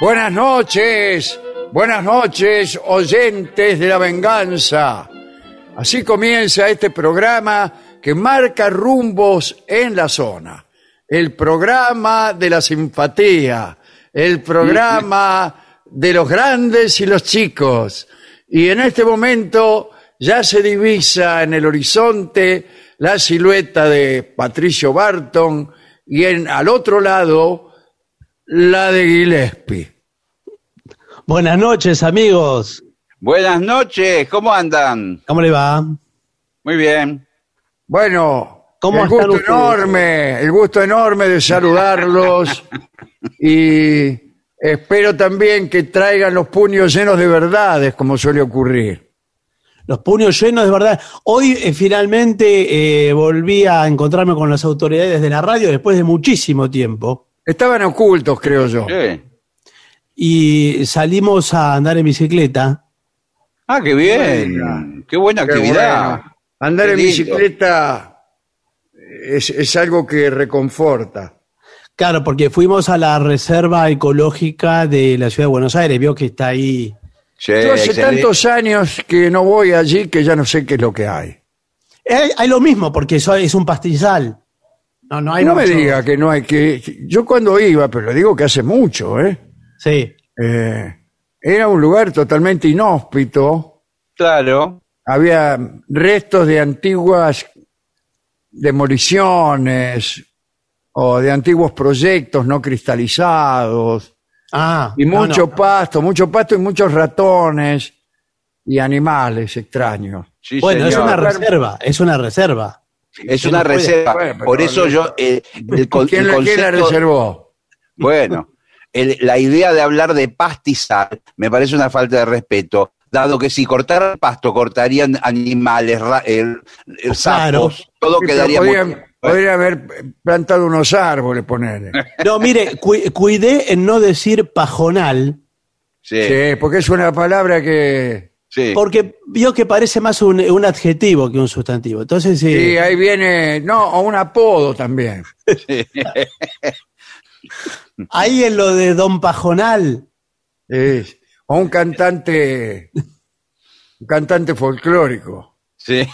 Buenas noches, buenas noches, oyentes de la venganza. Así comienza este programa que marca rumbos en la zona. El programa de la simpatía, el programa de los grandes y los chicos. Y en este momento ya se divisa en el horizonte la silueta de Patricio Barton y en, al otro lado la de Gillespie. Buenas noches, amigos. Buenas noches, ¿cómo andan? ¿Cómo le va? Muy bien. Bueno, ¿Cómo el gusto ustedes? enorme, el gusto enorme de saludarlos y espero también que traigan los puños llenos de verdades, como suele ocurrir. Los puños llenos de verdad. Hoy eh, finalmente eh, volví a encontrarme con las autoridades de la radio después de muchísimo tiempo Estaban ocultos, creo yo. Sí. y salimos a andar en bicicleta. Ah, qué bien. Buena. Qué buena Qué actividad. Andar Qué en lindo. bicicleta es, es algo que reconforta. Claro, porque fuimos a la reserva ecológica de la ciudad de Buenos Aires, vio que está ahí. Sí, Yo hace excelente. tantos años que no voy allí que ya no sé qué es lo que hay. Eh, hay lo mismo, porque eso es un pastizal. No, no hay no me diga que no hay que... Yo cuando iba, pero le digo que hace mucho, ¿eh? Sí. Eh, era un lugar totalmente inhóspito. Claro. Había restos de antiguas demoliciones o de antiguos proyectos no cristalizados. Ah, Y mucho no. pasto, mucho pasto y muchos ratones y animales extraños. Sí, Bueno, es una reserva, es una reserva. Es una reserva. Por eso no- yo. eh, el, ¿Quién, el la- quién la concepto- reservó? Bueno, el- la idea de hablar de pastizal me parece una falta de respeto, dado que si cortaran el pasto, cortarían animales, ra- el, el Claro. sapos, todo Sí, quedaría muy. podría haber plantado unos árboles, ponerle. No, mire, cu- cuidé en no decir pajonal, Sí, Sí, porque es una palabra que... sí. porque vio que parece más un, un adjetivo que un sustantivo. Entonces, sí. Sí, ahí viene... No, o un apodo también. ahí en lo de Don Pajonal, o un cantante... Un cantante folclórico. Sí.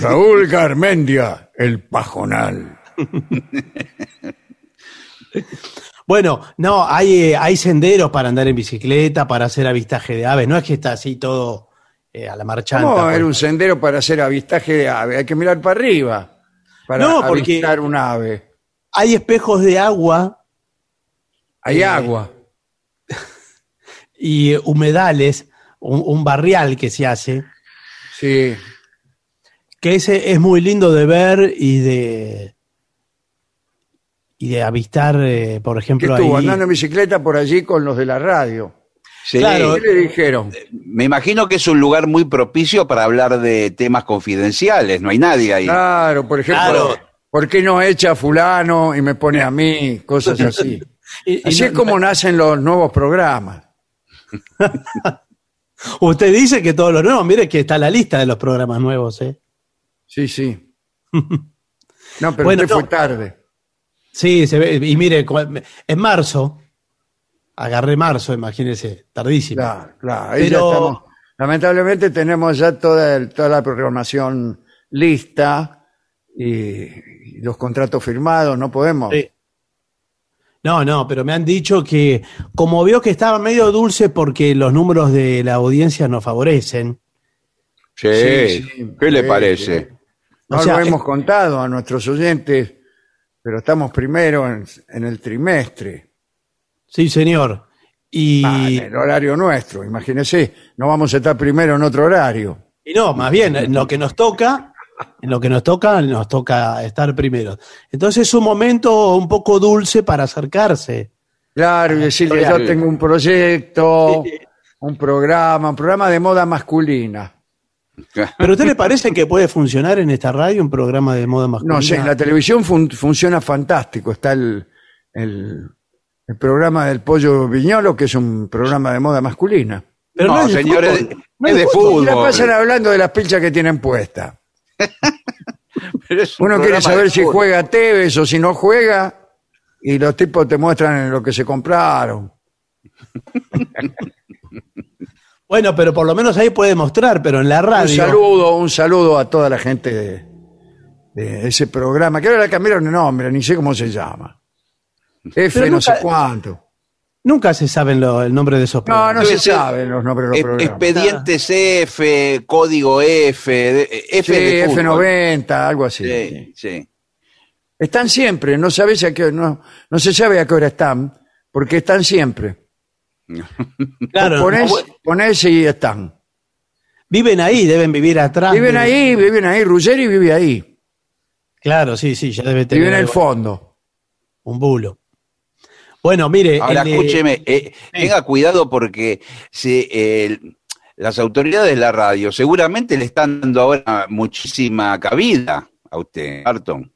Raúl Garmendia, el pajonal. Bueno, no, hay, eh, hay senderos para andar en bicicleta, para hacer avistaje de aves. No es que está así todo eh, a la marchanta. ¿Cómo pues. era un sendero para hacer avistaje de ave? Hay que mirar para arriba para No, porque- avistar un ave. Hay espejos de agua Hay Eh, agua. y humedales, un, un barrial que se hace, Sí. que ese es muy lindo de ver y de y de avistar, eh, por que ejemplo, estuvo ahí. andando en bicicleta por allí con los de la radio. Sí. Claro. ¿Qué le dijeron? Me imagino que es un lugar muy propicio para hablar de temas confidenciales. No hay nadie ahí. Claro, por ejemplo, Claro. ¿por qué no echa a fulano y me pone a mí? Cosas así. Y- y Así no- es como nacen los nuevos programas. Usted dice que todos los nuevos, mire que está la lista de los programas nuevos, ¿eh? Sí, sí. No, pero Bueno, usted fue tarde. Sí, se ve, y mire, en marzo, agarré marzo, imagínese, tardísimo. Claro, claro. Ahí ya Pero- estamos. Lamentablemente tenemos ya toda, el- toda la programación lista y, y los contratos firmados. No podemos. Sí. No, no, pero me han dicho que como vio que estaba medio dulce porque los números de la audiencia nos favorecen. Sí. Sí, sí, ¿Qué le parece? sí. No O sea, lo es- hemos contado a nuestros oyentes, pero estamos primero en, en el trimestre. Sí, señor. Y, Ah, en el horario nuestro, imagínese, no vamos a estar primero en otro horario. y no, más bien, en lo que nos toca, en lo que nos toca, nos toca estar primero. Entonces es un momento un poco dulce para acercarse. Claro, y decirle, yo tengo un proyecto, un programa, un programa de moda masculina. ¿Pero a usted le parece que puede funcionar en esta radio un programa de moda masculina? No sé, en la televisión fun- funciona fantástico. Está el, el, el programa del Pollo Viñolo, que es un programa de moda masculina. Pero no, es de señores, fútbol. es de Y fútbol. la pasan hablando de las pinchas que tienen puestas. Pero es un Uno quiere saber si juega Tevez o si no juega, y los tipos te muestran lo que se compraron. Bueno, pero por lo menos ahí puede mostrar, pero en la Un radio. saludo, un saludo a toda la gente de, de ese programa, que ahora le cambiaron de nombre, ni sé cómo se llama. F Pero no nunca- sé cuánto. Nunca se saben lo- el nombre de esos No, programas. no Debe se saben los nombres de los E- programas. Expedientes F, código F, de- F Sí, de fútbol. F90, algo así. Sí, sí. Están siempre, no sabes a qué, no, no se sabe a qué hora están, porque están siempre. Claro, Ponés, ponés y están. viven ahí, deben vivir atrás. Viven de- ahí, viven ahí. Ruggeri vive ahí. Claro, sí, sí, ya debe tener Vive en el algo- fondo. un bulo. Bueno, mire, Ahora, el escúcheme, eh, tenga cuidado porque si, eh, las autoridades de la radio seguramente le están dando ahora muchísima cabida a usted, Barton.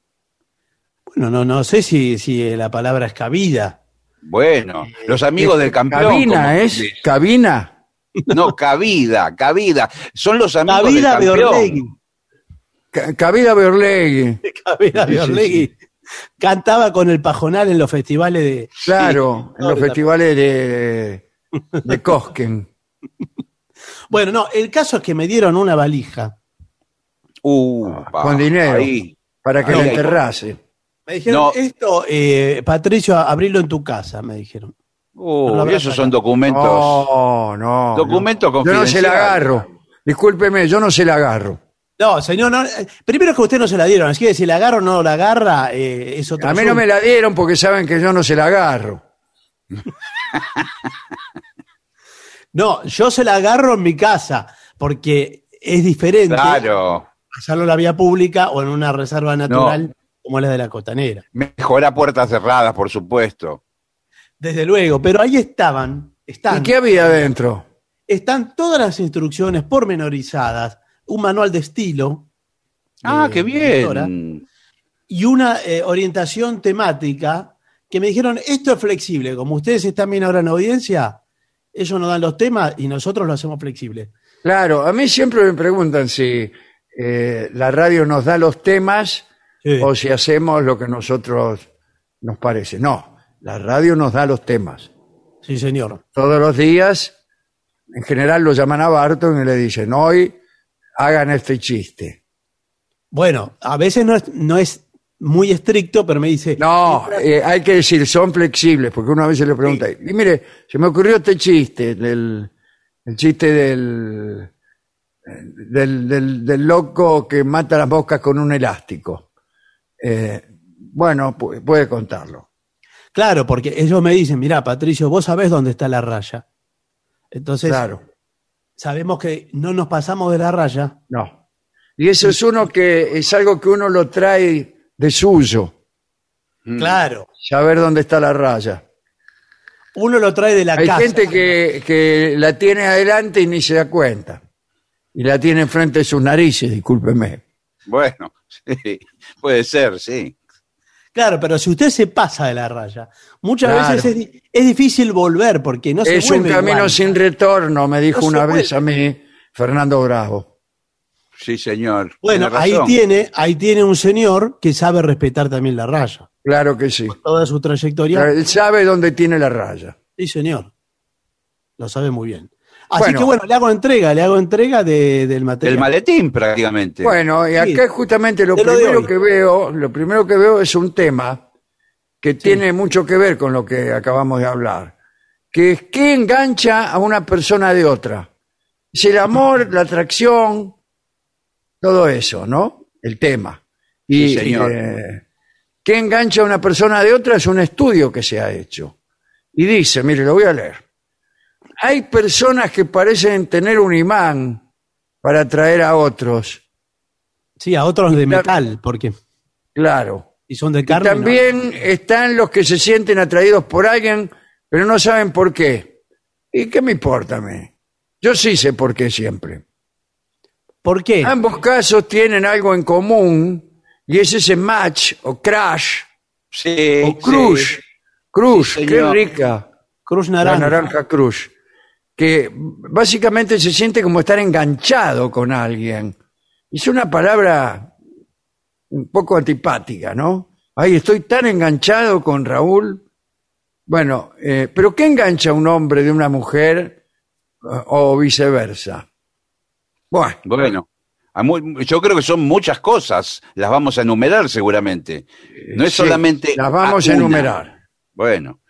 bueno, no, no sé si, si la palabra es cabida. Bueno, los amigos del campeón. Cabina es, cabina. No, cabida, cabida. Son los amigos Cabida del campeón. Ca- Cabida Beorlegui. Cabida Sí, sí, Beorlegui. Cantaba con el pajonal en los festivales de. Claro, en los festivales de, de Cosquín. Bueno, no, el caso es que me dieron una valija. Uh, pa, Con dinero. ahí. Para que Ahí, lo enterrase. Me dijeron, No. esto, eh, Patricio, abrilo en tu casa, me dijeron. Uh, No esos son documentos. No, no. Documentos no. Yo no se la agarro. Discúlpeme, yo no se la agarro. No, señor, no, eh, primero que usted no se la dieron, así que si la agarro o no la agarra, eh, es otro A mí no me la dieron porque saben que yo no se la agarro. No, yo se la agarro en mi casa, porque es diferente Claro. hacerlo en la vía pública o en una reserva natural como la de la costanera. Mejor a puertas cerradas, por supuesto. Desde luego, pero ahí estaban, ¿Y están, qué había adentro? están todas las instrucciones pormenorizadas, un manual de estilo. Ah, de qué bien. y una eh, orientación temática que me dijeron, esto es flexible, como ustedes están bien ahora en audiencia, ellos nos dan los temas y nosotros lo hacemos flexible. Claro, a mí siempre me preguntan si eh, la radio nos da los temas Sí. o si hacemos lo que nosotros nos parece. No, la radio nos da los temas. Sí, señor. Todos los días, en general lo llaman a Barton y le dicen, hoy hagan este chiste. Bueno, a veces no es, no es muy estricto, pero me dice. No, eh, hay que decir, son flexibles, porque uno a veces le pregunta, y mire, se me ocurrió este chiste, del, el chiste del, del, del, del loco que mata las moscas con un elástico. Eh, bueno, pu- puede contarlo. Claro, porque ellos me dicen, mira, Patricio, vos sabés dónde está la raya. Entonces, Claro, sabemos que no nos pasamos de la raya. no. Y eso es uno que es algo que uno lo trae de suyo, Mm. Claro. saber dónde está la raya. Uno lo trae de la Hay casa. gente que, que la tiene adelante y ni se da cuenta. Y la tiene enfrente de sus narices, discúlpeme. Bueno, sí, puede ser, sí. Claro, pero si usted se pasa de la raya, muchas Claro. veces es, di- es difícil volver porque no se es un camino igual. sin retorno, me dijo No una vez a mí Fernando Bravo. Sí, señor. Bueno, Tiene ahí tiene, ahí tiene un señor que sabe respetar también la raya. Claro que sí. Toda su trayectoria. Él sabe dónde tiene la raya. Sí, señor. Lo sabe muy bien. Así Bueno. que bueno, le hago entrega, le hago entrega de- del material. El maletín prácticamente. Bueno, y Sí. acá justamente lo primero que veo, lo primero que veo es un tema que tiene mucho que ver con lo que acabamos de hablar, que es qué engancha a una persona de otra. Es el amor, la atracción, todo eso, ¿no? El tema. Y Sí, señor. eh, qué engancha a una persona de otra es un estudio que se ha hecho. Y dice, mire, lo voy a leer. Hay personas que parecen tener un imán para atraer a otros. Sí, a otros de metal, porque Claro. si son de Y carne. no. también están los que se sienten atraídos por alguien, pero no saben por qué. ¿Y qué me importa a mí? Yo sí sé por qué siempre. ¿Por qué? Ambos casos tienen algo en común y es ese match o crash Sí, o crush. Crush, Sí, qué rica. Cruz La naranja. naranja crush. Que básicamente se siente como estar enganchado con alguien. Es una palabra un poco antipática, ¿no? Ay, estoy tan enganchado con Raúl. Bueno, eh, pero ¿qué engancha a un hombre de una mujer eh, o viceversa? Bueno, Bueno, a yo creo que son muchas cosas. Las vamos a enumerar seguramente. No es sí, solamente. Las vamos a una. enumerar. Bueno,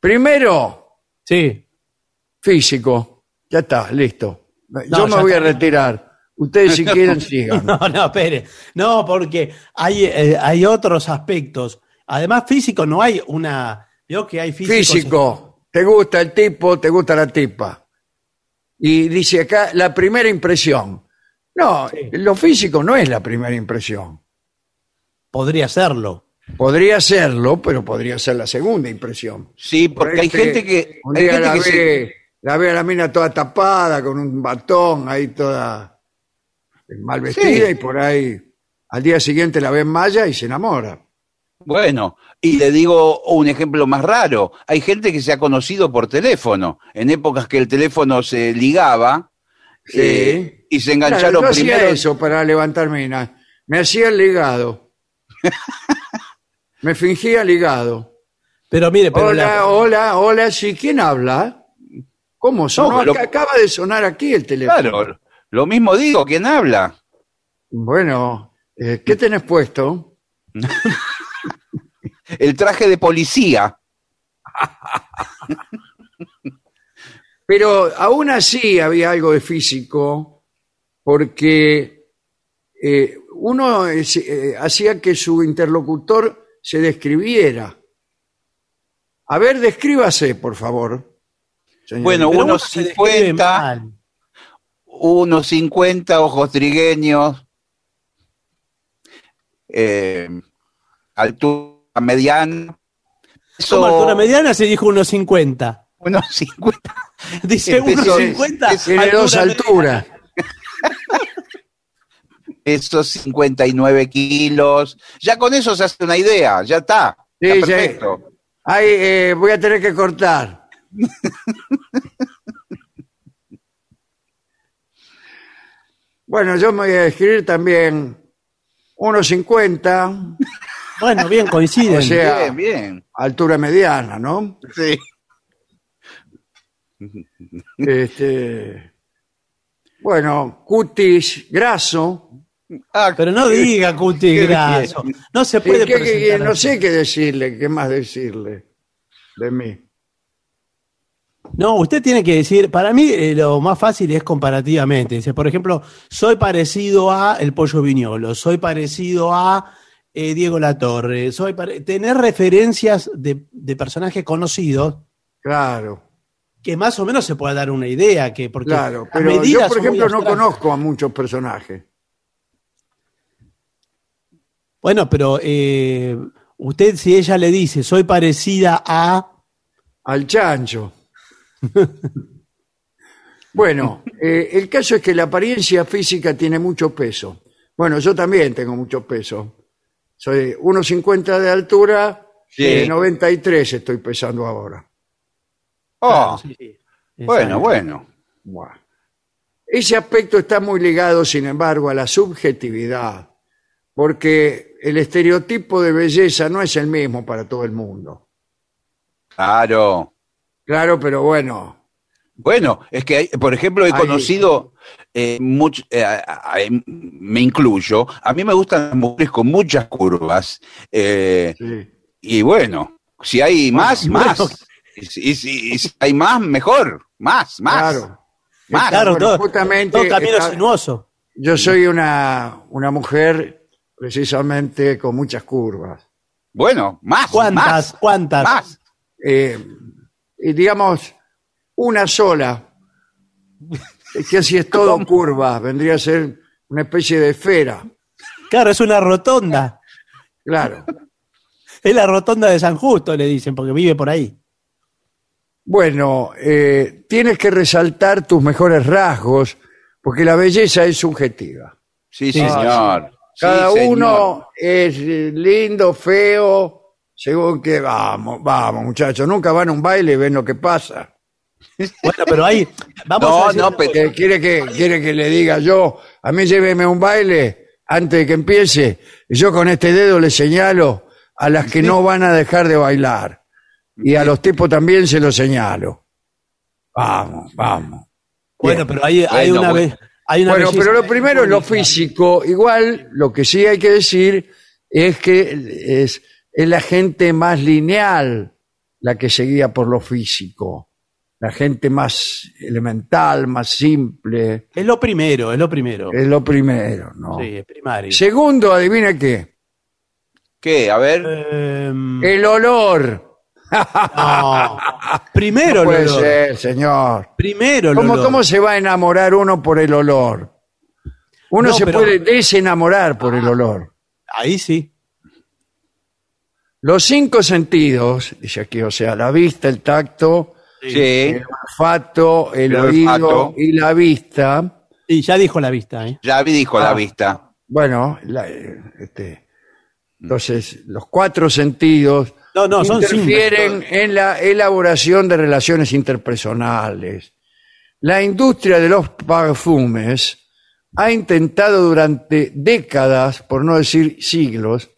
Primero, Sí. Físico. Ya está, listo. Yo me voy a retirar. Ustedes si quieren sigan. No, no, espere. No, porque hay, eh, hay otros aspectos. Además, físico no hay una. Veo que hay físicos. Físico. Te gusta el tipo, te gusta la tipa. Y dice acá, la primera impresión. No, Sí. lo físico no es la primera impresión. Podría serlo. Podría serlo, pero podría ser la segunda impresión. Sí, Por porque hay este, gente que, un hay gente la que ve- se- la ve a la mina toda tapada, con un batón, ahí toda mal vestida, Sí. y por ahí al día siguiente la ve en malla y se enamora. Bueno, y le digo un ejemplo más raro. Hay gente que se ha conocido por teléfono, en épocas que el teléfono se ligaba Sí. eh, y se Claro, engancharon yo hacía primero. eso para levantar minas. Me hacía el ligado. Me fingía ligado. Pero mire, pero hola, la- hola, hola, sí, ¿quién habla? ¿Cómo sonó? No, Acaba de sonar aquí el teléfono. Claro, lo mismo digo, ¿quién habla? Bueno, eh, ¿qué tenés puesto? El traje de policía. Pero aún así había algo de físico, porque eh, uno eh, hacía que su interlocutor se describiera. A ver, descríbase, por favor. Señor. Bueno, pero unos uno se describe 50. mal. unos 50 ojos trigueños, eh, altura mediana. Eso, altura mediana se dijo unos 50. Unos 50. Dice unos 50. tiene dos alturas. Esos 59 kilos. Ya con eso se hace una idea, ya está. Sí, está sí. perfecto. Ay, eh, voy a tener que cortar. bueno, yo me voy a escribir también unos 50, Bueno, bien, coinciden. O sea- Bien, bien. altura mediana, ¿no? Sí. Este, Bueno, cutis graso. Ah, Pero no diga cuti qué graso. No se ¿Qué- puede qué- no sé qué decirle, qué más decirle de mí. No, usted tiene que decir, para mí eh, lo más fácil es comparativamente. Dice, por ejemplo, soy parecido a el pollo viñolo, soy parecido a eh, Diego Latorre, soy tener referencias de, de personajes conocidos Claro, que más o menos se pueda dar una idea, que porque claro. Pero yo, por ejemplo, no conozco a muchos personajes. Bueno, pero eh, usted si ella le dice, soy parecida a... Al chancho. bueno, eh, el caso es que la apariencia física tiene mucho peso. Bueno, yo también tengo mucho peso. Soy 1,50 de altura, Sí. eh, 93 estoy pesando ahora. oh, Sí, sí. bueno, bueno. Buah. Ese aspecto está muy ligado, sin embargo, a la subjetividad, porque el estereotipo de belleza no es el mismo para todo el mundo. Claro. Claro, pero bueno, Bueno, es que, hay- por ejemplo, he conocido, eh, much- eh, me incluyo, a mí me gustan las mujeres con muchas curvas, eh, sí. y bueno, si hay más, bueno. más. Y, si- y si- y si hay más, mejor. Más, más. claro. Más. Claro, Bueno, todo, justamente todo camino está- sinuoso. Yo soy una, una mujer precisamente con muchas curvas. Bueno, más. ¿Cuántas? Más. ¿Cuántas? Más. Eh, y digamos, una sola. Es que así es todo curva, vendría a ser una especie de esfera. Claro, es una rotonda. Claro. Es la rotonda de San Justo, le dicen, porque vive por ahí. Bueno, eh, tienes que resaltar tus mejores rasgos, porque la belleza es subjetiva. Sí, Sí, señor. Sí, Cada señor. uno es eh, lindo, feo, según que vamos, vamos, muchachos, nunca van a un baile y ven lo que pasa. Bueno, pero ahí vamos No, a decir no, pero-. Eh, ¿Quiere que, quiere que le diga yo? A mí lléveme a un baile antes de que empiece, y yo con este dedo le señalo a las que no van a dejar de bailar. Y a los tipos también se lo señalo. Vamos, vamos. Bueno, pero ahí hay Bueno, una bueno. vez. Hay una Bueno, pero lo primero es lo físico. Igual, lo que sí hay que decir es que es, es la gente más lineal la que se guía por lo físico. La gente más elemental, más simple. Es lo primero, es lo primero. Es lo primero, ¿no? Sí, es primario. Segundo, adivina qué. ¿Qué? A ver. Em, El olor. no. Primero No puede el olor. ser, señor. Primero el ¿Cómo, olor. ¿Cómo se va a enamorar uno por el olor? Uno No, se pero- puede desenamorar por el olor. Ahí sí. Los cinco sentidos, dice aquí, o sea, la vista, el tacto, Sí. el olfato, el, El oído olfato. y la vista. Y ya dijo la vista, ¿eh? Ya vi, dijo Ah. la vista. Bueno, la- eh, este, entonces los cuatro sentidos No, no, son cinco. interfieren en la elaboración de relaciones interpersonales. La industria de los perfumes ha intentado durante décadas, por no decir siglos,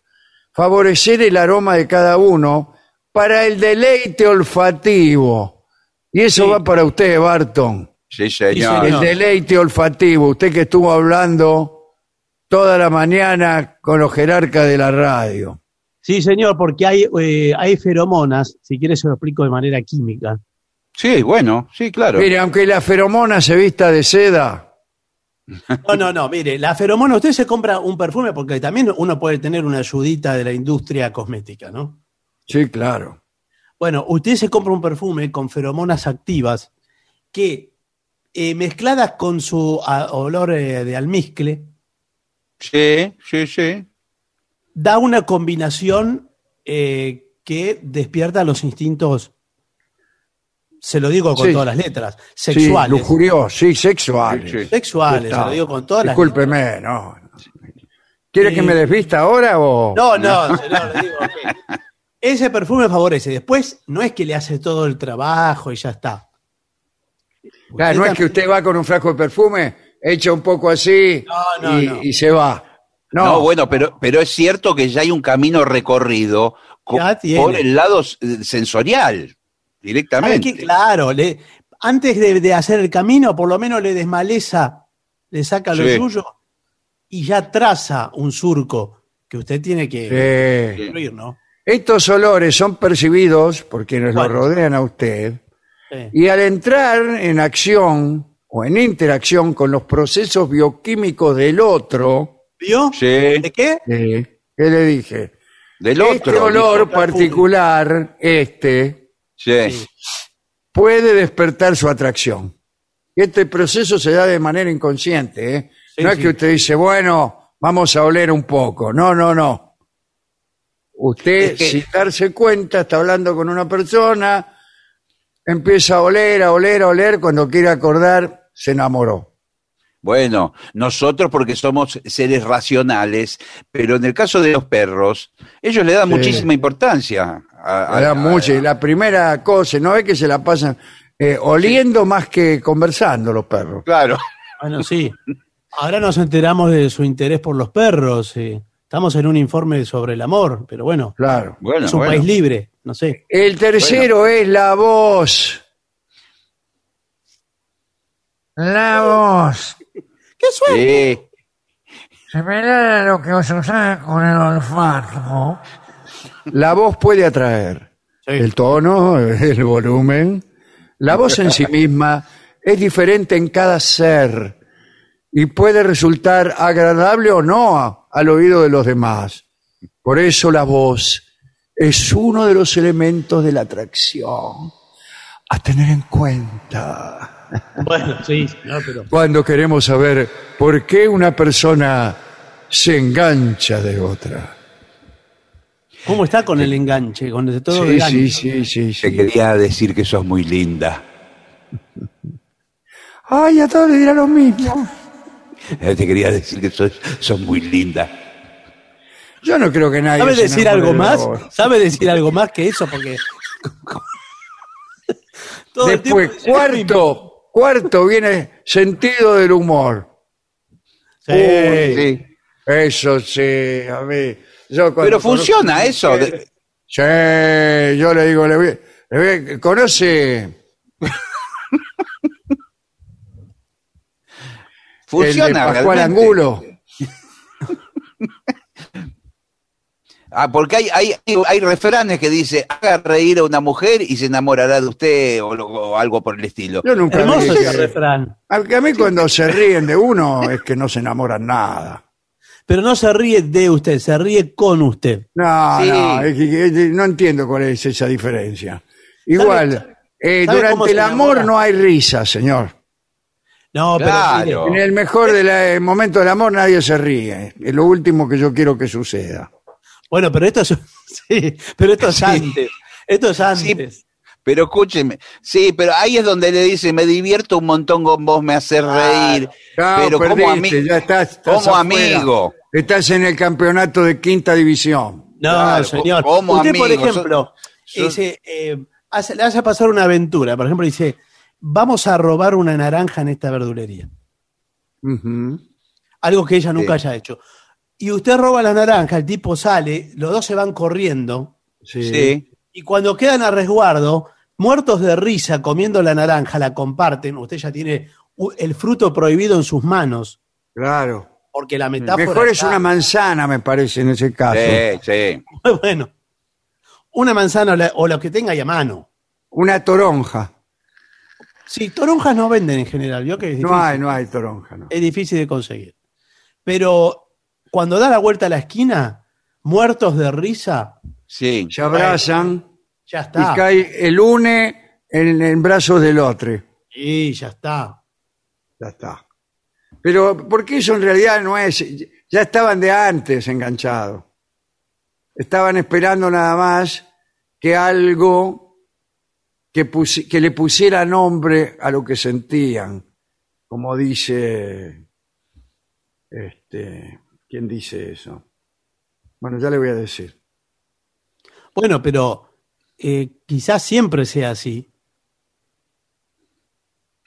favorecer el aroma de cada uno para el deleite olfativo. Y eso Sí. va para usted, Barton. Sí, señor. señor. El deleite olfativo. Usted que estuvo hablando toda la mañana con los jerarcas de la radio. Sí, señor, porque hay, eh, hay feromonas, si quiere se lo explico de manera química. Sí, bueno, sí, claro. Mire, aunque la feromona se vista de seda, No, no, no, mire, la feromona, usted se compra un perfume porque también uno puede tener una ayudita de la industria cosmética, ¿no? sí, claro. Bueno, usted se compra un perfume con feromonas activas que eh, mezcladas con su olor eh, de almizcle Sí, sí, sí. da una combinación eh, que despierta los instintos, se lo digo con Sí. todas las letras, Sí, sexuales. lujurioso, sí, sexuales. Sí, sí. Sexuales, se lo digo con todas las Discúlpeme, no. no. ¿Quiere Eh, que me desvista ahora o...? No, no, señor, le digo que ese perfume favorece. Después no es que le hace todo el trabajo y ya está. Claro, no es que usted va con un frasco de perfume, echa un poco así No, no, y, no. y se va. No, No, bueno, pero, pero es cierto que ya hay un camino recorrido por el lado eh, sensorial, ¿Sabe directamente. Claro, le, antes de, de hacer el camino, por lo menos le desmaleza le saca lo Sí. suyo y ya traza un surco que usted tiene que Sí. ¿no? Estos olores son percibidos por quienes lo rodean a usted Sí. y al entrar en acción o en interacción con los procesos bioquímicos del otro, ¿Vio? Sí, ¿De qué? ¿qué le dije? del este otro. olor dijo. particular, este, Sí. puede despertar su atracción. Este proceso se da de manera inconsciente. ¿eh? Sí, no es que usted dice, bueno, vamos a oler un poco. No, no, no. Usted, Es que- sin darse cuenta, está hablando con una persona, empieza a oler, a oler, a oler, cuando quiere acordar, se enamoró. Bueno, nosotros porque somos seres racionales, pero en el caso de los perros, ellos le dan Sí. muchísima importancia. A- a- mucho, y la primera cosa, no es que se la pasan eh, oliendo más que conversando los perros. Claro. Bueno, sí. Ahora nos enteramos de su interés por los perros. Estamos en un informe sobre el amor, pero bueno, Claro. Bueno, es un bueno. país libre, no sé. El tercero es la voz. La voz. ¿Qué suena? Sí. Similar a lo que sucede con el olfato. La voz puede atraer. Sí. El tono, el volumen. La voz en sí misma es diferente en cada ser y puede resultar agradable o no al oído de los demás. Por eso la voz es uno de los elementos de la atracción a tener en cuenta Bueno, sí, no, pero. cuando queremos saber por qué una persona se engancha de otra. ¿Cómo está con el enganche? Con el todo Sí, gancho? sí, sí, sí, Te quería decir que sos muy linda. Ay, a todos le dirá lo mismo. Eh, Te quería decir que sos, sos muy linda. Yo no creo que nadie ¿Sabe decir algo más? ¿Sabe decir algo más que eso? Porque. Todo el Después, cuarto, cuarto viene sentido del humor. Sí. Sí. Eso sí, a mí. Yo Pero funciona conozco- eso. de- Sí, yo le digo, le voy- le voy- ¿conoce Funciona. el de Pascual realmente. Angulo? Ah, porque hay, hay, hay refranes que dice, haga reír a una mujer y se enamorará de usted o, algo por el estilo. Yo nunca Hermoso ese refrán. A mí cuando se ríen de uno es que no se enamoran nada. Pero no se ríe de usted, se ríe con usted. No, Sí. no, es que- es no entiendo cuál es esa diferencia. Igual, eh, sabe durante el amor enamora? no hay risa, señor. No, Claro. pero En el mejor del eh, momento del amor nadie se ríe. Es lo último que yo quiero que suceda. bueno, pero esto es, sí, pero esto es Sí. antes. Esto es antes. Pero escúcheme, sí, pero ahí es donde le dice, me divierto un montón con vos, me haces reír. Claro, pero como, ami- ya estás, estás como afuera. amigo. Estás en el campeonato de quinta división. No, Claro, señor. como Usted, por amigo, ejemplo, sos- dice, eh, hace- le hace pasar una aventura. Por ejemplo, dice, vamos a robar una naranja en esta verdulería. Algo que ella nunca Sí. haya hecho. Y usted roba la naranja, el tipo sale, los dos se van corriendo, Sí. Sí. y cuando quedan a resguardo, muertos de risa comiendo la naranja, la comparten, usted ya tiene el fruto prohibido en sus manos, Claro. porque la metáfora... Mejor es está- una manzana, me parece, en ese caso. Sí, sí. Bueno, una manzana o, lo que tenga ahí a mano. Una toronja. Sí, toronjas no venden en general, yo que es No hay, no hay toronja. no. es difícil de conseguir. Pero cuando da la vuelta a la esquina, muertos de risa, Sí. Se abrazan ya y está. cae el une en, en brazos del otro. Sí, ya está. Ya está. Pero, porque eso en realidad no es. Ya estaban de antes enganchados. Estaban esperando nada más que algo que, pusi- que le pusiera nombre a lo que sentían. Como dice. Este. ¿Quién dice eso? Bueno, ya le voy a decir. Bueno, pero eh, quizás siempre sea así.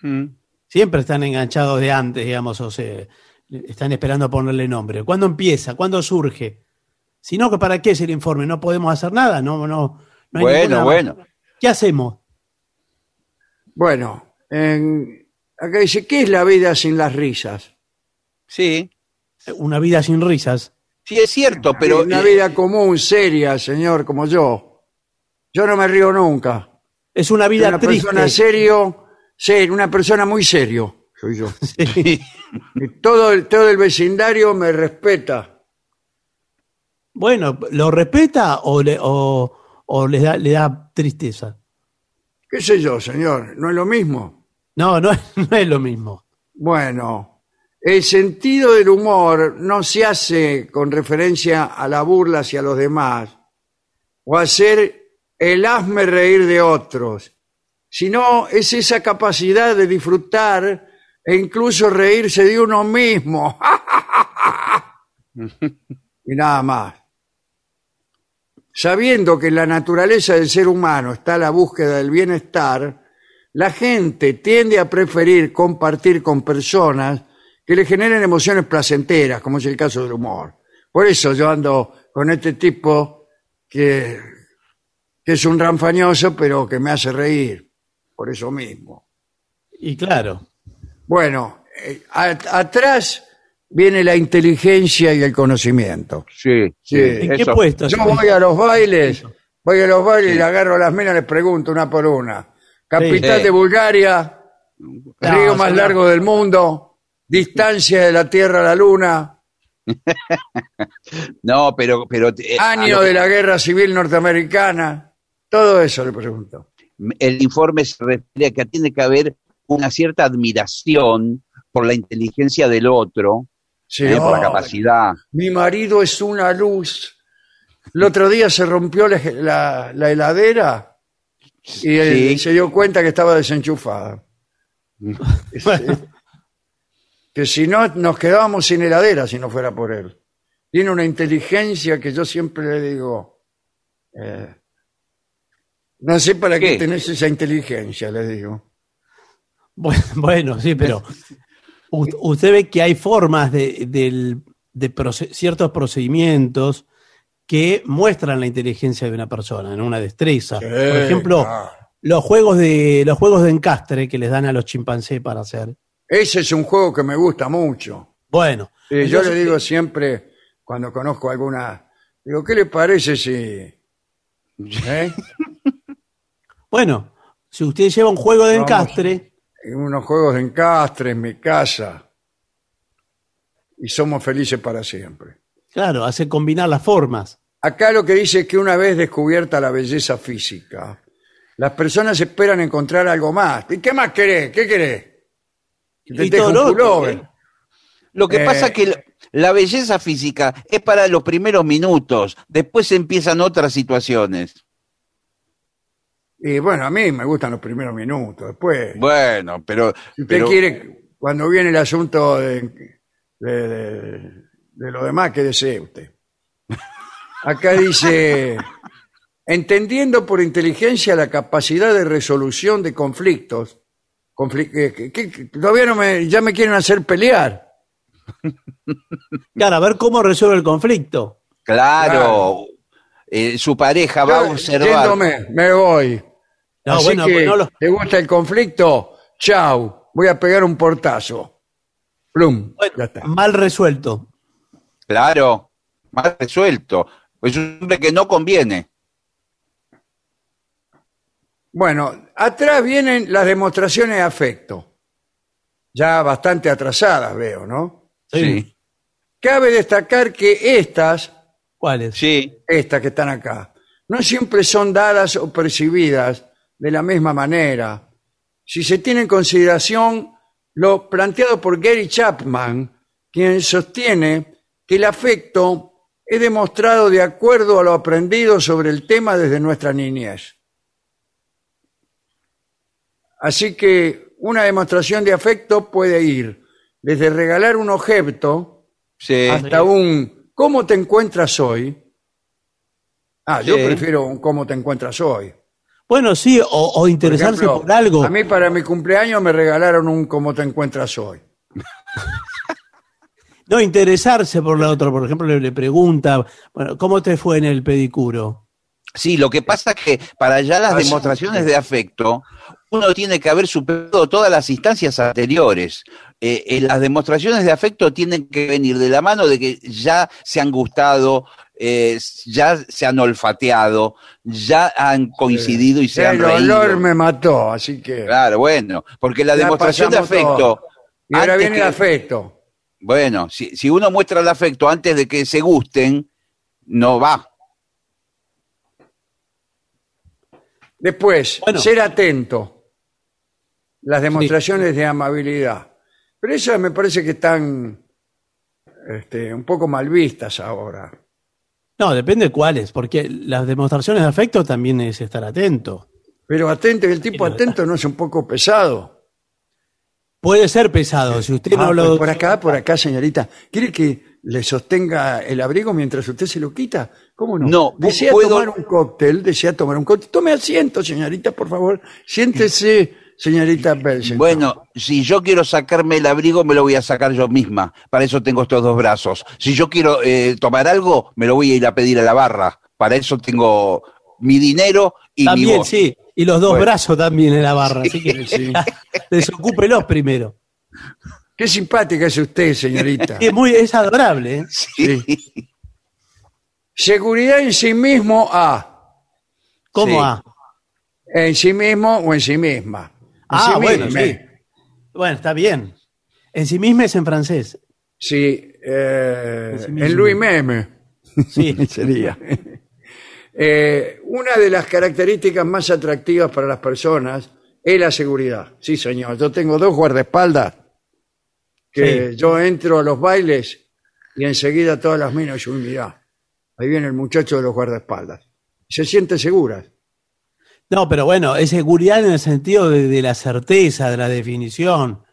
Mm. Siempre están enganchados de antes, digamos, o se están esperando ponerle nombre. ¿Cuándo empieza? ¿Cuándo surge? Si no, ¿para qué es el informe? ¿No podemos hacer nada? No, no, no hay Bueno, ninguna- bueno. ¿Qué hacemos? Bueno, en- acá dice: ¿qué es la vida sin las risas? Sí, Una vida sin risas. sí es cierto, pero una eh, vida común, seria, señor, como yo. Yo no me río nunca. Es una Soy vida una triste. persona serio, ser, una persona muy serio, soy yo. Sí. Y todo, el- todo el vecindario me respeta. Bueno, ¿lo respeta o le, o, o le, da, le da tristeza? ¿Qué sé yo, señor? ¿No es lo mismo? No, no, es- no es lo mismo. Bueno, el sentido del humor no se hace con referencia a la burla hacia los demás o hacer el hazme reír de otros, sino es esa capacidad de disfrutar e incluso reírse de uno mismo. y nada más. Sabiendo que en la naturaleza del ser humano está la búsqueda del bienestar, la gente tiende a preferir compartir con personas que le generen emociones placenteras, como es el caso del humor. Por eso yo ando con este tipo que, que es un ranfañoso, pero que me hace reír. Por eso mismo. Y claro, Bueno, eh, a- atrás viene la inteligencia y el conocimiento. sí, sí. ¿en qué eso- puesto? Yo voy a los bailes, voy a los bailes y le agarro a las minas, les pregunto una por una. Capital Sí. de Bulgaria, río más señor. largo del mundo, distancia de la Tierra a la Luna, No, pero, pero eh, a año que- de la Guerra Civil Norteamericana, todo eso le pregunto. el informe se refiere a que tiene que haber una cierta admiración por la inteligencia del otro, Sí, eh, por la capacidad. Mi marido es una luz. El otro día se rompió la, la- la heladera y él se dio cuenta que estaba desenchufada. Es- es- que si no, nos quedábamos sin heladera si no fuera por él. Tiene una inteligencia que yo siempre le digo, eh, no sé para qué, ¿Qué? tenés esa inteligencia, le digo. bueno, bueno, sí, pero usted ve que hay formas de, del- de proce- ciertos procedimientos que muestran la inteligencia de una persona, en una destreza. Por ejemplo, Ah, los juegos de los juegos de encastre que les dan a los chimpancés para hacer. ese es un juego que me gusta mucho. Bueno, Sí, yo le digo siempre, cuando conozco alguna, digo, ¿qué le parece si... ¿eh? Bueno, si usted lleva un juego de Vamos. encastre, En unos juegos de encastre en mi casa y somos felices para siempre. claro, hace combinar las formas. Acá lo que dice es que una vez descubierta la belleza física, las personas esperan encontrar algo más. ¿Y qué más querés? ¿Qué querés? Que te Y todo un lo otro, pullover. ¿eh? Lo que Eh, pasa es que la- la belleza física es para los primeros minutos, después empiezan otras situaciones. Y bueno, a mí me gustan los primeros minutos. Después, Bueno, pero, si usted pero quiere, cuando viene el asunto de, de- de- de lo demás, ¿qué desee usted? Acá dice, entendiendo por inteligencia la capacidad de resolución de conflictos, confli- eh, que- que- que todavía no me, ya me quieren hacer pelear. Claro, a ver cómo resuelve el conflicto. claro, eh, su pareja va a Yo, observar. yéndome, me voy. No, Así bueno, que, pues no lo- ¿te gusta el conflicto? Chau, voy a pegar un portazo. Plum, Bueno, ya está. mal resuelto. Claro, más resuelto. Es un hombre que no conviene. Bueno, atrás vienen las demostraciones de afecto. Ya bastante atrasadas, veo, ¿no? Sí. Cabe destacar que estas, ¿Cuáles? Sí. estas que están acá, no siempre son dadas o percibidas de la misma manera. Si se tiene en consideración lo planteado por Gary Chapman, quien sostiene que el afecto es demostrado de acuerdo a lo aprendido sobre el tema desde nuestra niñez. Así que una demostración de afecto puede ir desde regalar un objeto Sí. hasta un ¿cómo te encuentras hoy? Ah, yo prefiero un ¿cómo te encuentras hoy? Bueno, sí, o, o Por interesarse ejemplo, por algo. A mí para mi cumpleaños me regalaron un ¿cómo te encuentras hoy? No, interesarse por la otra. Por ejemplo, le, le pregunta, bueno, ¿cómo te fue en el pedicuro? Sí, lo que pasa es que para allá las Ah, sí. demostraciones de afecto, uno tiene que haber superado todas las instancias anteriores. Eh, eh, las demostraciones de afecto tienen que venir de la mano de que ya se han gustado, eh, ya se han olfateado, ya han coincidido y se han El olor reído. me mató, así que... Claro, bueno, porque la demostración de afecto. todo. Y ahora viene el afecto. Bueno, si, si uno muestra el afecto antes de que se gusten, no va. Después, Bueno. ser atento. Las demostraciones de amabilidad. Pero esas me parece que están este, un poco mal vistas ahora. No, depende de cuáles, porque las demostraciones de afecto también es estar atento. Pero atento, el tipo atento no es un poco pesado. Puede ser pesado, si usted Ah, no lo... Por acá, por acá, señorita. ¿Quiere que le sostenga el abrigo mientras usted se lo quita? ¿Cómo no? No, Desea puedo- tomar un cóctel, desea tomar un cóctel. Tome asiento, señorita, por favor. Siéntese, señorita Belsen. Bueno, si yo quiero sacarme el abrigo, me lo voy a sacar yo misma. Para eso tengo estos dos brazos. Si yo quiero eh, tomar algo, me lo voy a ir a pedir a la barra. Para eso tengo mi dinero y mi También, voz. sí. Y los dos Bueno. brazos también en la barra, así que Sí. desocúpelos primero. Qué simpática es usted, señorita. Es, muy, es adorable, ¿eh? Sí. Seguridad en sí mismo, A. ¿Cómo Sí. A? En sí mismo o en sí misma. Ah, bueno, sí. Bueno, está bien. En sí mismo es en francés. Sí, eh, En sí en Louis Meme. Sí. sería. Eh, una de las características más atractivas para las personas es la seguridad. Sí, señor. Yo tengo dos guardaespaldas que Sí. yo entro a los bailes y enseguida todas las minas, uy, mirá, ahí viene el muchacho de los guardaespaldas. Se siente segura. No, pero bueno, es seguridad en el sentido de, de la certeza, de la definición.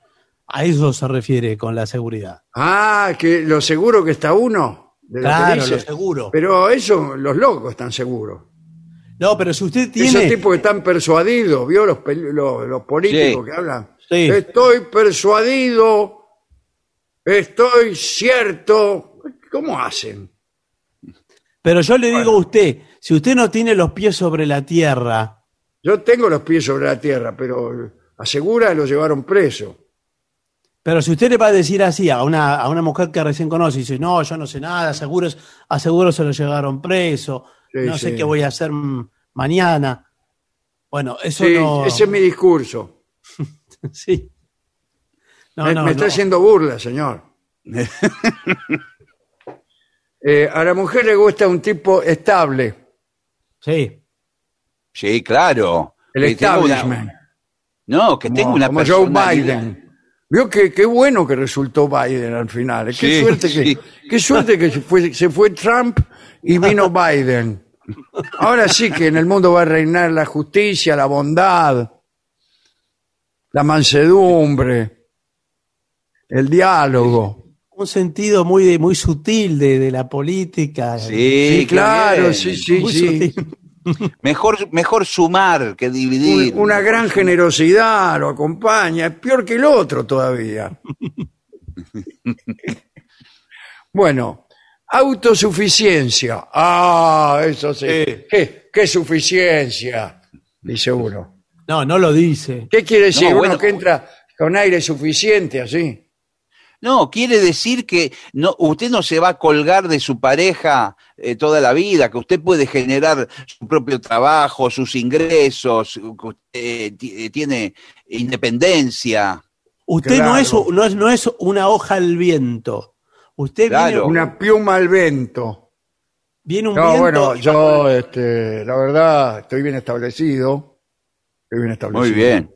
A eso se refiere con la seguridad. Ah, que lo seguro que está uno. De lo que Claro, dice. lo seguro. Pero eso, los locos están seguros. No, pero si usted Esos tiene... tipos que están persuadidos, ¿vio? Los, pel- los, los políticos Sí. que hablan. Sí. Estoy persuadido, estoy cierto. ¿Cómo hacen? Pero yo le digo a usted, si usted no tiene los pies sobre la tierra, Yo tengo los pies sobre la tierra, pero asegura lo llevaron preso. pero si usted le va a decir así a una, a una mujer que recién conoce y dice, no, yo no sé nada, seguro, es- a seguro se lo llevaron preso, Sí, no sé sí. qué voy a hacer mañana. Bueno, eso Sí, no... ese es mi discurso. Sí. No, me no, me está haciendo burla, señor. Eh, a la mujer le gusta un tipo estable, Sí. Sí, claro. el Que tenga una- establishment. no, que tenga como, una como Joe. Biden. Vio que qué bueno que resultó Biden al final. Qué Sí, suerte que sí. qué suerte que se fue, se fue Trump y vino Biden. Ahora sí que en el mundo va a reinar la justicia, la bondad, la mansedumbre, el diálogo. Un sentido muy, muy sutil de, de la política. Sí, Sí, qué claro, bien. sí, sí, Muy sí. sutil. Mejor, mejor sumar que dividir. Un- una gran generosidad lo acompaña, es peor que el otro todavía. bueno, autosuficiencia. Ah, eso sí. ¿Qué, qué suficiencia? Dice uno. No, no lo dice. ¿Qué quiere decir? No, uno bueno. que entra con aire suficiente, así. No, quiere decir que no, usted no se va a colgar de su pareja eh, toda la vida, que usted puede generar su propio trabajo, sus ingresos, que usted eh, eh, tiene independencia. Usted no, es, no, es, no es una hoja al viento. Usted Claro. viene, Una pluma al vento. viene un No, viento. bueno, yo, este, la verdad, estoy bien establecido. Estoy bien establecido. Muy bien.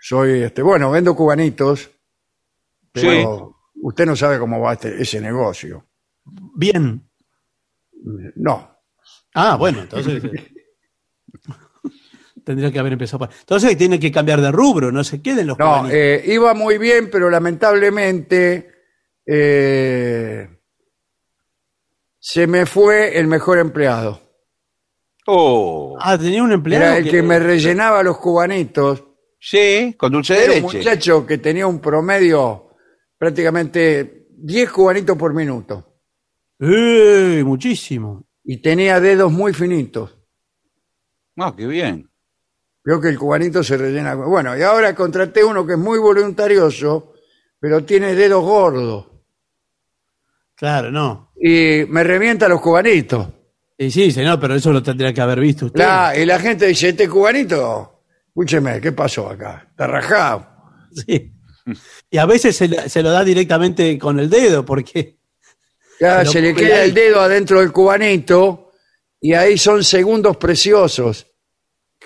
Soy, este, bueno, vendo cubanitos, pero usted no sabe cómo va este- ese negocio. Bien. No. Ah, bueno, entonces. Tendría que haber empezado. por- Entonces tiene que cambiar de rubro, no se queden los No, eh, iba muy bien, pero lamentablemente eh, se me fue el mejor empleado. Oh, Ah, tenía un empleado. Era el que me rellenaba los cubanitos. sí, con dulce de Era un muchacho que tenía un promedio prácticamente 10 cubanitos por minuto. ¡Eh! Muchísimo. Y tenía dedos muy finitos. Ah, qué bien. Veo que el cubanito se rellena. Bueno, y ahora contraté uno que es muy voluntarioso, pero tiene dedos gordos. Claro, no. Y me revienta los cubanitos. Y sí, señor, pero eso lo tendría que haber visto usted. La- y la gente dice, este cubanito, escúcheme, ¿qué pasó acá? Está rajado. Sí. Y a veces se, lo da directamente con el dedo, porque. Ya se le ¿cómo queda el dedo adentro del cubanito y ahí son segundos preciosos.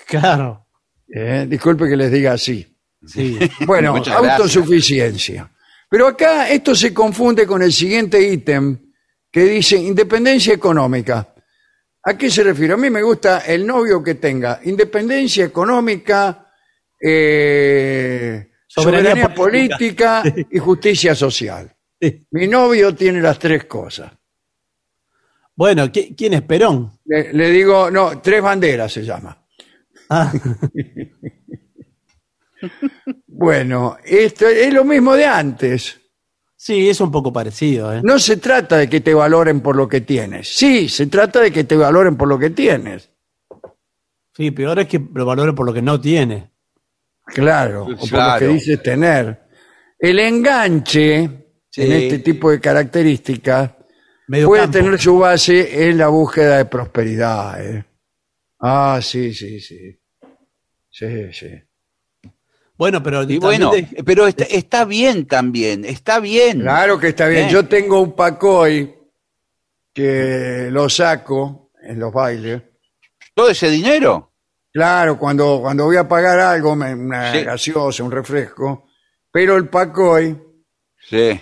Claro. ¿eh? Disculpe que les diga así. Sí. Bueno, Muchas gracias. autosuficiencia. Pero acá esto se confunde con el siguiente ítem que dice independencia económica. ¿A qué se refiere? A mí me gusta el novio que tenga independencia económica, eh, Soberanía soberanía, política. política y justicia social. Sí. Mi novio tiene las tres cosas. Bueno, ¿qui- ¿quién es Perón? Le, le digo, no, tres banderas se llama. Ah, Bueno, esto es lo mismo de antes. sí, es un poco parecido. ¿eh? No se trata de que te valoren por lo que tienes. Sí, se trata de que te valoren por lo que tienes. Sí, peor es que lo valoren por lo que no tiene. Claro, o por lo que dices tener. El enganche Sí. en este tipo de características Medio puede campo. tener su base en la búsqueda de prosperidad. ¿eh? Ah, sí, sí, sí. Sí, sí. Bueno, pero Y también bueno, de- pero está, está bien también, está bien. Claro que está bien. Bien. Yo tengo un pacoy que lo saco en los bailes. Todo ese dinero. Claro, cuando, cuando voy a pagar algo, me- una Sí. gaseosa, un refresco, pero el pacoy Sí.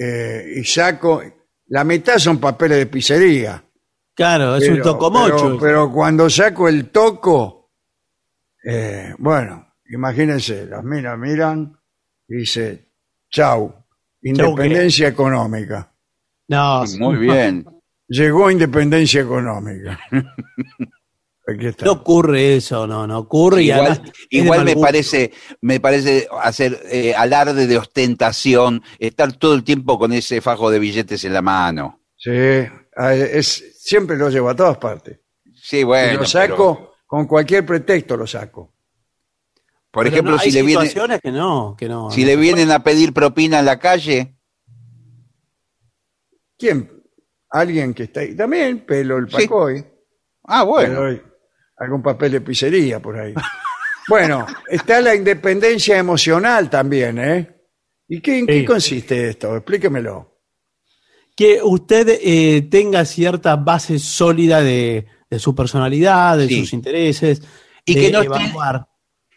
eh, y saco, la mitad son papeles de pizzería. claro, es un Pero- tocomocho. Pero, pero cuando saco el toco, eh, bueno, imagínense, las minas miran y dice, chau, independencia económica. no, Muy bien. Llegó independencia económica. Aquí está. no ocurre eso, no, no ocurre. y Igual, además me parece, me parece hacer eh, alarde de ostentación, estar todo el tiempo con ese fajo de billetes en la mano. Sí, ah, es, siempre lo llevo a todas partes. Sí, Y bueno. lo saco pero, con cualquier pretexto, lo saco. por Pero ejemplo, no, si hay le viene, situaciones que no, que no. si no le vienen a pedir propina en la calle, ¿Quién? Alguien que está ahí. También pelo el Sí. pacoy. ah, le bueno. Algún papel de pizzería por ahí. bueno, está la independencia emocional también, ¿eh? ¿Y qué, en qué Sí. consiste esto? Explíquemelo. que usted eh, tenga cierta base sólida de, de su personalidad, de Sí. sus intereses, Y de que no esté-.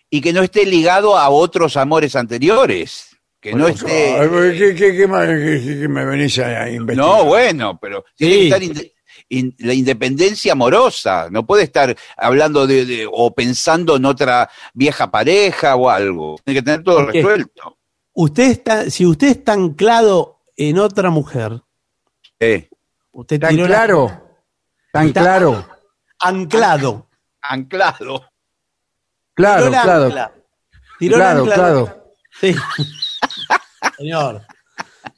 Y que no esté ligado a otros amores anteriores. Que no esté. ¿Qué, qué- qué más- qué- qué me venís a investigar? No, bueno, pero tiene Sí. que estar in- la independencia amorosa. No puede estar hablando de, de- o pensando en otra vieja pareja o algo. Tiene que tener todo resuelto. Usted está, si usted está anclado en otra mujer, Eh, usted ¿Tan tiró la- claro? ¿Tan Está- claro? anclado. anclado. Claro, tiró el claro. ancla. Tiró el Claro, ancla- claro. Sí. Señor.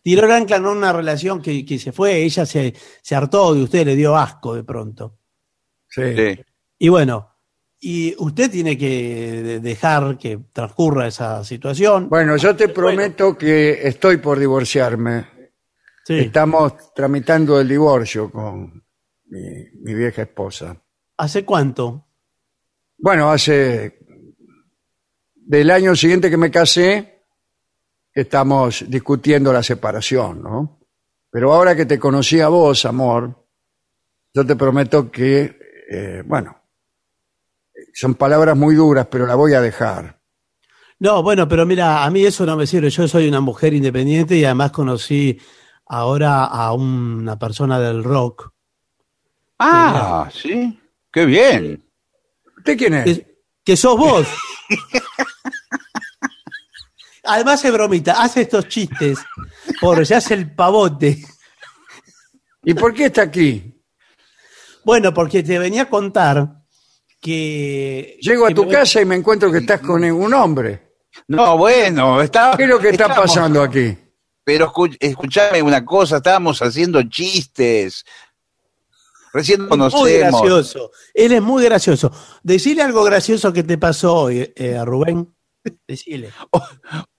Tiró el ancla en una relación que, que se fue, ella se, se hartó de usted, le dio asco de pronto. Sí. Sí. Y bueno, y usted tiene que de- dejar que transcurra esa situación. Bueno, yo te prometo que estoy por divorciarme. Sí. Estamos tramitando el divorcio con mi, mi vieja esposa. ¿Hace cuánto? Bueno, hace del año siguiente que me casé, estamos discutiendo la separación, ¿no? Pero ahora que te conocí a vos, amor, yo te prometo que, eh, bueno, son palabras muy duras, pero la voy a dejar. No, bueno, pero mira, a mí eso no me sirve. Yo soy una mujer independiente y además conocí ahora a una persona del rock. Ah, sí. Qué bien. ¿Usted quién es? Que, que sos vos. Además se bromita, hace estos chistes, por se hace el pavote. ¿Y por qué está aquí? Bueno, porque te venía a contar que... Llego a que tu me- casa y me encuentro que estás con un hombre. No, bueno, estaba. ¿Qué es lo que está pasando aquí? Pero escuchame una cosa, estábamos haciendo chistes. Recién Muy conocemos. gracioso. Él es muy gracioso. Decile algo gracioso que te pasó hoy, eh, a Rubén. Decile.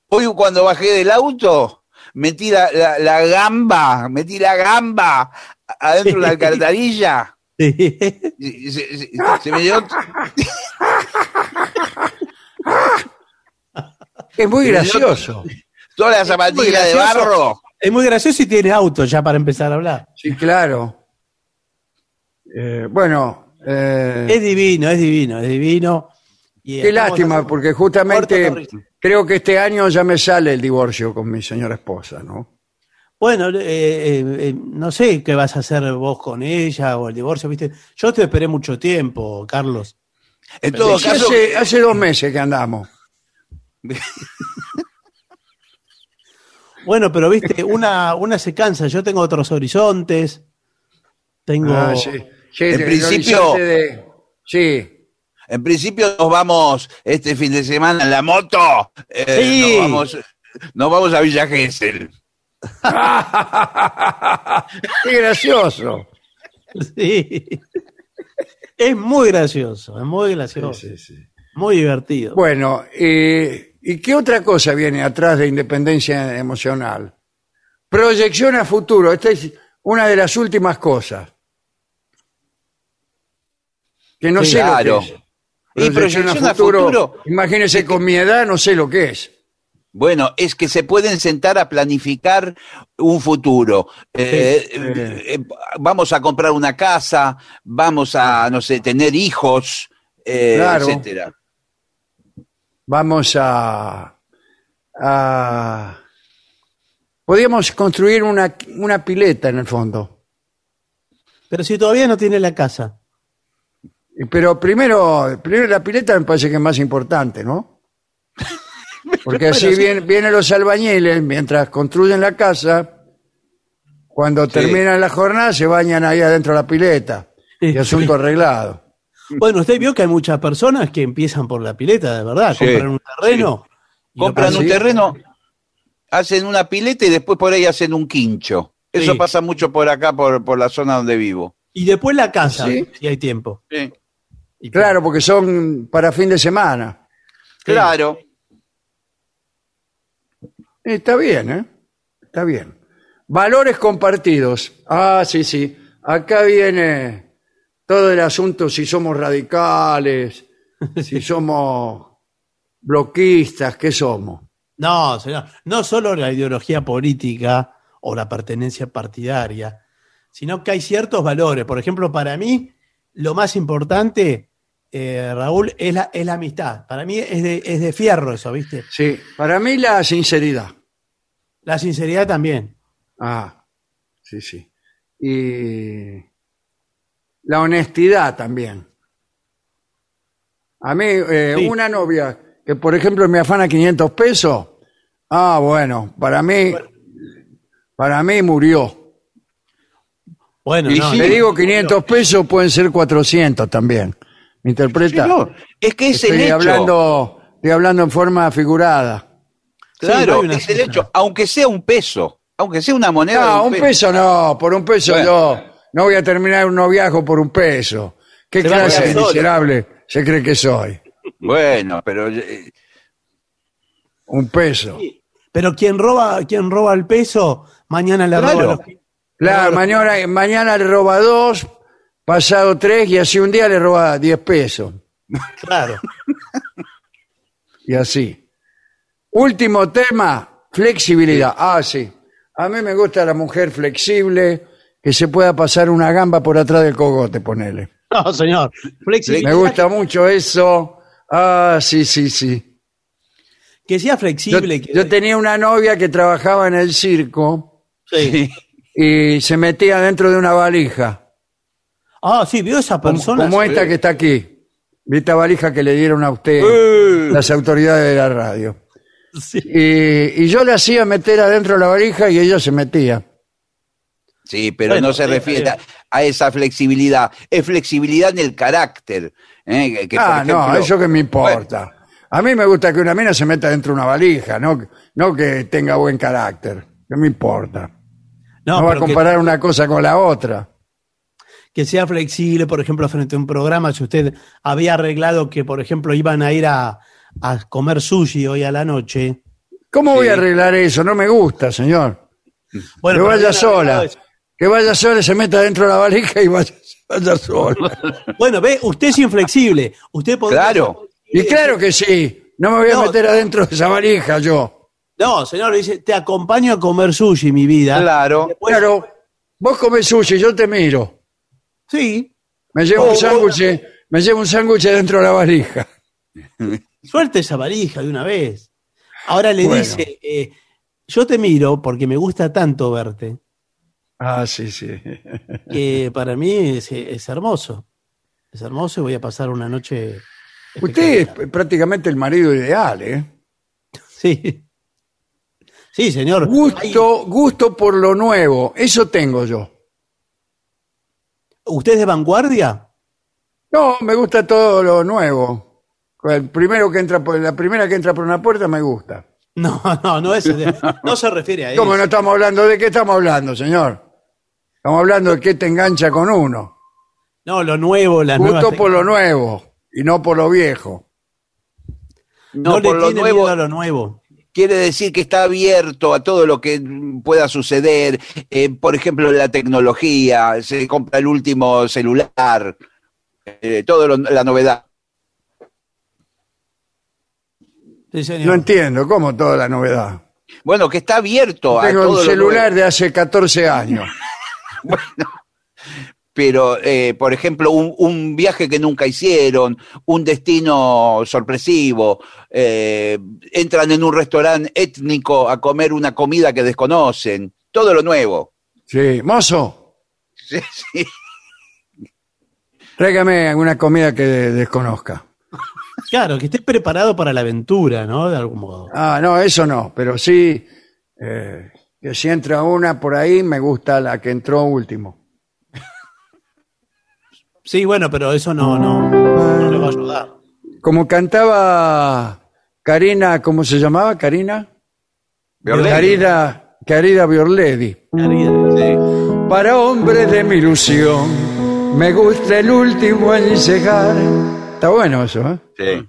Hoy cuando bajé del auto, metí la, la- la gamba, metí la gamba adentro de la alcantarilla. Sí. y Se, se- se me dio Es muy gracioso. toda la muy zapatilla de gracioso. barro. Es muy gracioso y tiene auto ya para empezar a hablar. Sí, claro. Eh, bueno, eh, Es divino, es divino, es divino. Y qué lástima, porque justamente creo que este año ya me sale el divorcio con mi señora esposa, ¿no? Bueno, eh, eh, eh, no sé qué vas a hacer vos con ella o el divorcio, ¿viste? Yo te esperé mucho tiempo, Carlos. En todo Sí, caso, hace, hace dos meses que andamos. Bueno, pero viste, una, una se cansa, yo tengo otros horizontes. Tengo. Ah, sí. Sí, En principio- de- Sí, en principio nos vamos este fin de semana en la moto. Eh, Sí. nos, vamos, nos vamos a Villa Gesell. qué gracioso. Sí. Es muy gracioso, es muy gracioso. Sí, sí, sí. Muy divertido. Bueno, eh, ¿y qué otra cosa viene atrás de independencia emocional? Proyección a futuro. Esta es una de las últimas cosas. Que no Sí, sé claro. lo que es. Y proyección a futuro. Imagínese con mi edad, no sé lo que es. Bueno, es que se pueden sentar a planificar un futuro. Eh, Sí. eh, eh, vamos a comprar una casa, vamos a, no sé, tener hijos, eh, Claro. etcétera. Vamos a, a- Podríamos construir una, una pileta en el fondo. Pero si todavía no tiene la casa. Pero primero, primero la pileta me parece que es más importante, ¿no? Porque así Bueno, sí. vienen, vienen los albañiles mientras construyen la casa. Cuando terminan la jornada se bañan ahí adentro de la pileta. Y asunto arreglado. Bueno, usted vio que hay muchas personas que empiezan por la pileta, de verdad. Sí, compran un terreno. y lo Compran ¿Ah, un sí? terreno, hacen una pileta y después por ahí hacen un quincho. Eso Sí. pasa mucho por acá, por, por la zona donde vivo. Y después la casa, ¿Sí? si hay tiempo. Y- Claro, porque son para fin de semana. Claro. Está bien, ¿eh? Está bien. Valores compartidos. Ah, sí, sí. Acá viene todo el asunto si somos radicales, si somos bloquistas, ¿qué somos? No, señor. No solo la ideología política o la pertenencia partidaria, sino que hay ciertos valores. Por ejemplo, para mí, lo más importante, eh, Raúl, es la, es la amistad. Para mí es de, es de fierro eso, ¿viste? Sí, para mí la sinceridad. La sinceridad también. Ah, sí, sí. Y la honestidad también. A mí, eh, Sí. una novia que, por ejemplo, me afana 500 pesos, ah, bueno, para mí, para mí murió. Bueno, Y no, sí, Le digo 500 pesos, pueden ser 400 también. ¿Me interpreta? No, es que es el estoy, hecho. hablando, estoy hablando en forma figurada. Sí, no Claro, es el hecho. Aunque sea un peso, aunque sea una moneda. No, un peso no, por un peso Bueno. yo no voy a terminar un noviazgo por un peso. ¿Qué Se clase de miserable se cree que soy? Bueno, pero eh, Un peso. Pero quien roba, quien roba el peso, mañana le Claro. roba los Claro, mañana, mañana le roba dos, pasado tres y así un día le roba diez pesos. Claro. Y así. Último tema, flexibilidad. Ah, sí. A mí me gusta la mujer flexible, que se pueda pasar una gamba por atrás del cogote, ponele. No, señor. Flexibilidad. Me gusta mucho eso. Ah, sí, sí, sí. Que sea Yo, flexible. que- yo tenía una novia que trabajaba en el circo Sí. y se metía dentro de una valija, Ah, sí, vio esa como, persona. como esta que está aquí. ¿Vi esta valija que le dieron a usted Eh. las autoridades de la radio? Sí. Y, y yo le hacía meter adentro de la valija y ella se metía. sí, pero Bueno, no se refiere a, a esa flexibilidad. Es flexibilidad en el carácter. ¿eh? Que- que, por ah, no, eso que me importa. A mí me gusta que una mina se meta dentro de una valija, no, no que tenga buen carácter. ¿Qué me importa? No, va a que- comparar una cosa con la otra. Que sea flexible, por ejemplo, frente a un programa, si usted había arreglado que, por ejemplo, iban a ir a, a comer sushi hoy a la noche. ¿Cómo voy a arreglar eso? No me gusta, señor. Bueno, que vaya sola. eso. Que vaya sola, se meta dentro de la valija y vaya, vaya sola. Bueno, ve, usted es inflexible. Usted podría Claro. Y claro que sí. No me voy a meter adentro de esa valija yo. No, señor, dice, te acompaño a comer sushi, mi vida. Claro. Después- Claro, vos comes sushi, yo te miro. Sí, Me llevo Oh, un sándwich, me llevo un sándwich dentro de la valija. suelte esa varija de una vez. Ahora le Bueno. dice, eh, yo te miro porque me gusta tanto verte, Ah, sí, sí. que para mí es, es hermoso. Es hermoso y voy a pasar una noche. Usted es prácticamente el marido ideal, ¿eh? Sí. Sí, señor. Gusto, gusto por lo nuevo, eso tengo yo. ¿Usted es de vanguardia? No, me gusta todo lo nuevo. El primero que entra por, la primera que entra por una puerta me gusta. No, no, no es. no se refiere a eso. ¿Cómo no estamos hablando? ¿De qué estamos hablando, señor? Estamos hablando de qué te engancha con uno. No, lo nuevo, las nuevas. por lo nuevo y no por lo viejo. No, No, le por lo tiene nuevo miedo a lo nuevo. Quiere decir que está abierto a todo lo que pueda suceder. Eh, por ejemplo, la tecnología, se compra el último celular, eh, todo lo- la novedad. Sí, señor. No entiendo, ¿cómo toda la novedad? Bueno, que está abierto a Tengo todo un lo celular de hace 14 años. Pero, eh, por ejemplo, un, un viaje que nunca hicieron, un destino sorpresivo, eh, entran en un restaurante étnico a comer una comida que desconocen, todo lo nuevo. Sí, mozo, Sí, sí. tráigame alguna comida que desconozca. Claro, que esté preparado para la aventura, ¿no? De algún modo. Ah, no, eso no, pero sí, eh, que si entra una por ahí, me gusta la que entró último. Sí, bueno, pero eso no, no, no le va a ayudar. Como cantaba Karina, ¿cómo se llamaba? Karina. Biorledi. Karina, Karina Biorledi. Sí. Para hombres de mi ilusión, me gusta el último en llegar. Está bueno eso, ¿eh? Sí.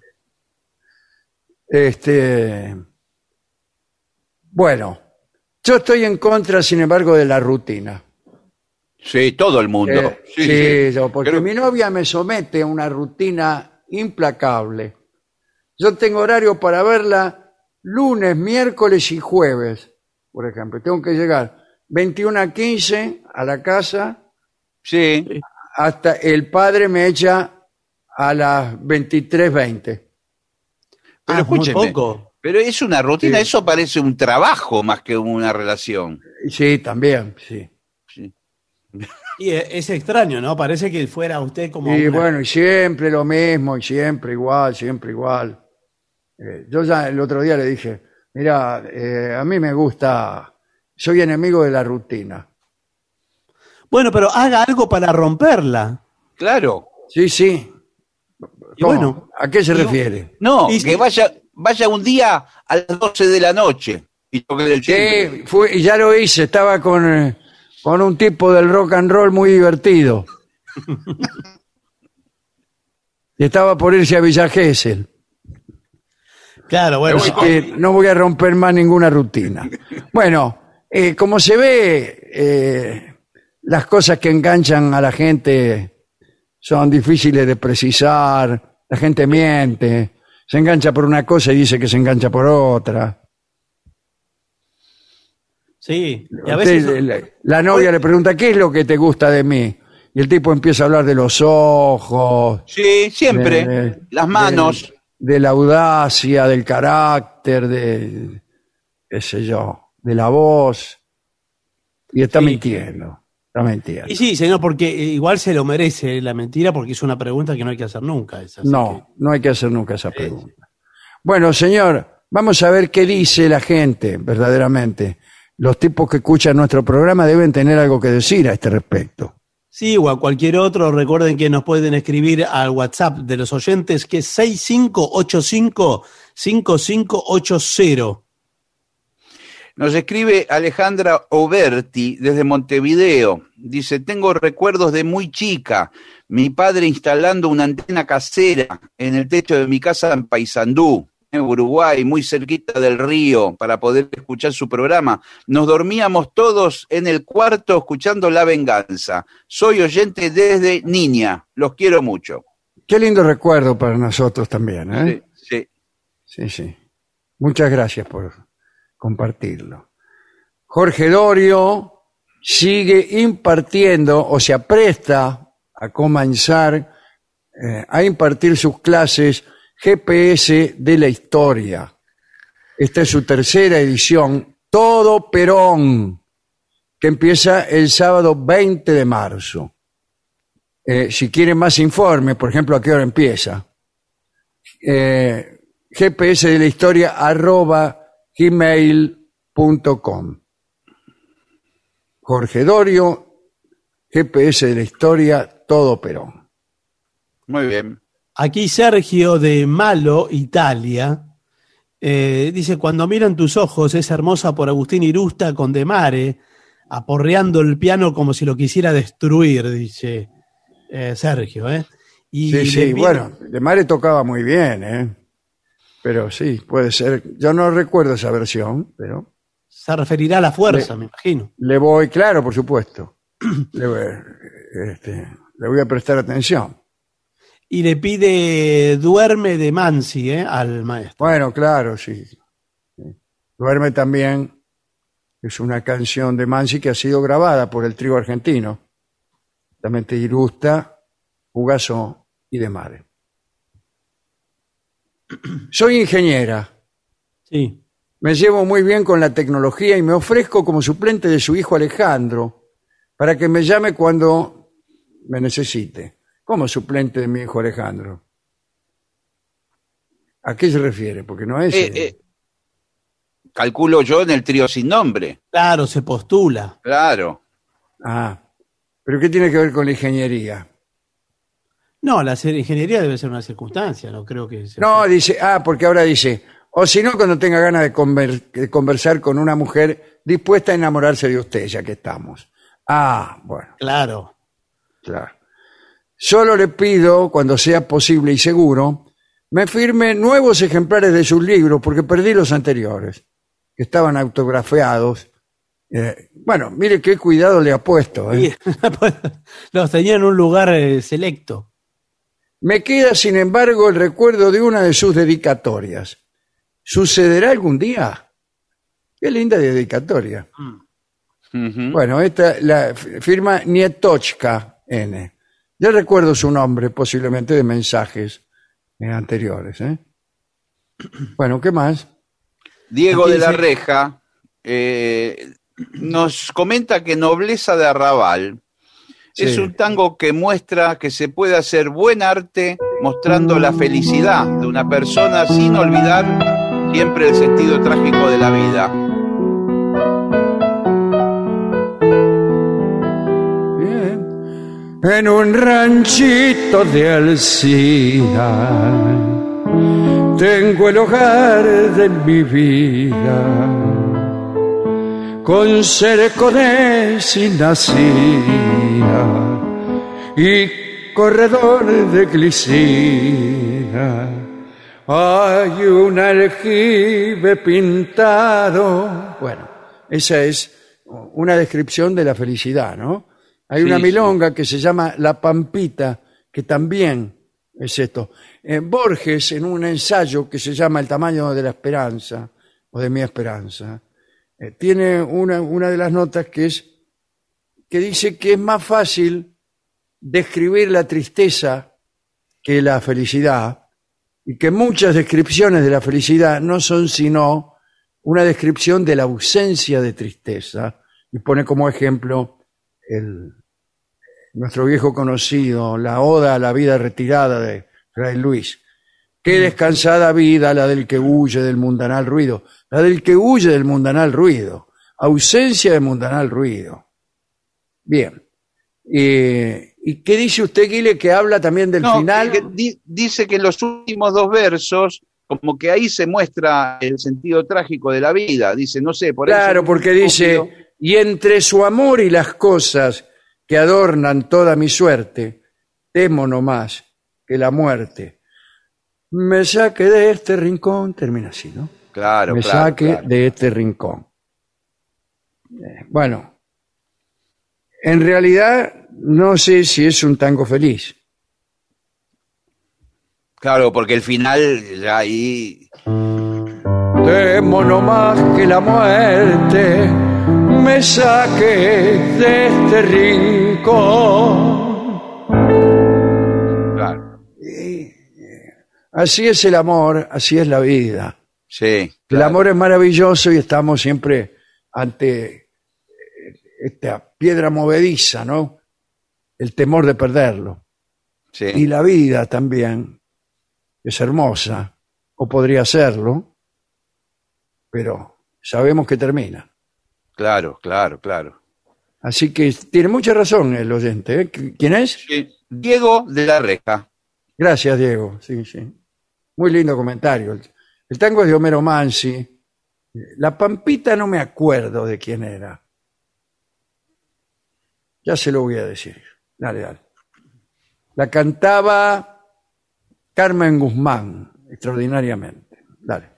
Este. Bueno, yo estoy en contra, sin embargo, de la rutina. Sí, todo el mundo. Eh, Sí, sí, sí. yo, porque Creo- mi novia me somete a una rutina implacable. Yo tengo horario para verla lunes, miércoles y jueves, por ejemplo. Tengo que llegar 21 a 15 a la casa, Sí. hasta el padre me echa a las 23.20. Pero Ah, muy escúcheme. poco. Pero es una rutina, Sí. eso parece un trabajo más que una relación. Sí, también, sí. Y es, es extraño, ¿no? Parece que fuera usted como. Y una- bueno, y siempre lo mismo, y siempre igual, siempre igual. Eh, yo ya el otro día le dije, mira, eh, a mí me gusta, soy enemigo de la rutina. Bueno, pero haga algo para romperla. Claro. Sí, sí. Y ¿Cómo? bueno, ¿A qué se refiere? No, Y que vaya, vaya un día a las 12 de la noche y toque el timbre. Sí, fue, y ya lo hice, estaba con, eh, con un tipo del rock and roll muy divertido. y estaba por irse a Villa Gesell. Claro, bueno. Así que no voy a romper más ninguna rutina. Bueno, eh, como se ve, eh, las cosas que enganchan a la gente son difíciles de precisar, la gente miente, se engancha por una cosa y dice que se engancha por otra. Sí. Y a Usted, veces. la, la novia le pregunta, ¿qué es lo que te gusta de mí? Y el tipo empieza a hablar de los ojos, Sí, siempre. de- de- las manos. de, de la audacia, del carácter, de, qué sé yo, de la voz. Y está Sí. mintiendo, está mintiendo. Y sí, señor, porque igual se lo merece la mentira porque es una pregunta que no hay que hacer nunca. esa, No, no hay que hacer nunca esa pregunta. Bueno, señor, vamos a ver qué dice la gente, verdaderamente. Los tipos que escuchan nuestro programa deben tener algo que decir a este respecto. Sí, o a cualquier otro, recuerden que nos pueden escribir al WhatsApp de los oyentes que es 6585-5580. Nos escribe Alejandra Oberti desde Montevideo. Dice, tengo recuerdos de muy chica, mi padre instalando una antena casera en el techo de mi casa en Paysandú, Uruguay, muy cerquita del río, para poder escuchar su programa. Nos dormíamos todos en el cuarto escuchando La Venganza. Soy oyente desde niña, los quiero mucho. Qué lindo recuerdo para nosotros también, ¿eh? Sí, sí. Sí, sí. Muchas gracias por compartirlo. Jorge Dorio sigue impartiendo o se apresta a comenzar eh, a impartir sus clases GPS de la historia. Esta es su tercera edición, Todo Perón, que empieza el sábado 20 de marzo. Eh, si quieren más informes, por ejemplo, a qué hora empieza. Eh, GPS de la historia arroba gmail.com. Jorge Dorio, GPS de la historia, todo Perón. Muy bien. Aquí Sergio de Malo, Italia, eh, dice, cuando miran tus ojos es hermosa por Agustín Irusta con De Mare, aporreando el piano como si lo quisiera destruir, dice eh, Sergio. ¿eh? Y Sí, sí, bueno, de Mare tocaba muy bien, ¿eh? Pero sí, puede ser. Yo no recuerdo esa versión, pero Se referirá a la fuerza, me imagino. le voy, claro, por supuesto. Le voy, este, le voy a prestar atención. Y le pide Duerme de Mansi ¿eh? al maestro. Bueno, claro, sí. Duerme también es una canción de Mansi que ha sido grabada por el trío argentino. También te ilustra Fugazo y de Mare. Soy ingeniera. Sí. Me llevo muy bien con la tecnología y me ofrezco como suplente de su hijo Alejandro para que me llame cuando me necesite. ¿Cómo suplente de mi hijo Alejandro? ¿A qué se refiere? Porque no es... Eh, eh, calculo yo en el trío sin nombre. Claro, se postula. Claro. Ah, pero ¿qué tiene que ver con la ingeniería? No, la ser- ingeniería debe ser una circunstancia, no creo que sea. No, dice, ah, porque ahora dice, o si no, cuando tenga ganas de, conver- de conversar con una mujer dispuesta a enamorarse de usted, ya que estamos. Ah, bueno, Claro. claro. Solo le pido, cuando sea posible y seguro, me firme nuevos ejemplares de sus libros, porque perdí los anteriores, que estaban autografiados. Eh, bueno, mire qué cuidado le ha puesto. ¿eh? Los tenía en un lugar eh, selecto. Me queda, sin embargo, el recuerdo de una de sus dedicatorias. ¿Sucederá algún día? Qué linda dedicatoria. Ujú. Bueno, esta la firma Nietochka N. Yo recuerdo su nombre, posiblemente de mensajes eh, anteriores. ¿eh? Bueno, ¿qué más? Diego Aquí de la Reja eh, nos comenta que Nobleza de Arrabal Sí. es un tango que muestra que se puede hacer buen arte mostrando la felicidad de una persona sin olvidar siempre el sentido trágico de la vida. En un ranchito de Alcina tengo el hogar de mi vida con cerco de sinacina y corredor de glicina. Hay un aljibe pintado. Bueno, esa es una descripción de la felicidad, ¿no? Hay Sí, una sí. milonga que se llama La Pampita, que también es esto. Eh, Borges, en un ensayo que se llama El tamaño de la esperanza, o de mi esperanza, eh, tiene una, una de las notas que es que dice que es más fácil describir la tristeza que la felicidad y que muchas descripciones de la felicidad no son sino una descripción de la ausencia de tristeza y pone como ejemplo el, nuestro viejo conocido, la oda a la vida retirada de Fray Luis. Qué descansada vida la del que huye del mundanal ruido, la del que huye del mundanal ruido, ausencia de mundanal ruido. Bien. Eh, ¿Y qué dice usted, Guile, que habla también del No, final? que di- dice que los últimos dos versos como que ahí se muestra el sentido trágico de la vida. Dice, no sé, por ahí Claro, porque dice, y entre su amor y las cosas que adornan toda mi suerte, temo no más que la muerte. Me saque de este rincón, termina así, ¿no? Claro, me claro, saque claro. de este rincón. Eh, bueno, en realidad no sé si es un tango feliz. Claro, porque el final ya ahí. Temo no más que la muerte me saque de este rincón. Claro. Así es el amor, así es la vida. Sí. El amor es maravilloso y estamos siempre ante eh, esta piedra movediza, ¿no? El temor de perderlo. Sí. Y la vida también es hermosa, o podría serlo, pero sabemos que termina. Claro, claro, claro. Así que tiene mucha razón el oyente. ¿eh? ¿Quién es? Diego de la Reja. Gracias, Diego. Sí, sí. Muy lindo comentario. El, el tango es de Homero Mansi. La Pampita no me acuerdo de quién era. Ya se lo voy a decir. Dale, dale. La cantaba Carmen Guzmán, extraordinariamente. Dale.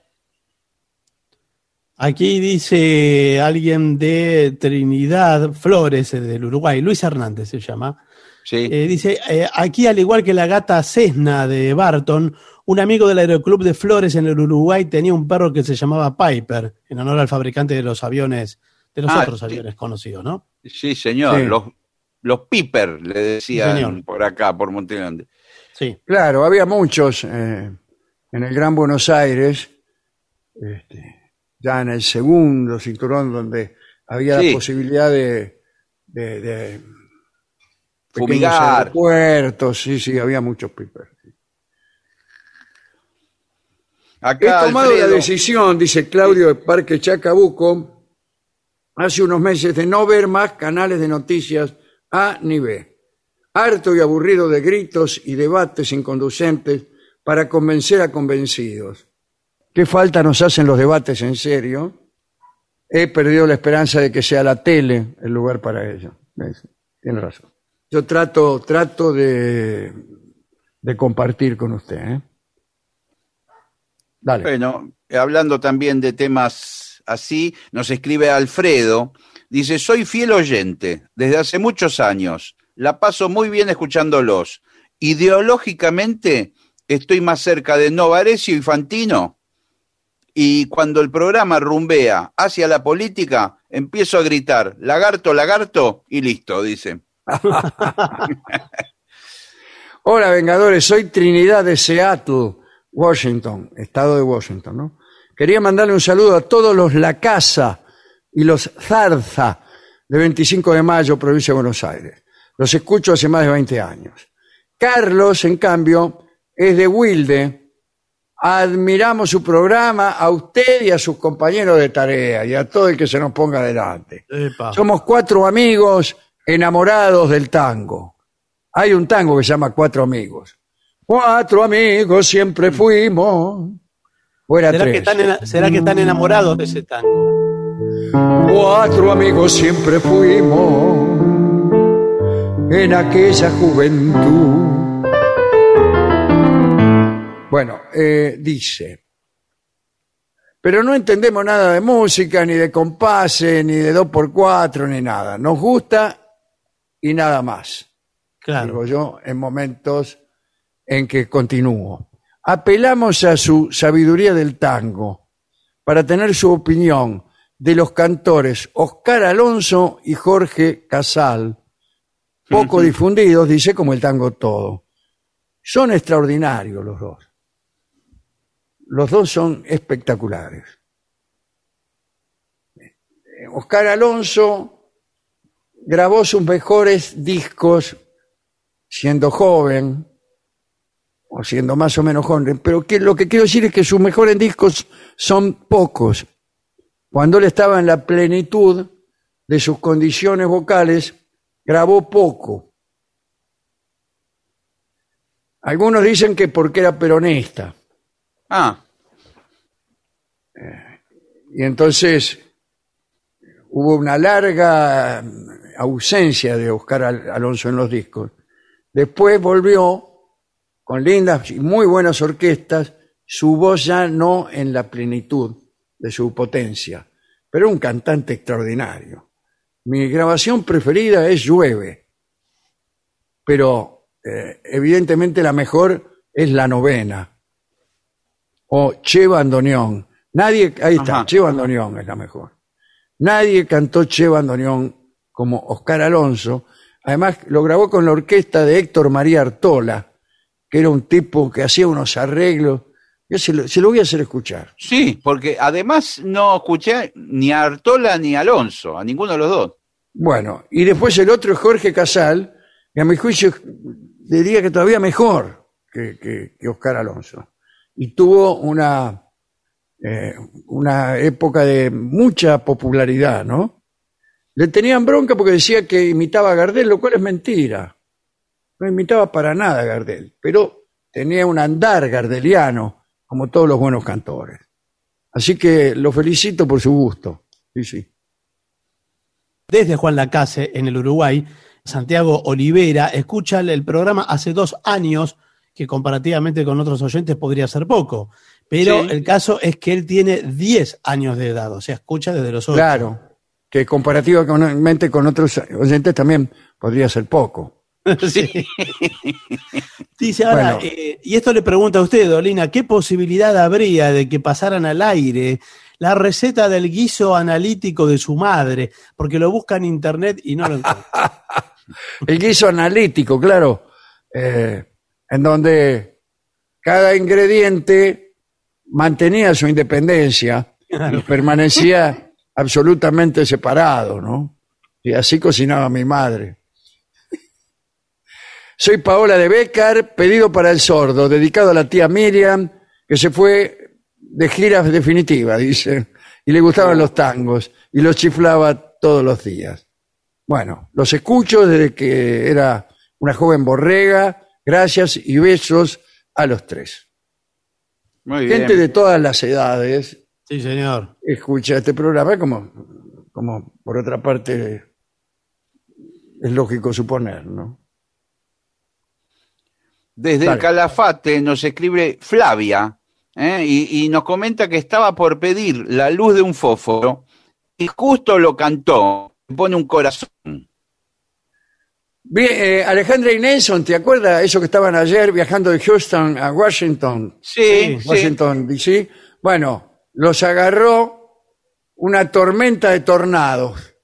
Aquí dice alguien de Trinidad Flores, eh, del Uruguay, Luis Hernández se llama. Sí. Eh, dice, eh, aquí al igual que la gata Cessna de Barton, un amigo del Aeroclub de Flores en el Uruguay tenía un perro que se llamaba Piper, en honor al fabricante de los aviones, de los Ah, otros sí. aviones conocidos, ¿no? Sí, señor. Sí. Los, los Piper, le decían señor. por acá, por Montegrande. Sí. Claro, había muchos eh, en el Gran Buenos Aires, este, ya en el segundo cinturón donde había Sí. la posibilidad de, de, de Fumigar. aeropuertos, sí, sí, había muchos pipers. He Acá, tomado la decisión, dice Claudio de Parque Chacabuco, hace unos meses de no ver más canales de noticias A ni B. Harto y aburrido de gritos y debates inconducentes para convencer a convencidos. ¿Qué falta nos hacen los debates en serio? He perdido la esperanza de que sea la tele el lugar para ello. Tiene razón. Yo trato, trato de, de compartir con usted. ¿eh? Dale. Bueno, hablando también de temas así, nos escribe Alfredo. Dice, soy fiel oyente desde hace muchos años. La paso muy bien escuchándolos. Ideológicamente estoy más cerca de Novarecio y Fantino. Y cuando el programa rumbea hacia la política, empiezo a gritar, lagarto, lagarto, y listo, dice. Hola, Vengadores, soy Trinidad de Seattle, Washington, estado de Washington, ¿no? Quería mandarle un saludo a todos los La Casa y los Zarza de 25 de mayo, provincia de Buenos Aires. Los escucho hace más de 20 años. Carlos, en cambio, es de Wilde. Admiramos su programa, a usted y a sus compañeros de tarea y a todo el que se nos ponga delante. Epa. Somos cuatro amigos enamorados del tango. Hay un tango que se llama Cuatro Amigos. Cuatro amigos siempre fuimos. Fuera ¿Será que, tres. están ena- ¿Será que están enamorados de ese tango? Cuatro amigos siempre fuimos en aquella juventud. Bueno, eh, dice, pero no entendemos nada de música, ni de compase, ni de dos por cuatro, ni nada. Nos gusta y nada más. Claro. digo yo, en momentos en que continúo. Apelamos a su sabiduría del tango para tener su opinión de los cantores Oscar Alonso y Jorge Casal, poco difundidos, dice, como el tango todo. Son extraordinarios los dos. Los dos son espectaculares. Oscar Alonso grabó sus mejores discos siendo joven, o siendo más o menos joven, pero lo que quiero decir es que sus mejores discos son pocos. Cuando él estaba en la plenitud de sus condiciones vocales, grabó poco. Algunos dicen que porque era peronista. Ah, y entonces hubo una larga ausencia de Oscar Al- Alonso en los discos. Después volvió con lindas y muy buenas orquestas, su voz ya no en la plenitud de su potencia, pero un cantante extraordinario. Mi grabación preferida es Llueve, pero eh, evidentemente la mejor es la novena, o Che Bandoneón. Nadie, ahí está, Ajá. Che Bandoneón es la mejor. Nadie cantó Che Bandoneón como Oscar Alonso. Además, lo grabó con la orquesta de Héctor María Artola, que era un tipo que hacía unos arreglos. Yo se lo, se lo voy a hacer escuchar. Sí, porque además no escuché ni a Artola ni a Alonso, a ninguno de los dos. Bueno, y después el otro es Jorge Casal, que a mi juicio diría que todavía mejor que, que- que Oscar Alonso. Y tuvo una, eh, una época de mucha popularidad, ¿no? Le tenían bronca porque decía que imitaba a Gardel, lo cual es mentira. No imitaba para nada a Gardel, pero tenía un andar gardeliano, como todos los buenos cantores. Así que lo felicito por su gusto. Sí, sí. Desde Juan Lacase, en el Uruguay, Santiago Olivera escucha el programa hace dos años, que comparativamente con otros oyentes podría ser poco. Pero Sí. el caso es que él tiene 10 años de edad, o sea, escucha desde los 8. Claro, que comparativamente con otros oyentes también podría ser poco. Sí. Dice ahora, Bueno. eh, y esto le pregunta a usted, Dolina, ¿qué posibilidad habría de que pasaran al aire la receta del guiso analítico de su madre? Porque lo busca en internet y no lo encuentra. El guiso analítico, claro, eh, en donde cada ingrediente mantenía su independencia y permanecía absolutamente separado, ¿no? Y así cocinaba mi madre. Soy Paola de Becar, pedido para el sordo, dedicado a la tía Miriam, que se fue de gira definitiva, dice, y le gustaban los tangos, y los chiflaba todos los días. Bueno, los escucho desde que era una joven borrega, gracias y besos a los tres. Muy bien. Gente de todas las edades Sí, señor. escucha este programa, como, como por otra parte es lógico suponer, ¿no? Desde Dale. el Calafate nos escribe Flavia ¿eh? y, y nos comenta que estaba por pedir la luz de un fósforo y justo lo cantó. Pone un corazón. Bien, eh, Alejandra y Nelson, ¿te acuerdas eso que estaban ayer viajando de Houston a Washington? Sí, sí. Washington, D.C. Bueno, los agarró una tormenta de tornados.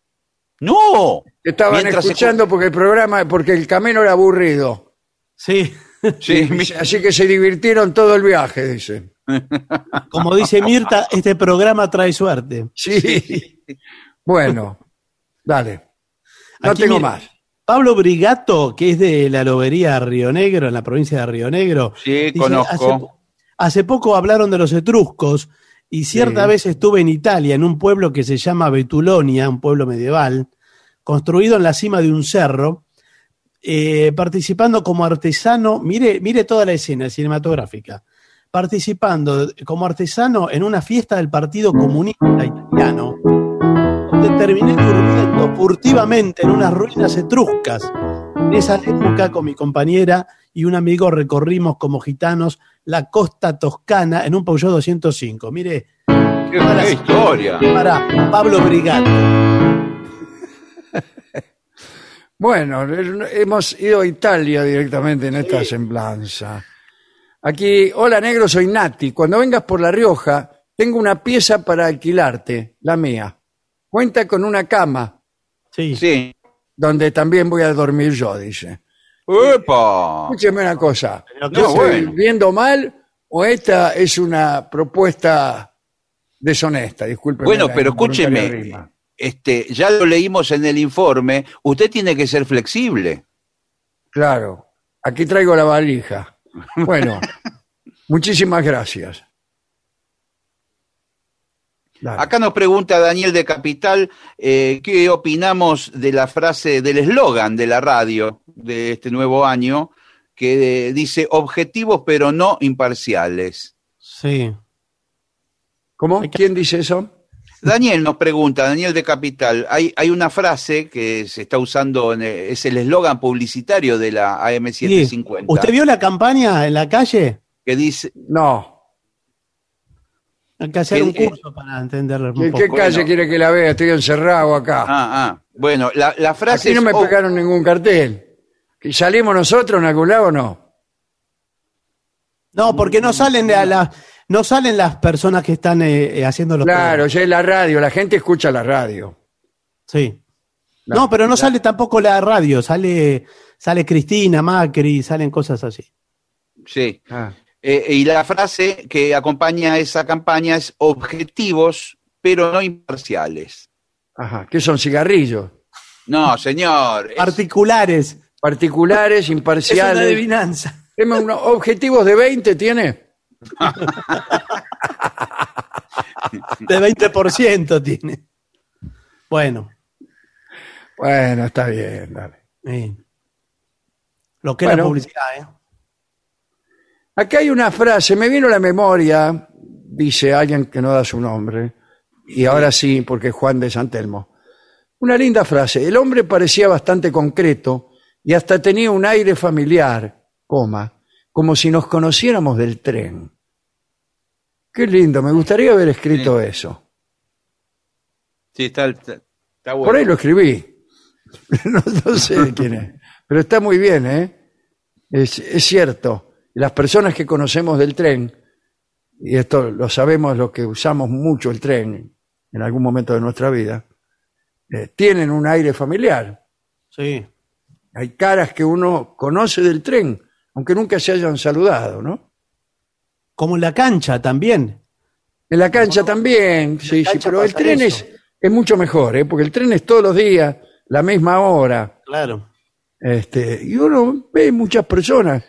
¡No! Estaban Mientras se escuchando porque el programa, porque el camino era aburrido. Sí, Sí, Y- Así que se divirtieron todo el viaje, dicen. como dice Mirta, este programa trae suerte. Sí. bueno, dale. No Aquí, tengo mira, más. Pablo Brigato, que es de la lobería Río Negro, en la provincia de Río Negro. Sí, dice, conozco. Hace, po- hace poco hablaron de los etruscos y cierta Sí. vez estuve en Italia, en un pueblo que se llama Betulonia, un pueblo medieval, construido en la cima de un cerro, eh, participando como artesano, mire, mire toda la escena cinematográfica, participando como artesano en una fiesta del Partido Comunista Italiano, donde terminé durmiendo furtivamente en unas ruinas etruscas. En esa época, con mi compañera y un amigo, recorrimos como gitanos la costa toscana en un Peugeot 205. Mire, ¡Qué, qué historia! para Pablo Brigato. Bueno, hemos ido a Italia directamente en esta semblanza. Aquí, hola negro, soy Nati. Cuando vengas por La Rioja, tengo una pieza para alquilarte, la mía. Cuenta con una cama, Sí. Sí. donde también voy a dormir yo, dice. ¡Epa! Escúcheme una cosa. Pero ¿Yo no, estoy bueno. viendo mal o esta es una propuesta deshonesta? Disculpe. Bueno, pero escúcheme, este, ya lo leímos en el informe, usted tiene que ser flexible. Claro, aquí traigo la valija. Bueno, muchísimas gracias. Acá nos pregunta Daniel de Capital eh, qué opinamos de la frase del eslogan de la radio de este nuevo año que eh, dice objetivos pero no imparciales. Sí. ¿Cómo? ¿Quién dice eso? Daniel nos pregunta, Daniel de Capital, hay, hay una frase que se está usando, en, eh, es el eslogan publicitario de la Sí. AM750, ¿Usted vio la campaña en la calle? que dice, No. Hay que hacer ¿Qué- un curso para entenderlo ¿En qué calle quiere que la vea? Estoy encerrado acá. ah, ah, bueno, la, la frase Aquí no es, me oh, pegaron ningún cartel. ¿Y ¿Salimos nosotros en algún lado o no? No, porque no salen de a la- no salen las personas que están eh, eh, haciendo los Claro, programas. ya es la radio, la gente escucha la radio. Sí. No, pero no sale tampoco la radio, sale sale Cristina, Macri, salen cosas así. sí, Ah. Eh, y la frase que acompaña esa campaña es objetivos, pero no imparciales. Ajá. ¿Qué son cigarrillos? No, señor, es- Particulares, Particulares. Es una imparciales. adivinanza. Deme unos objetivos de 20 tiene. De 20% tiene. Bueno, Bueno, está bien, dale. lo que es la Bueno. publicidad, ¿eh? Acá hay una frase, me vino a la memoria, dice alguien que no da su nombre, y ahora sí, porque es Juan de Santelmo. Una linda frase. El hombre parecía bastante concreto y hasta tenía un aire familiar, coma, como si nos conociéramos del tren. Qué lindo, me gustaría haber escrito eso. sí, está, está- está bueno. Por ahí lo escribí. no, no sé quién es. Pero está muy bien, ¿eh? Es, es cierto. Las personas que conocemos del tren, y esto lo sabemos los que usamos mucho el tren en algún momento de nuestra vida, eh, tienen un aire familiar. Sí. Hay caras que uno conoce del tren, aunque nunca se hayan saludado, ¿no? Como en la cancha también. En la cancha también, sí, sí, pero el tren es, es mucho mejor, ¿eh? porque el tren es todos los días, la misma hora. Claro. Este, y uno ve muchas personas,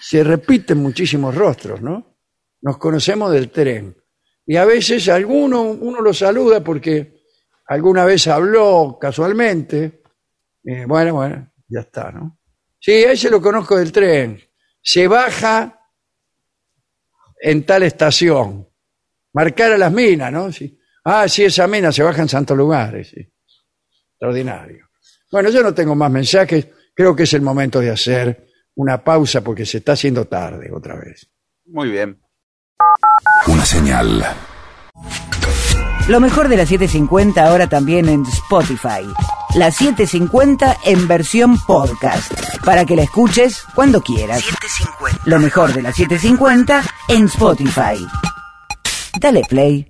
se repiten muchísimos rostros, ¿no? Nos conocemos del tren. Y a veces alguno, uno lo saluda porque alguna vez habló casualmente. Eh, bueno, bueno, ya está, ¿no? Sí, ese lo conozco del tren. Se baja en tal estación. Marcar a las minas, ¿no? Ah, sí, esa mina se baja en santos lugares. Extraordinario. Bueno, yo no tengo más mensajes. Creo que es el momento de hacer una pausa porque se está haciendo tarde otra vez. Muy bien. Una señal. Lo mejor de la 750 ahora también en Spotify. La 750 en versión podcast. Para que la escuches cuando quieras. Lo mejor de la 750 en Spotify. Dale play.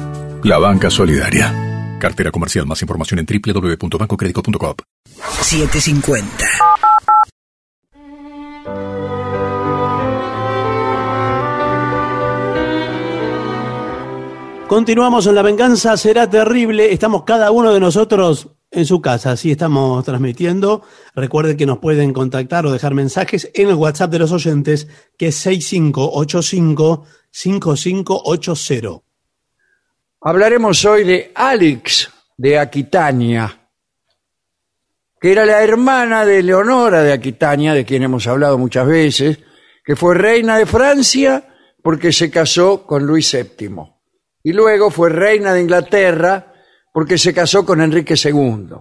la banca solidaria. Cartera comercial. Más información en www.bancocredico.com. 750. Continuamos en La Venganza Será Terrible. Estamos cada uno de nosotros en su casa. Así estamos transmitiendo. Recuerden que nos pueden contactar o dejar mensajes en el WhatsApp de los oyentes, que es 6585-5580. Hablaremos hoy de Alex de Aquitania, que era la hermana de Leonora de Aquitania, de quien hemos hablado muchas veces, que fue reina de Francia porque se casó con Luis VII. Y luego fue reina de Inglaterra porque se casó con Enrique II.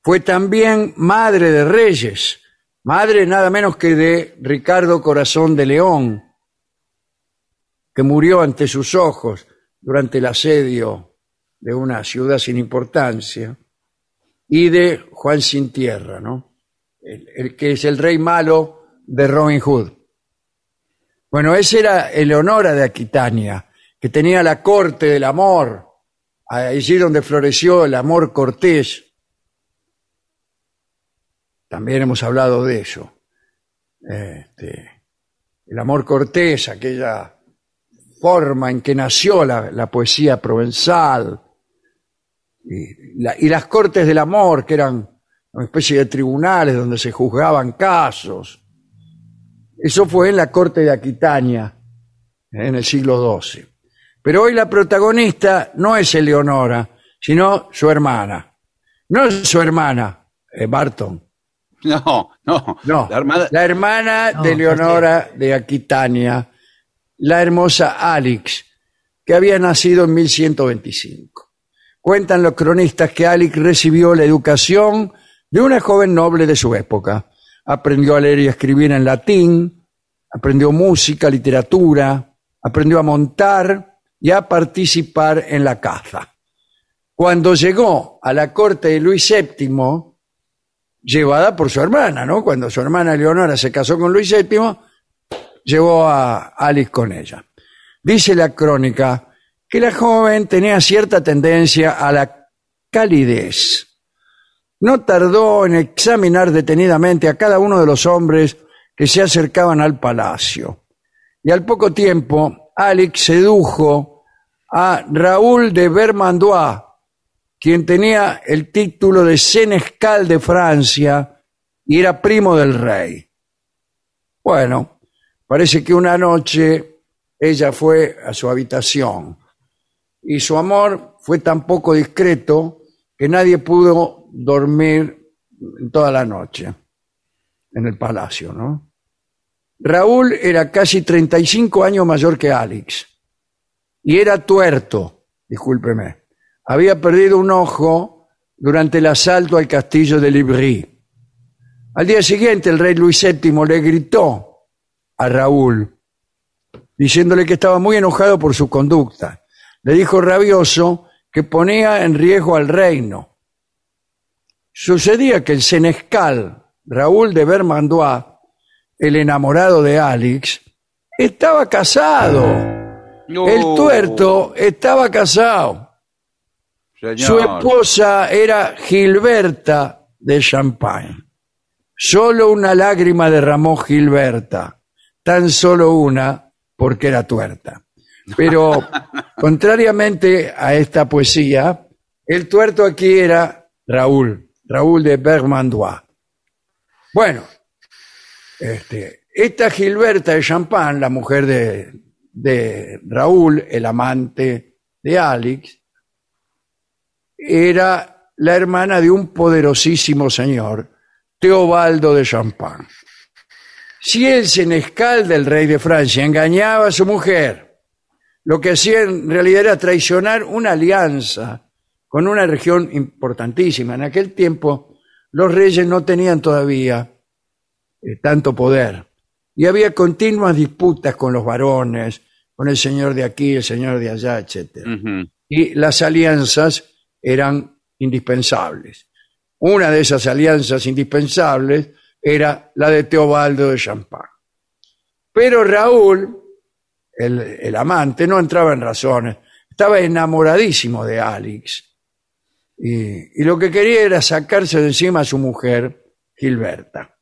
Fue también madre de reyes, madre nada menos que de Ricardo Corazón de León, que murió ante sus ojos durante el asedio de una ciudad sin importancia, y de Juan Sin Tierra, ¿no? El, que es el rey malo de Robin Hood. Bueno, ese era Eleonora de Aquitania, que tenía la corte del amor, allí donde floreció el amor cortés. También hemos hablado de eso. Este, el amor cortés, aquella forma en que nació la, la poesía provenzal y, la- y las cortes del amor, que eran una especie de tribunales donde se juzgaban casos. Eso fue en la corte de Aquitania, en el siglo XII. Pero hoy la protagonista no es Eleonora, sino su hermana. No es su hermana, eh, Barton. No, no. No, La hermana, la hermana No, de Leonora de Aquitania, la hermosa Alix, que había nacido en 1125. Cuentan los cronistas que Alix recibió la educación de una joven noble de su época. Aprendió a leer y escribir en latín, aprendió música, literatura, aprendió a montar y a participar en la caza. Cuando llegó a la corte de Luis VII, llevada por su hermana, ¿no? Cuando su hermana Leonora se casó con Luis VII, llevó a Alice con ella. Dice la crónica que la joven tenía cierta tendencia a la calidez. No tardó en examinar detenidamente a cada uno de los hombres que se acercaban al palacio. Y al poco tiempo, Alex sedujo a Raúl de Vermandois, quien tenía el título de senescal de Francia y era primo del rey. Bueno, parece que una noche ella fue a su habitación y su amor fue tan poco discreto que nadie pudo dormir toda la noche en el palacio, ¿no? Raúl era casi 35 años mayor que Alex y era tuerto, discúlpeme había perdido un ojo durante el asalto al castillo de Libri. Al día siguiente el rey Luis VII le gritó a Raúl, diciéndole que estaba muy enojado por su conducta. Le dijo rabioso que ponía en riesgo al reino. Sucedía que el senescal Raúl de Vermandois, el enamorado de Alex, estaba casado. No. El tuerto estaba casado. Señor. Su esposa era Gilberta de Champagne. Solo una lágrima derramó Gilberta, tan solo una porque era tuerta. Pero, contrariamente a esta poesía, el tuerto aquí era Raúl, Raúl de Bermandois. Bueno, este, esta Gilberta de Champagne, la mujer de, de Raúl, el amante de Alex, era la hermana de un poderosísimo señor, Teobaldo de Champagne. Si el senescal del rey de Francia engañaba a su mujer, lo que hacía en realidad era traicionar una alianza con una región importantísima. En aquel tiempo los reyes no tenían todavía eh, tanto poder y había continuas disputas con los varones, con el señor de aquí, el señor de allá, Ujú. y las alianzas eran indispensables. Una de esas alianzas indispensables era la de Teobaldo de Champagne. Pero Raúl, el, el amante, no entraba en razones, estaba enamoradísimo de Alex y, y lo que quería era sacarse de encima a su mujer, Gilberta.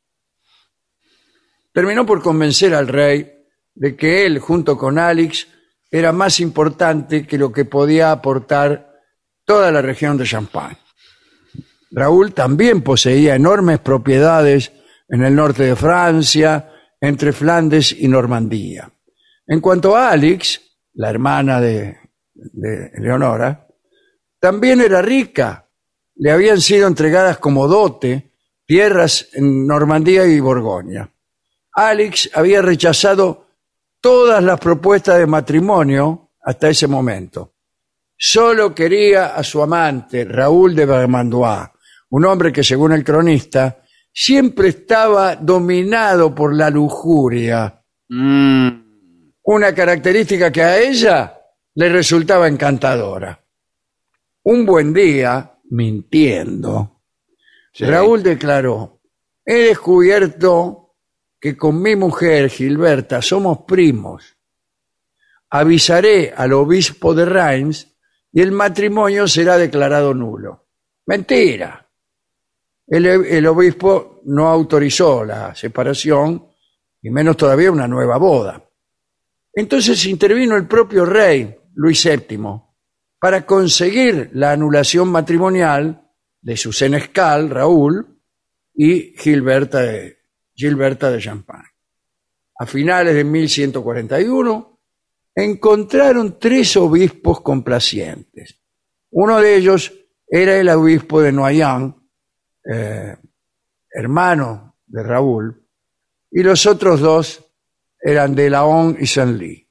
Terminó por convencer al rey de que él, junto con Alex, era más importante que lo que podía aportar toda la región de Champagne. Raúl también poseía enormes propiedades en el norte de Francia, entre Flandes y Normandía. En cuanto a Alex, la hermana de, Leonora, también era rica. Le habían sido entregadas como dote tierras en Normandía y Borgoña. Alex había rechazado todas las propuestas de matrimonio hasta ese momento. Solo quería a su amante, Raúl de Vermandois, un hombre que, según el cronista, siempre estaba dominado por la lujuria, Mm, una característica que a ella le resultaba encantadora. Un buen día, mintiendo, sí. Raúl declaró, he descubierto que con mi mujer Gilberta somos primos. Avisaré al obispo de Reims y el matrimonio será declarado nulo. Mentira. El, obispo no autorizó la separación y menos todavía una nueva boda. Entonces intervino el propio rey, Luis VII, para conseguir la anulación matrimonial de su senescal, Raúl, y Gilberta de, Gilberta de Champagne. A finales de 1141 encontraron tres obispos complacientes. Uno de ellos era el obispo de Noyang, eh, hermano de Raúl, y los otros dos eran de Laon y Saint-Ly.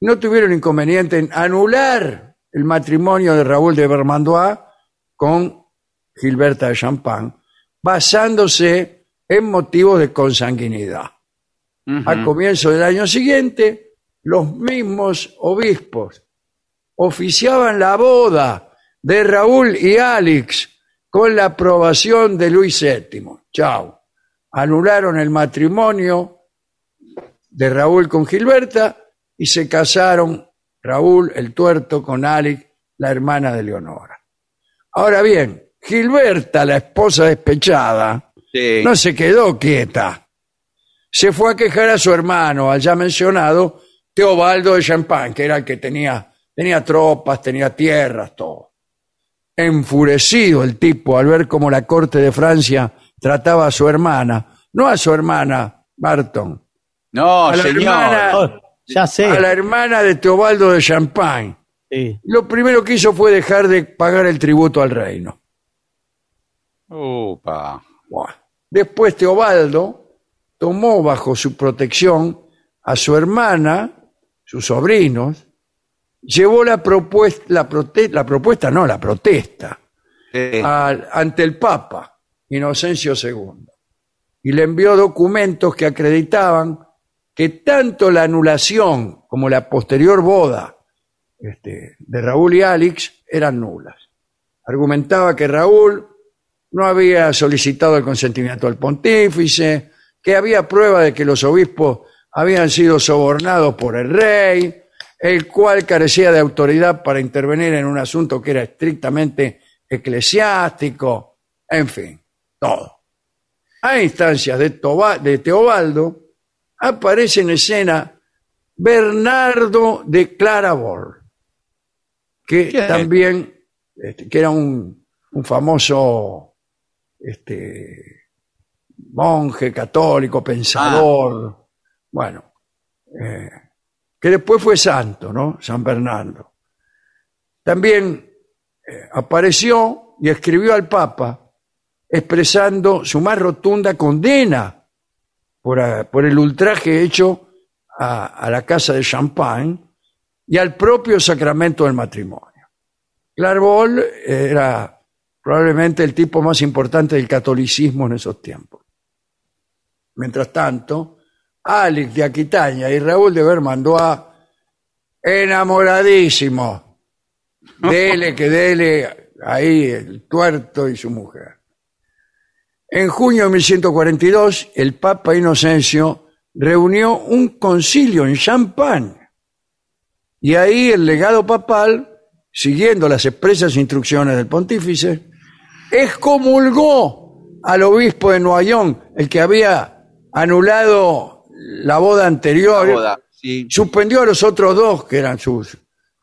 No tuvieron inconveniente en anular el matrimonio de Raúl de Vermandois con Gilberta de Champagne, basándose en motivos de consanguinidad. Al comienzo del año siguiente, los mismos obispos oficiaban la boda de Raúl y Alex con la aprobación de Luis VII. Chao. Anularon el matrimonio de Raúl con Gilberta y se casaron Raúl el tuerto con Alex, la hermana de Leonora. Ahora bien, Gilberta, la esposa despechada, Sí. no se quedó quieta. Se fue a quejar a su hermano, al ya mencionado Teobaldo de Champagne, que era el que tenía, tenía tropas, tenía tierras, todo. Enfurecido el tipo al ver cómo la corte de Francia trataba a su hermana, no a su hermana Barton, No, a la señor. hermana- Oh, ya sé. a la hermana de Teobaldo de Champagne. Sí. Lo primero que hizo fue dejar de pagar el tributo al reino. Upa. Buah. Después Teobaldo tomó bajo su protección a su hermana, sus sobrinos, llevó la propuesta, la, prote- la propuesta, no, la protesta, Sí. al- ante el Papa, Inocencio II, y le envió documentos que acreditaban que tanto la anulación como la posterior boda este, de Raúl y Alex eran nulas. Argumentaba que Raúl no había solicitado el consentimiento del pontífice, que había prueba de que los obispos habían sido sobornados por el rey, el cual carecía de autoridad para intervenir en un asunto que era estrictamente eclesiástico, en fin, todo. A instancias de, Toba- de Teobaldo aparece en escena Bernardo de Clarabourg, que ¿Quién? también este, que era un, un famoso este, monje católico, pensador, bueno, eh, que después fue santo, ¿no? San Bernardo. También eh, apareció y escribió al Papa expresando su más rotunda condena por, el ultraje hecho a, la casa de Champagne y al propio sacramento del matrimonio. Clairvaux era probablemente el tipo más importante del catolicismo en esos tiempos. Mientras tanto, Alex de Aquitaña y Raúl de Vermandois, enamoradísimos, dele que dele ahí el tuerto y su mujer. En junio de 1142, el Papa Inocencio reunió un concilio en Champagne y ahí el legado papal, siguiendo las expresas instrucciones del pontífice, excomulgó al obispo de Noyon, el que había anulado la boda anterior, La boda, sí. suspendió a los otros dos, que eran sus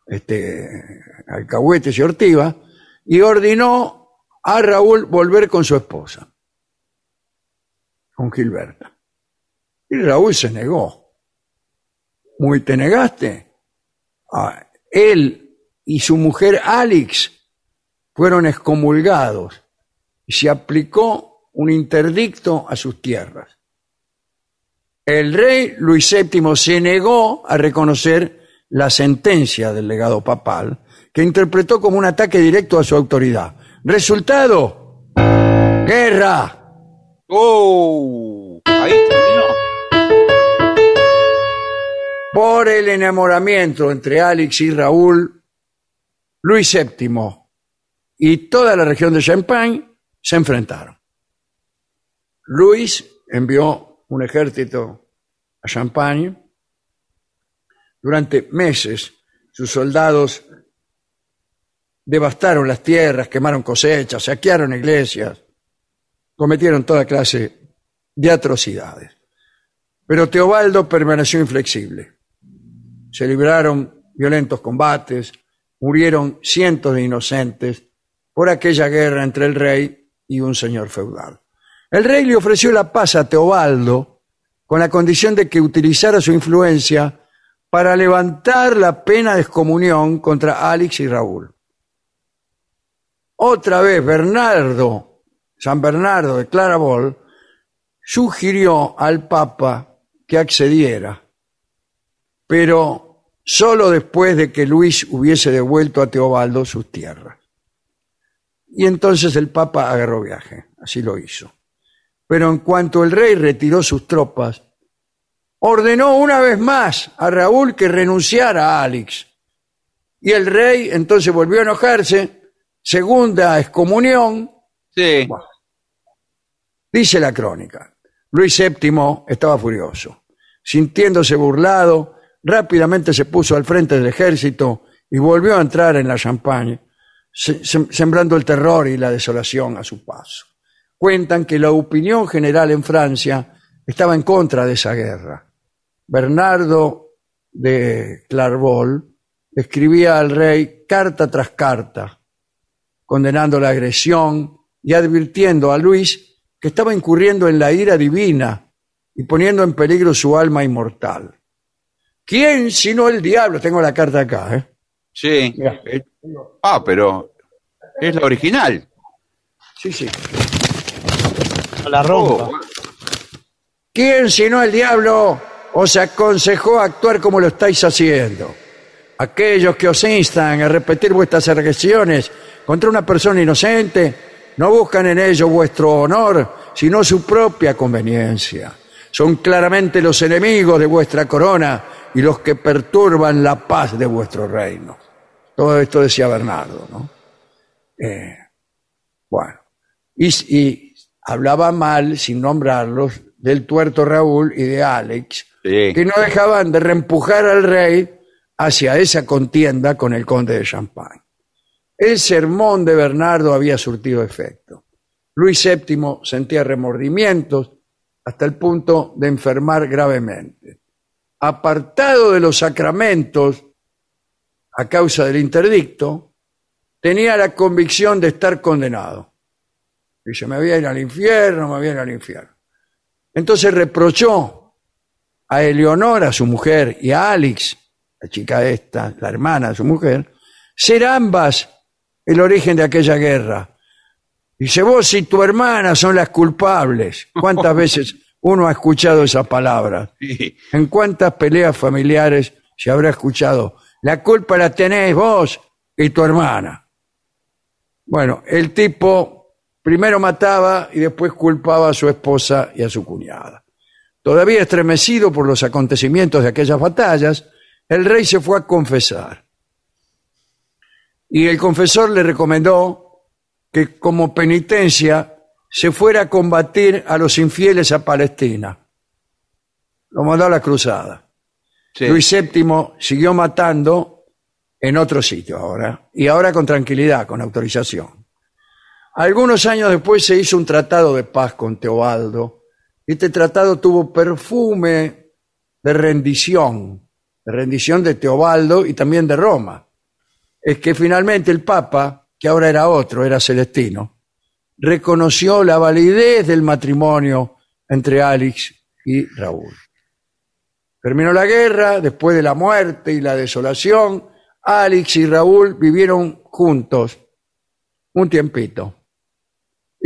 este, alcahuetes y ortivas, y ordenó a Raúl volver con su esposa, con Gilberta. Y Raúl se negó. Muy te negaste. Ah, él y su mujer Alex fueron excomulgados y se aplicó un interdicto a sus tierras. El rey Luis VII se negó a reconocer la sentencia del legado papal, que interpretó como un ataque directo a su autoridad. Resultado, guerra. ¡Oh! Ahí terminó. Por el enamoramiento entre Alex y Raúl, Luis VII y toda la región de Champagne se enfrentaron. Luis envió un ejército a Champagne. Durante meses sus soldados devastaron las tierras, quemaron cosechas, saquearon iglesias, cometieron toda clase de atrocidades. Pero Teobaldo permaneció inflexible. se libraron violentos combates, murieron cientos de inocentes por aquella guerra entre el rey y un señor feudal. El rey le ofreció la paz a Teobaldo con la condición de que utilizara su influencia para levantar la pena de excomunión contra Alex y Raúl. Otra vez Bernardo, San Bernardo de Claraboll, sugirió al Papa que accediera, pero solo después de que Luis hubiese devuelto a Teobaldo sus tierras. Y entonces el Papa agarró viaje, así lo hizo. Pero en cuanto el rey retiró sus tropas, ordenó una vez más a Raúl que renunciara a Alex. Y el rey entonces volvió a enojarse, segunda excomunión. Sí. Dice la crónica. Luis VII estaba furioso. Sintiéndose burlado, rápidamente se puso al frente del ejército y volvió a entrar en la Champagne, se- sem- sembrando el terror y la desolación a su paso. Cuentan que la opinión general en Francia estaba en contra de esa guerra. Bernardo de Clairvaux escribía al rey carta tras carta, condenando la agresión y advirtiendo a Luis que estaba incurriendo en la ira divina y poniendo en peligro su alma inmortal. ¿Quién sino el diablo? Tengo la carta acá, ¿eh? Sí. Ah, pero es la original. Sí, sí. No la rompa. Oh, ¿Quién sino el diablo os aconsejó actuar como lo estáis haciendo? Aquellos que os instan a repetir vuestras agresiones contra una persona inocente no buscan en ello vuestro honor, sino su propia conveniencia. Son claramente los enemigos de vuestra corona y los que perturban la paz de vuestro reino. Todo esto decía Bernardo, ¿no? Eh, bueno, y, y hablaba mal, sin nombrarlos, del tuerto Raúl y de Alex, Sí. que no dejaban de reempujar al rey hacia esa contienda con el conde de Champagne. El sermón de Bernardo había surtido efecto. Luis VII sentía remordimientos hasta el punto de enfermar gravemente. Apartado de los sacramentos a causa del interdicto, tenía la convicción de estar condenado. Dice, me voy a ir al infierno, me voy a ir al infierno. Entonces reprochó a Eleonora, su mujer, y a Alex, la chica esta, la hermana de su mujer, ser ambas el origen de aquella guerra. Dice, vos y tu hermana son las culpables. ¿Cuántas veces uno ha escuchado esa palabra? Sí. ¿En cuántas peleas familiares se habrá escuchado? La culpa la tenés vos y tu hermana. Bueno, el tipo primero mataba y después culpaba a su esposa y a su cuñada. Todavía estremecido por los acontecimientos de aquellas batallas, el rey se fue a confesar. Y el confesor le recomendó que como penitencia se fuera a combatir a los infieles a Palestina. Lo mandó a la cruzada. Sí. Luis VII siguió matando en otro sitio ahora, y ahora con tranquilidad, con autorización. Algunos años después se hizo un tratado de paz con Teobaldo. Este tratado tuvo perfume de rendición, de rendición de Teobaldo y también de Roma. Es que finalmente el Papa, que ahora era otro, era Celestino, reconoció la validez del matrimonio entre Alex y Raúl. Terminó la guerra, después de la muerte y la desolación, Alex y Raúl vivieron juntos un tiempito.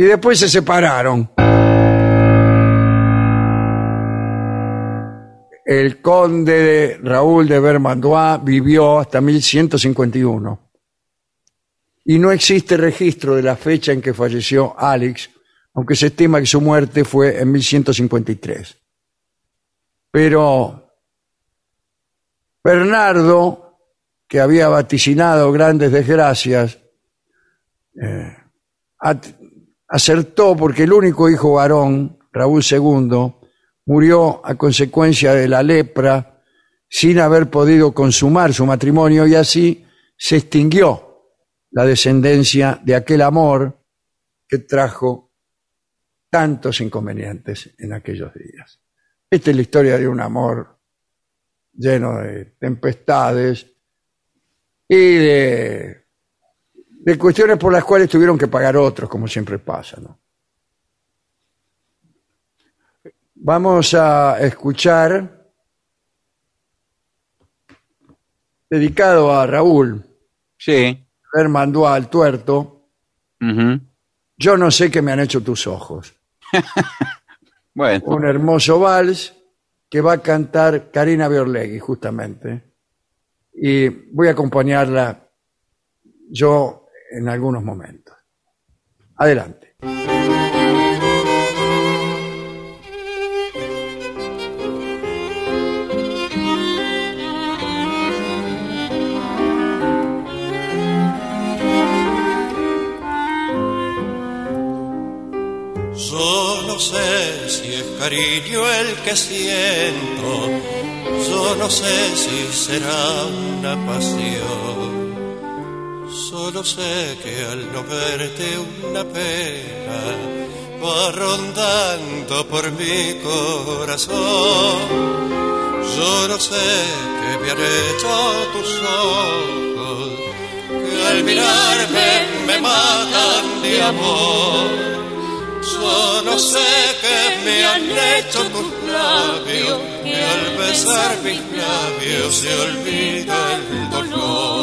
Y después se separaron. El conde de Raúl de Vermandois vivió hasta 1151. Y no existe registro de la fecha en que falleció Alex, aunque se estima que su muerte fue en 1153. Pero Bernardo, que había vaticinado grandes desgracias, eh, acertó porque el único hijo varón, Raúl II, murió a consecuencia de la lepra sin haber podido consumar su matrimonio y así se extinguió la descendencia de aquel amor que trajo tantos inconvenientes en aquellos días. Esta es la historia de un amor lleno de tempestades y de, de cuestiones por las cuales tuvieron que pagar otros, como siempre pasa, ¿no? Vamos a escuchar, dedicado a Raúl, Sí. mandó al tuerto, yo no sé qué me han hecho tus ojos. Bueno, Un hermoso vals que va a cantar Karina Biorlegui, justamente. Y voy a acompañarla yo en algunos momentos. Adelante. Yo no sé si es cariño el que siento, yo no sé si será una pasión. Solo sé que al no verte una pena va rondando por mi corazón. Yo no sé qué me han hecho tus ojos, que al mirarme me matan de amor. Solo sé que me han hecho tus labios, que al besar mis labios se olvida el dolor.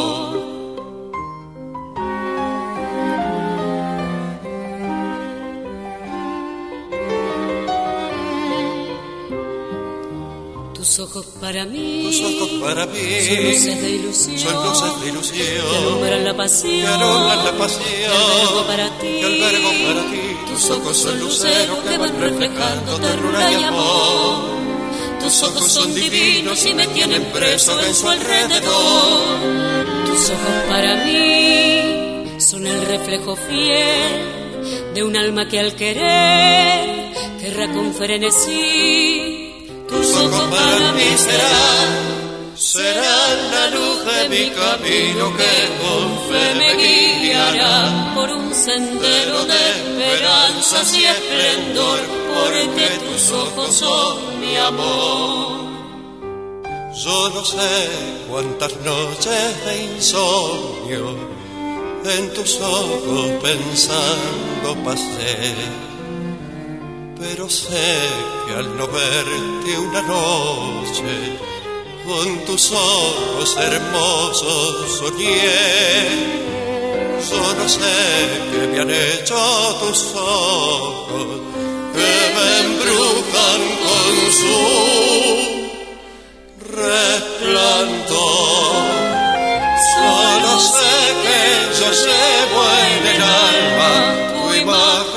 Tus ojos para mí. Tus ojos para mí. Son luces de ilusión, son luces de que ilusión, alumbran la pasión, que alumbran la que pasión, albergo para ti, que albergo para ti. Tus ojos son luceros que van reflejando ternura y amor. Tus ojos son divinos y me tienen preso en su alrededor. Tus ojos para mí son el reflejo fiel de un alma que al querer querrá con frenesí. Tus ojos para mí serán Serán la luz de mi camino que con fe me guiará. Por un sendero de esperanzas y esplendor, porque tus ojos son mi amor. Yo no sé cuántas noches de insomnio en tus ojos pensando pasé, pero sé que al no verte una noche con tus ojos hermosos soñé. Yo no sé qué me han hecho tus ojos que me embrujan con su resplandor. Solo sé que yo llevo en el alma tu imagen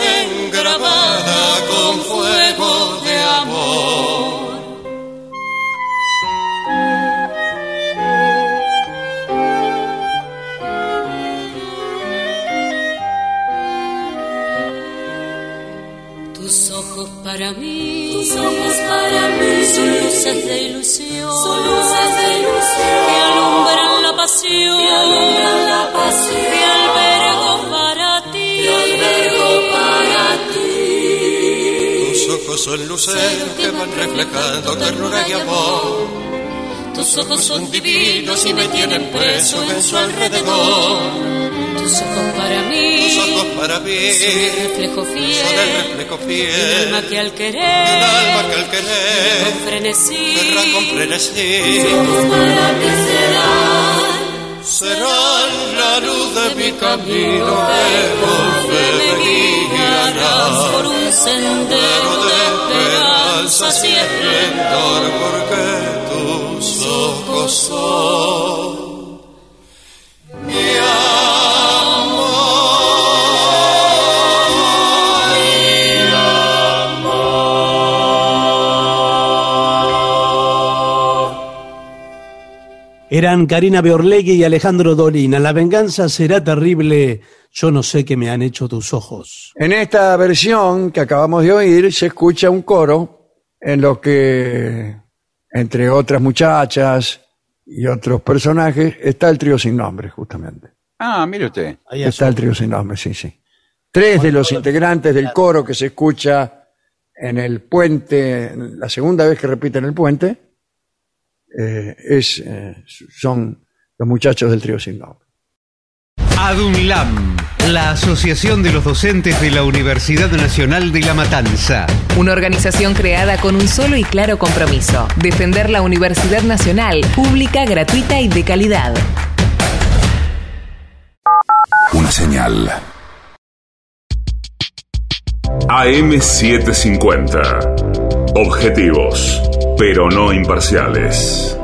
para mí son luces de ilusión, son luces de ilusión que alumbran la pasión, que alumbran la pasión, que albergo para ti, que albergo para ti. Tus ojos son luceros que van reflejando ternura y amor. Tus ojos son divinos y me tienen preso en su alrededor. Tus ojos para mí, Tus ojos para mí. Son el reflejo fiel, son el reflejo de un alma que al de un querer, alma que al con frenesí, con serán. Serán la luz de mi camino que me por un sendero de de esperanzas y esplendor, porque tus ojos son Eran Karina Beorlegui y Alejandro Dolina. La venganza será terrible. Yo no sé qué me han hecho tus ojos. En esta versión que acabamos de oír se escucha un coro en lo que, entre otras muchachas y otros personajes, está el trío sin nombre, justamente. Ah, mire usted. Ahí Está el trío sin nombre, sí, sí. Tres de los integrantes del coro que se escucha en el puente, la segunda vez que repiten el puente, eh, es, eh, son los muchachos del trío sin nombre. ADUNLAM, la Asociación de los Docentes de la Universidad Nacional de La Matanza. Una organización creada con un solo y claro compromiso, defender la Universidad Nacional, pública, gratuita y de calidad. Una señal. AM750. Objetivos, pero no imparciales.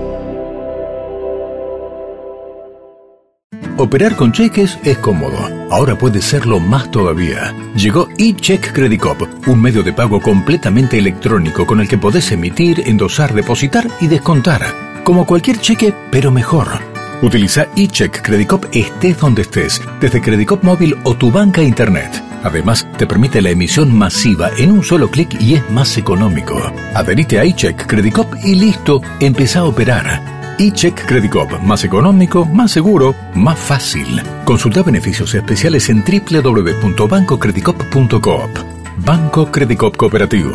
Operar con cheques es cómodo. Ahora puede serlo más todavía. Llegó eCheck Credit Cop, un medio de pago completamente electrónico con el que podés emitir, endosar, depositar y descontar. Como cualquier cheque, pero mejor. Utiliza eCheck Credit Cop estés donde estés, desde Credit Cop móvil o tu banca internet. Además, te permite la emisión masiva en un solo clic y es más económico. Adherite a eCheck Credit Cop y listo, empieza a operar. eCheck Credit Cop, más económico, más seguro, más fácil. Consulta beneficios especiales en www.bancocreditcop.coop. Banco Credit Cop Cooperativo.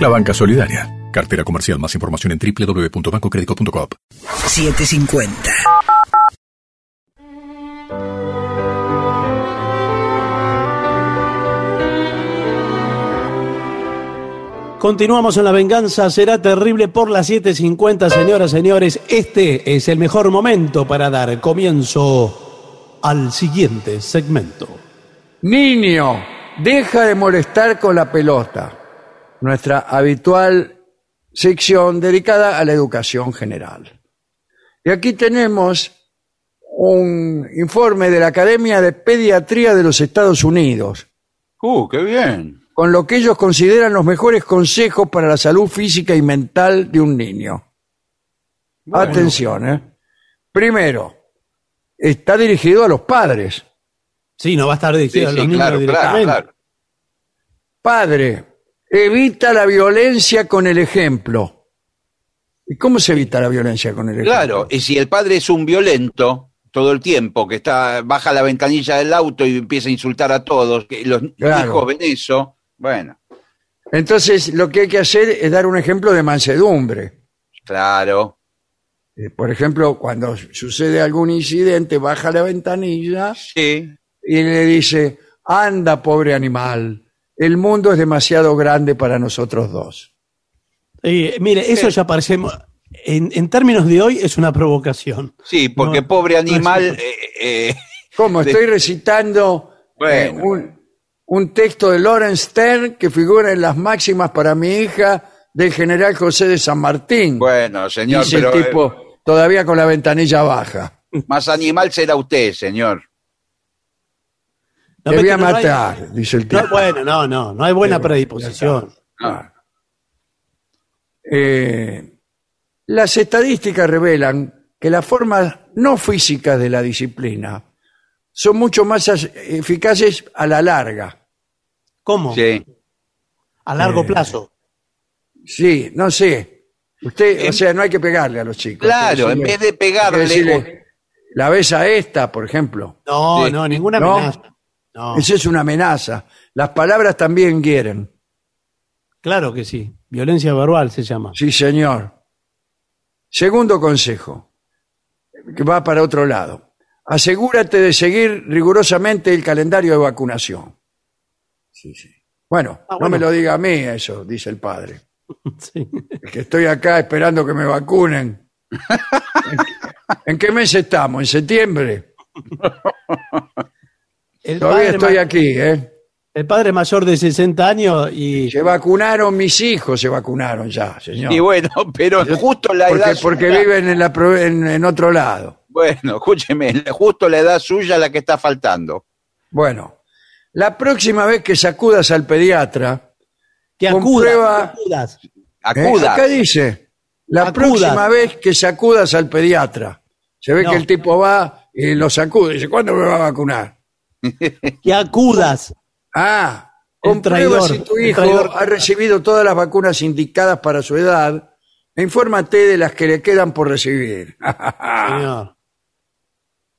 La banca solidaria. Cartera comercial. Más información en www.bancocreditcop.coop. 750. Continuamos en la venganza, será terrible por las 7.50, señoras, señores. Este es el mejor momento para dar comienzo al siguiente segmento. Niño, deja de molestar con la pelota. Nuestra habitual sección dedicada a la educación general. Y aquí tenemos un informe de la Academia de Pediatría de los Estados Unidos, Uh, qué bien. con lo que ellos consideran los mejores consejos para la salud física y mental de un niño. Atención, ¿eh? Primero, está dirigido a los padres. Sí, no va a estar dirigido Sí, a los sí, niños claro, claro, directamente. claro. Padre, evita la violencia con el ejemplo. ¿Y cómo se evita la violencia con el ejemplo? Claro, y si el padre es un violento todo el tiempo, que está baja la ventanilla del auto y empieza a insultar a todos, que los Claro. hijos ven eso, bueno, Entonces, lo que hay que hacer es dar un ejemplo de mansedumbre. claro, Eh, Por ejemplo, cuando sucede algún incidente, baja la ventanilla sí, y le dice, anda, pobre animal, el mundo es demasiado grande para nosotros dos. Y, mire, eso ya parece, en, en términos de hoy, es una provocación. sí, porque No, pobre no animal, es- eh, eh, ¿Cómo? De- Estoy recitando eh, Bueno. un, un texto de Lawrence Stern que figura en las máximas para mi hija del general José de San Martín. bueno, señor, Dice pero el tipo, todavía con la ventanilla baja. eh, más animal será usted, señor. No, Te voy a no hay- matar, dice el tipo. no, bueno, no, no, no hay buena predisposición. Eh, las estadísticas revelan que las formas no físicas de la disciplina son mucho más eficaces a la larga. ¿Cómo? Sí. A largo Eh, plazo. Sí, no sé. Usted, o sea, no hay que pegarle a los chicos. Claro, en vez de pegarle, decirle, la ves a esta, por ejemplo. No, Sí. no, ninguna amenaza. No, Esa es una amenaza. Las palabras también quieren. claro que sí. Violencia verbal se llama. Sí, señor. Segundo consejo, que va para otro lado. Asegúrate de seguir rigurosamente el calendario de vacunación. Sí, sí. Bueno, Ah, no me lo diga a mí eso, dice el padre. Sí. Es que estoy acá esperando que me vacunen. ¿En, en qué mes estamos? ¿En septiembre? El Todavía padre, estoy aquí, ¿eh? el padre mayor de 60 años y Se vacunaron mis hijos, se vacunaron ya, señor. Y bueno, pero justo la porque edad porque suya- viven en, la, pro- en, en otro lado. Bueno, escúcheme, justo la edad suya la que está faltando. Bueno, la próxima vez que sacudas al pediatra, que Comprueba- acudas, acudas. ¿eh? Acuda. acá dice, la Acudas. próxima vez que sacudas al pediatra, se ve No. que el tipo va y lo sacude, dice, ¿cuándo me va a vacunar? Que acudas. Ah, comprueba si tu hijo traidor. ha recibido todas las vacunas indicadas para su edad e infórmate de las que le quedan por recibir. Señor.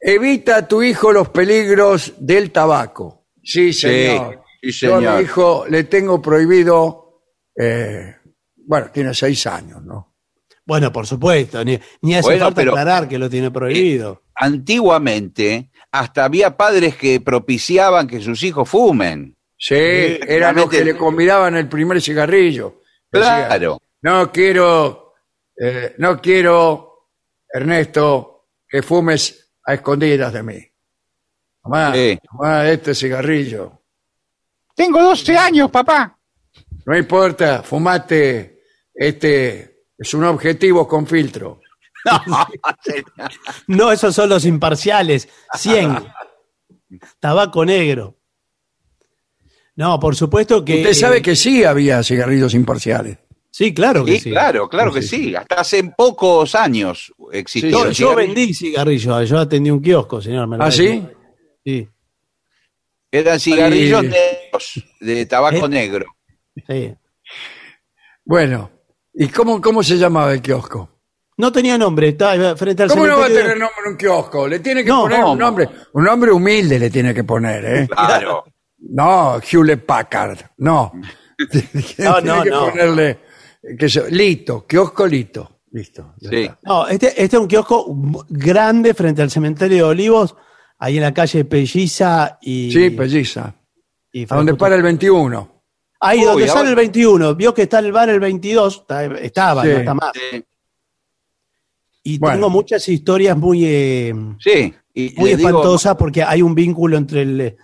Evita a tu hijo los peligros del tabaco. Sí, señor. sí, Yo a mi hijo le tengo prohibido, eh, bueno, tiene seis años, ¿no? Bueno, por supuesto, ni, ni hace Bueno, falta pero- aclarar que lo tiene prohibido. Antiguamente, hasta había padres que propiciaban que sus hijos fumen. Sí, eran los que le convidaban el primer cigarrillo. Decía, Claro. no quiero, eh, no quiero, Ernesto, que fumes a escondidas de mí. Tomá, Sí. este cigarrillo. Tengo 12 años, papá. No importa, fumate, este es un objetivo con filtro. No, esos son los imparciales. 100. Tabaco negro. No, por supuesto que. Usted sabe eh, que sí había cigarrillos imparciales. Sí, claro que Sí, sí. claro, claro que sí. Hasta hace pocos años existió. Yo, vendí cigarrillos, yo atendí un kiosco, señor. me lo ¿Ah, sí? Sí, Eran cigarrillos negros, de tabaco Eh. negro. sí. Bueno, ¿y cómo, cómo se llamaba el kiosco? No tenía nombre, estaba frente al ¿Cómo no va a tener nombre un kiosco? Le tiene que No, poner ¿cómo? un nombre, un nombre humilde le tiene que poner, ¿eh? Claro. No, Hewlett Packard, no. No, tiene no, que no. ponerle, que se- Lito, kiosco Lito. Listo. Sí. está. No, este, este es un kiosco grande frente al cementerio de Olivos, ahí en la calle Pelliza y. Sí, pelliza. y A donde para el 21. Ahí Uy, donde ahora- sale el 21, vio que está el bar el 22, está- estaba, Sí. no está más. Sí, Y Bueno. tengo muchas historias muy, eh, sí. Y muy digo- espantosas porque hay un vínculo entre el-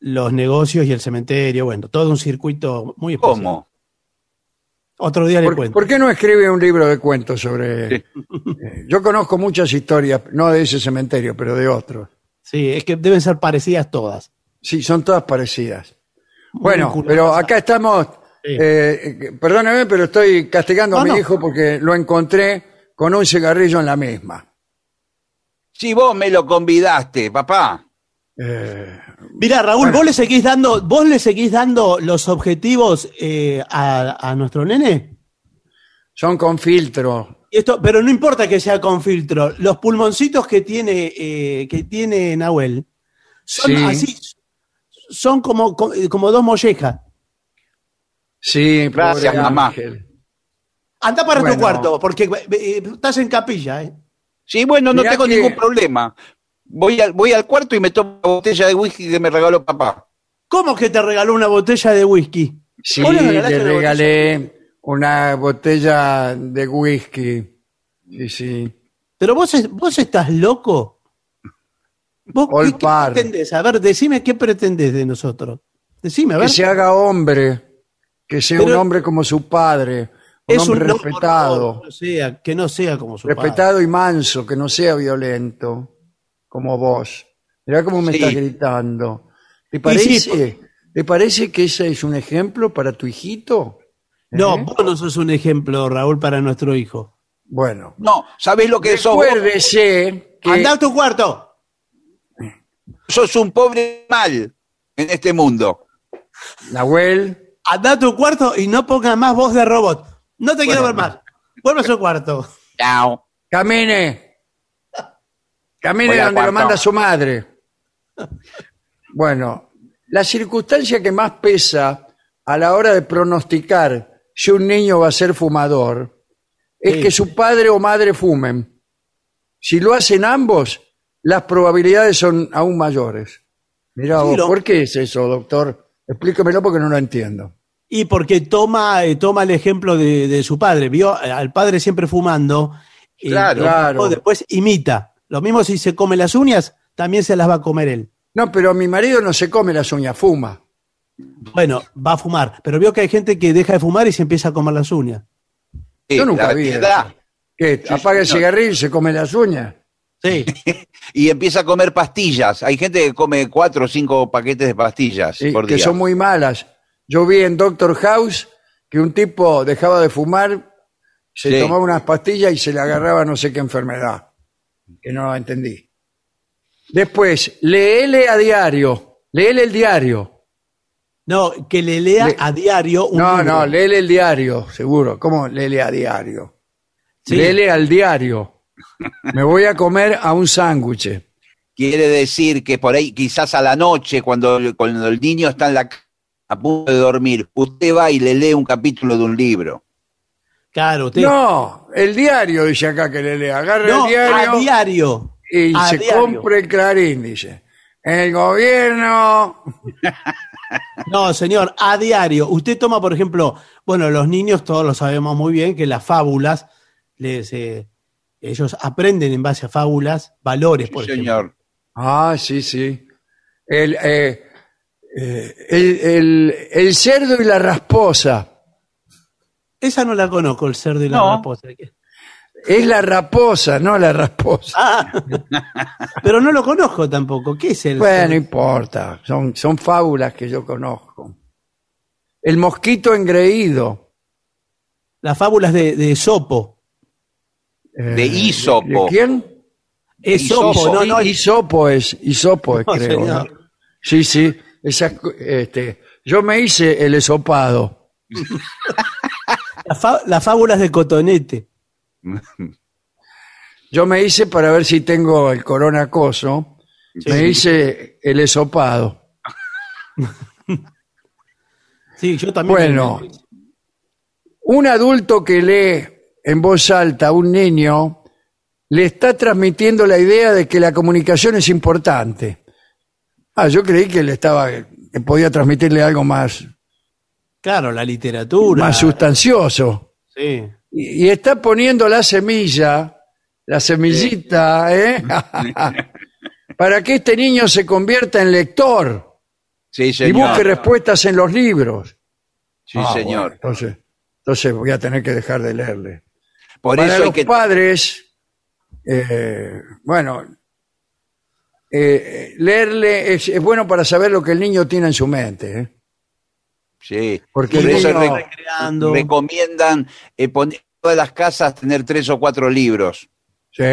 los negocios y el cementerio, bueno, todo un circuito muy especial. ¿Cómo? Otro día le ¿Por, cuento. por qué no escribe un libro de cuentos sobre...? Sí. Eh, yo conozco muchas historias, no de ese cementerio, pero de otros. Sí, es que deben ser parecidas todas. Sí, son todas parecidas. Bueno, pero acá estamos. Sí. eh, perdóneme, pero estoy castigando a mi no. hijo porque lo encontré con un cigarrillo en la misma. Si vos me lo convidaste, papá. Eh, Mira, Raúl, vos le seguís dando, vos le seguís dando los objetivos eh, a, a nuestro nene. son con filtro. Esto, pero no importa que sea con filtro. Los pulmoncitos que tiene, eh, que tiene Nahuel son Sí. así, son como, como dos mollejas. Sí, Gracias, mamá. Ángel. Anda para Bueno. tu cuarto, porque eh, estás en capilla, ¿eh? Sí, bueno, no Mirá tengo que- ningún problema. Voy al, voy al cuarto y me tomo una botella de whisky que me regaló papá. ¿Cómo que te regaló una botella de whisky? Sí, ¿Vos le una regalé una botella de whisky. Sí, sí. Pero vos, vos estás loco. ¿Vos qué- All qué, par. pretendés? A ver, decime qué pretendés de nosotros. Decime, a ver. Que se haga hombre, que sea un hombre como su padre, un Es no, por respetado. favor, no sea, que no sea como su padre. respetado y manso, que no sea violento, como vos. Mirá cómo me Sí. estás gritando. ¿Te sí, parece, ¿Te parece que ese es un ejemplo para tu hijito? No, ¿Eh? vos no sos un ejemplo, Raúl, para nuestro hijo. Bueno, No, ¿sabés lo que sos? recuérdese que Anda a tu cuarto. Sos un pobre mal en este mundo. Nahuel, Anda a tu cuarto y no pongas más voz de robot. No te quiero ver Bueno. más. Vuelve a su cuarto. Chao. camine. Camine Voy al donde lo cuarto. manda su madre. Bueno, la circunstancia que más pesa a la hora de pronosticar si un niño va a ser fumador es Sí. que su padre o madre fumen. Si lo hacen ambos, las probabilidades son aún mayores. Mira, Sí, vos, lo- ¿por qué es eso, doctor? Explíquemelo porque no lo entiendo. Y porque toma, eh, toma el ejemplo de, de su padre. Vio eh, al padre siempre fumando. y Claro. Claro. Después imita. Lo mismo si se come las uñas, también se las va a comer él. No, pero mi marido no se come las uñas, fuma. Bueno, va a fumar. Pero vio que hay gente que deja de fumar y se empieza a comer las uñas. Sí, Yo nunca vi. ¿Qué? ¿Apaga el cigarrillo y se come las uñas? Sí. Y empieza a comer pastillas. Hay gente que come cuatro o cinco paquetes de pastillas Sí, por que día. son muy malas. Yo vi en Doctor House que un tipo dejaba de fumar, se Sí. tomaba unas pastillas y se le agarraba no sé qué enfermedad, que no la entendí. Después, léele a diario, léele el diario. No, que le lea Le- a diario un No, libro. no, léele el diario, seguro. ¿Cómo léele a diario? Sí. Léele al diario. Me voy a comer a un sándwich. Quiere decir que por ahí, quizás a la noche, cuando, cuando el niño está en la a punto de dormir, usted va y le lee un capítulo de un libro. Claro, usted. No, el diario dice acá que le lea. Agarra No, el diario a diario. y A se diario. compra el clarín, dice. El gobierno... No, señor, a diario. Usted toma, por ejemplo, bueno, los niños todos lo sabemos muy bien que las fábulas, les, eh, ellos aprenden en base a fábulas valores, por ejemplo. Señor. Ah, sí, sí. El, eh, eh, el, el- el cerdo y la rasposa. Esa no la conozco, el cerdo y la No. raposa. Es la raposa, no la rasposa. Ah, pero no lo conozco tampoco. ¿Qué es el Bueno, no importa. Son, son fábulas que yo conozco. El mosquito engreído. Las fábulas de, de Sopo. eh, De Isopo. ¿De quién? Esopo, Isopo. no, no, Isopo es, Isopo es, No, creo. Sí, sí. Esas este, yo me hice el esopado. las, las fábulas de Cotonete. Yo me hice para ver si tengo el coronacoso. Me hice el esopado. Sí, yo también. Bueno, un adulto que lee en voz alta a un niño le está transmitiendo la idea de que la comunicación es importante. Ah, yo creí que le estaba que podía transmitirle algo más, Claro, la literatura. más sustancioso. Sí. Y, y está poniendo la semilla, la semillita, ¿eh? para que este niño se convierta en lector Sí, y señor. busque respuestas en los libros. Sí, Ah, señor. bueno, entonces, entonces voy a tener que dejar de leerle. Por Para eso los que. padres, eh, bueno, eh, leerle es, es bueno para saber lo que el niño tiene en su mente. ¿eh? Sí. Porque Por eso niño- re- Creando. recomiendan eh, poner en todas las casas tener tres o cuatro libros. Sí,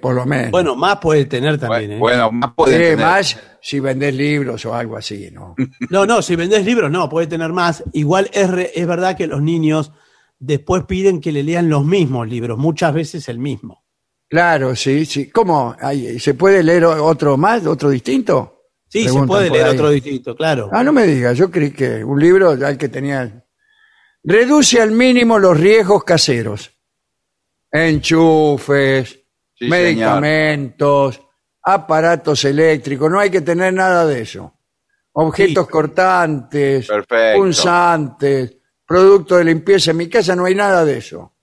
por lo menos. Bueno, más puede tener también. ¿eh? Bueno, más pueden Sí, tener. más si vendés libros o algo así, ¿no? No, no, si vendés libros, no, puede tener más. Igual es, re- es verdad que los niños después piden que le lean los mismos libros, muchas veces el mismo. Claro, sí, sí. ¿Cómo? Ay, ¿Se puede leer otro más, otro distinto? Sí, se puede leer ahí. otro distinto, claro. Ah, no me digas, yo creí que un libro ya el que tenía... Reduce al mínimo los riesgos caseros. Enchufes, Sí, medicamentos, aparatos eléctricos, no hay que tener nada de eso. Objetos Sí. cortantes, Perfecto. punzantes, productos de limpieza. En mi casa no hay nada de eso.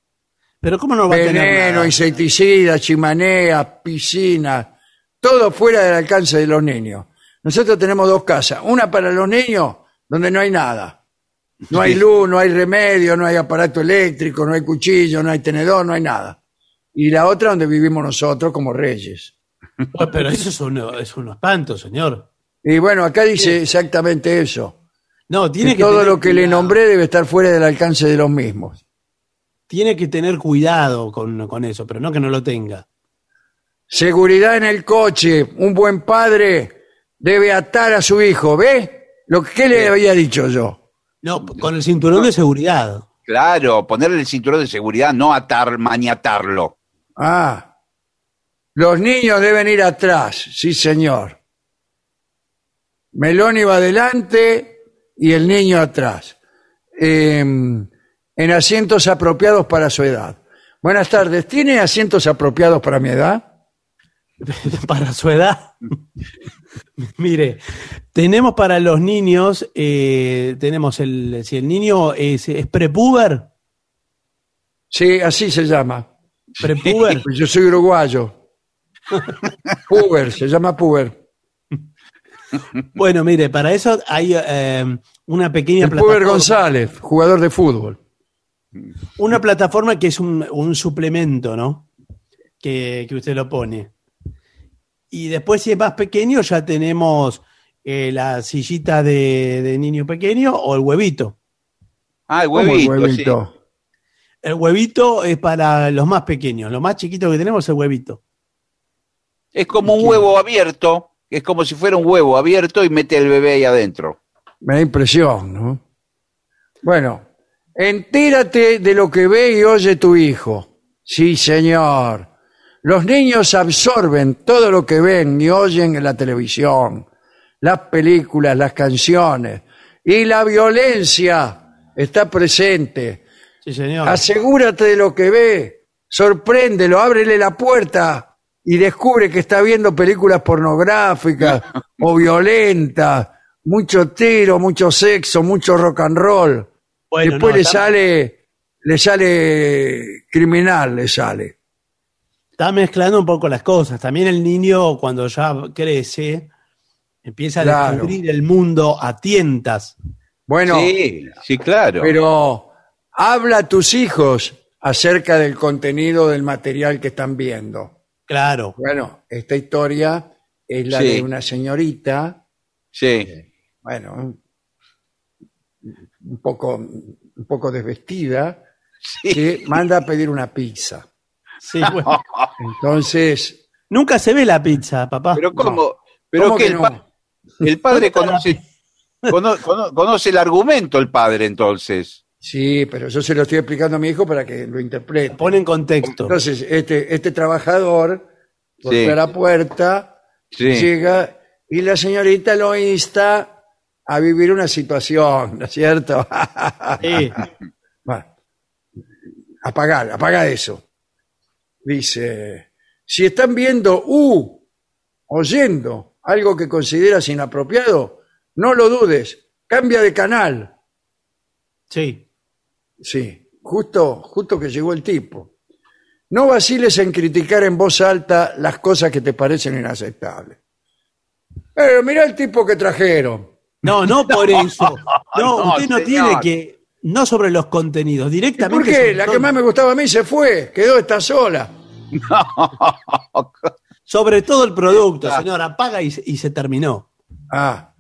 Pero ¿cómo no va a tener Veneno, insecticidas, chimaneas, piscinas, todo fuera del alcance de los niños. Nosotros tenemos dos casas, una para los niños, donde no hay nada. No hay luz, no hay remedio, no hay aparato eléctrico, no hay cuchillo, no hay tenedor, no hay nada. Y la otra donde vivimos nosotros como reyes. Pues, Pero eso es un, es un espanto, señor. Y bueno, acá dice exactamente eso. No, tiene Que que, todo tener lo que le nombré debe estar fuera del alcance de los mismos. Tiene que tener cuidado con, con eso, pero no que no lo tenga. Seguridad en el coche. Un buen padre debe atar a su hijo. ¿Ve? Lo que le había dicho yo. No, con el cinturón de seguridad. Claro, ponerle el cinturón de seguridad, no atar, maniatarlo. Ah. Los niños deben ir atrás. Sí, señor. Melón iba adelante y el niño atrás. Eh, en asientos apropiados para su edad. Buenas tardes. ¿Tiene asientos apropiados para mi edad? para su edad. Mire, tenemos para los niños, eh, tenemos el, si el niño es, es prepuber, Sí, así se llama. prepuber, Yo soy uruguayo. Puber, se llama Puber. bueno, mire, para eso hay eh, una pequeña El Puber plataforma, González, jugador de fútbol. Una plataforma que es un, un suplemento, ¿no? Que, que usted lo pone. Y después, si es más pequeño, ya tenemos eh, la sillita de, de niño pequeño o el huevito. Ah, el ¿Cómo el huevito, sí. huevito? El huevito es para los más pequeños. Lo más chiquito que tenemos es el huevito. Es como un huevo abierto, es como si fuera un huevo abierto y mete el bebé ahí adentro. Me da impresión, ¿no? Bueno, entérate de lo que ve y oye tu hijo. Sí, señor. Los niños absorben todo lo que ven y oyen en la televisión, las películas, las canciones. Y la violencia está presente. Sí, señor. Asegúrate de lo que ve, sorpréndelo, ábrele la puerta y descubre que está viendo películas pornográficas o violentas, mucho tiro, mucho sexo, mucho rock and roll. Bueno, Después no, le está- sale, le sale criminal, le sale. Está mezclando un poco las cosas. También el niño, cuando ya crece, empieza a Claro. descubrir el mundo a tientas. Bueno, Sí, sí, claro. pero habla a tus hijos acerca del contenido del material que están viendo. Claro. Bueno, esta historia es la Sí. de una señorita, Sí. bueno, un- poco, un poco desvestida, que manda a pedir una pizza. Sí, bueno. Entonces, Nunca se ve la pizza, papá. Pero cómo, pero ¿cómo que, que el, no? pa- el padre ¿Dónde está la conoce, cono- cono- conoce el argumento, el padre, entonces. sí, pero yo se lo estoy explicando a mi hijo para que lo interprete. Pone en contexto. Entonces, este, este trabajador golpea Sí. la puerta, Sí. llega y la señorita lo insta a vivir una situación, ¿no es cierto? Sí. Bueno, apagar, apaga eso. Dice, si están viendo, uh, oyendo algo que consideras inapropiado, no lo dudes, cambia de canal. Sí. Sí, justo, justo que llegó el tipo. No vaciles en criticar en voz alta las cosas que te parecen inaceptables. Pero mira el tipo que trajeron. No, no por eso. No, No, usted no señor. tiene que. No sobre los contenidos, ¿Y directamente. por qué? sobre La todo- que más me gustaba a mí se fue, quedó esta sola. Sobre todo el producto, señor. Apaga y, se- y se terminó. Ah,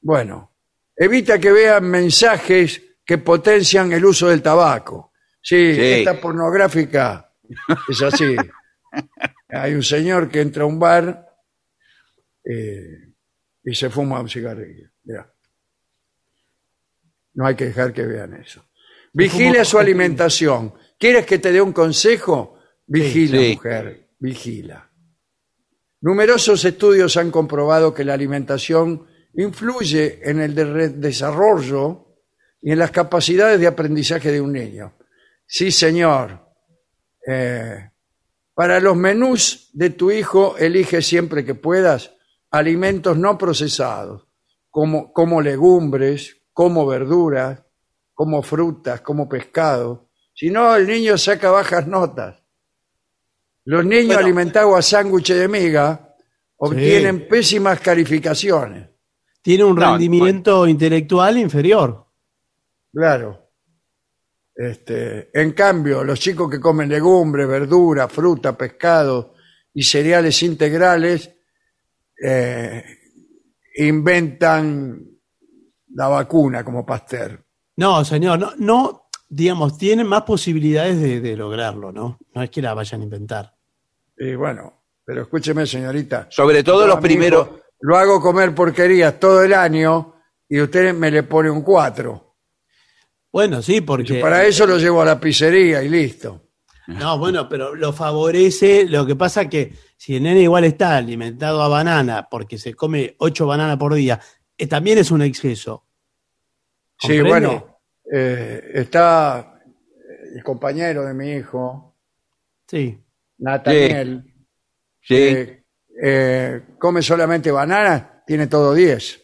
bueno. Evita que vean mensajes que potencian el uso del tabaco. Sí, Sí. esta pornográfica es así. Hay un señor que entra a un bar eh, y se fuma un cigarrillo. Mirá. No hay que dejar que vean eso. Vigila su alimentación. ¿Quieres que te dé un consejo? Vigila, Sí. mujer, vigila. Numerosos estudios han comprobado que la alimentación influye en el de- desarrollo y en las capacidades de aprendizaje de un niño. Sí, señor. Eh, para los menús de tu hijo, elige siempre que puedas alimentos no procesados, como, como legumbres, como verduras, como frutas, como pescado. Si no, el niño saca bajas notas. Los niños Bueno. alimentados a sándwiches de miga obtienen pésimas calificaciones. Tiene un No, rendimiento intelectual inferior. Claro. Este, en cambio, los chicos que comen legumbres, verduras, fruta, pescado y cereales integrales eh, inventan la vacuna como Pasteur. No, señor, no, no, digamos, tienen más posibilidades de, de lograrlo, ¿no? No es que la vayan a inventar. Y bueno, pero escúcheme, señorita. Sobre todo los primeros. Lo hago comer porquerías todo el año y usted me le pone un 4. Bueno, sí, porque. Para eso lo llevo a la pizzería y listo. No, bueno, pero lo favorece. Lo que pasa que si el nene igual está alimentado a banana porque se come ocho bananas por día, eh, también es un exceso. Sí, bueno, eh, está el compañero de mi hijo, Sí. Nathaniel, Sí. que eh, come solamente banana, tiene todo 10.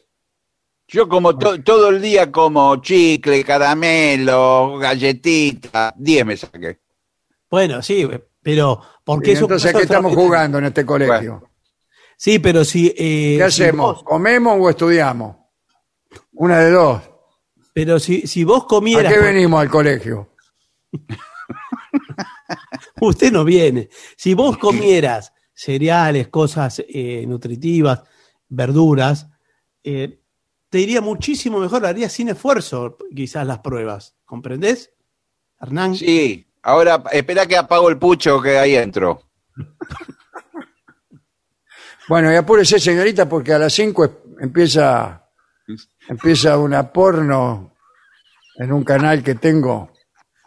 Yo como to- todo el día como chicle, caramelo, galletita, 10 me saqué. Bueno, sí, pero porque eso entonces, ¿qué estamos jugando en este colegio? Sí, pero si. eh, ¿Qué si hacemos? vos- ¿Comemos o estudiamos? Una de dos. pero si, si vos ¿A comieras. qué por- venimos al colegio? Usted no viene. Si vos comieras cereales, cosas eh, nutritivas, verduras, eh, te iría muchísimo mejor, harías sin esfuerzo quizás las pruebas. ¿Comprendés? Hernán. Sí, ahora espera que apago el pucho que ahí entro. Bueno, y apúrese, señorita, porque a las 5 empieza, empieza una porno en un canal que tengo.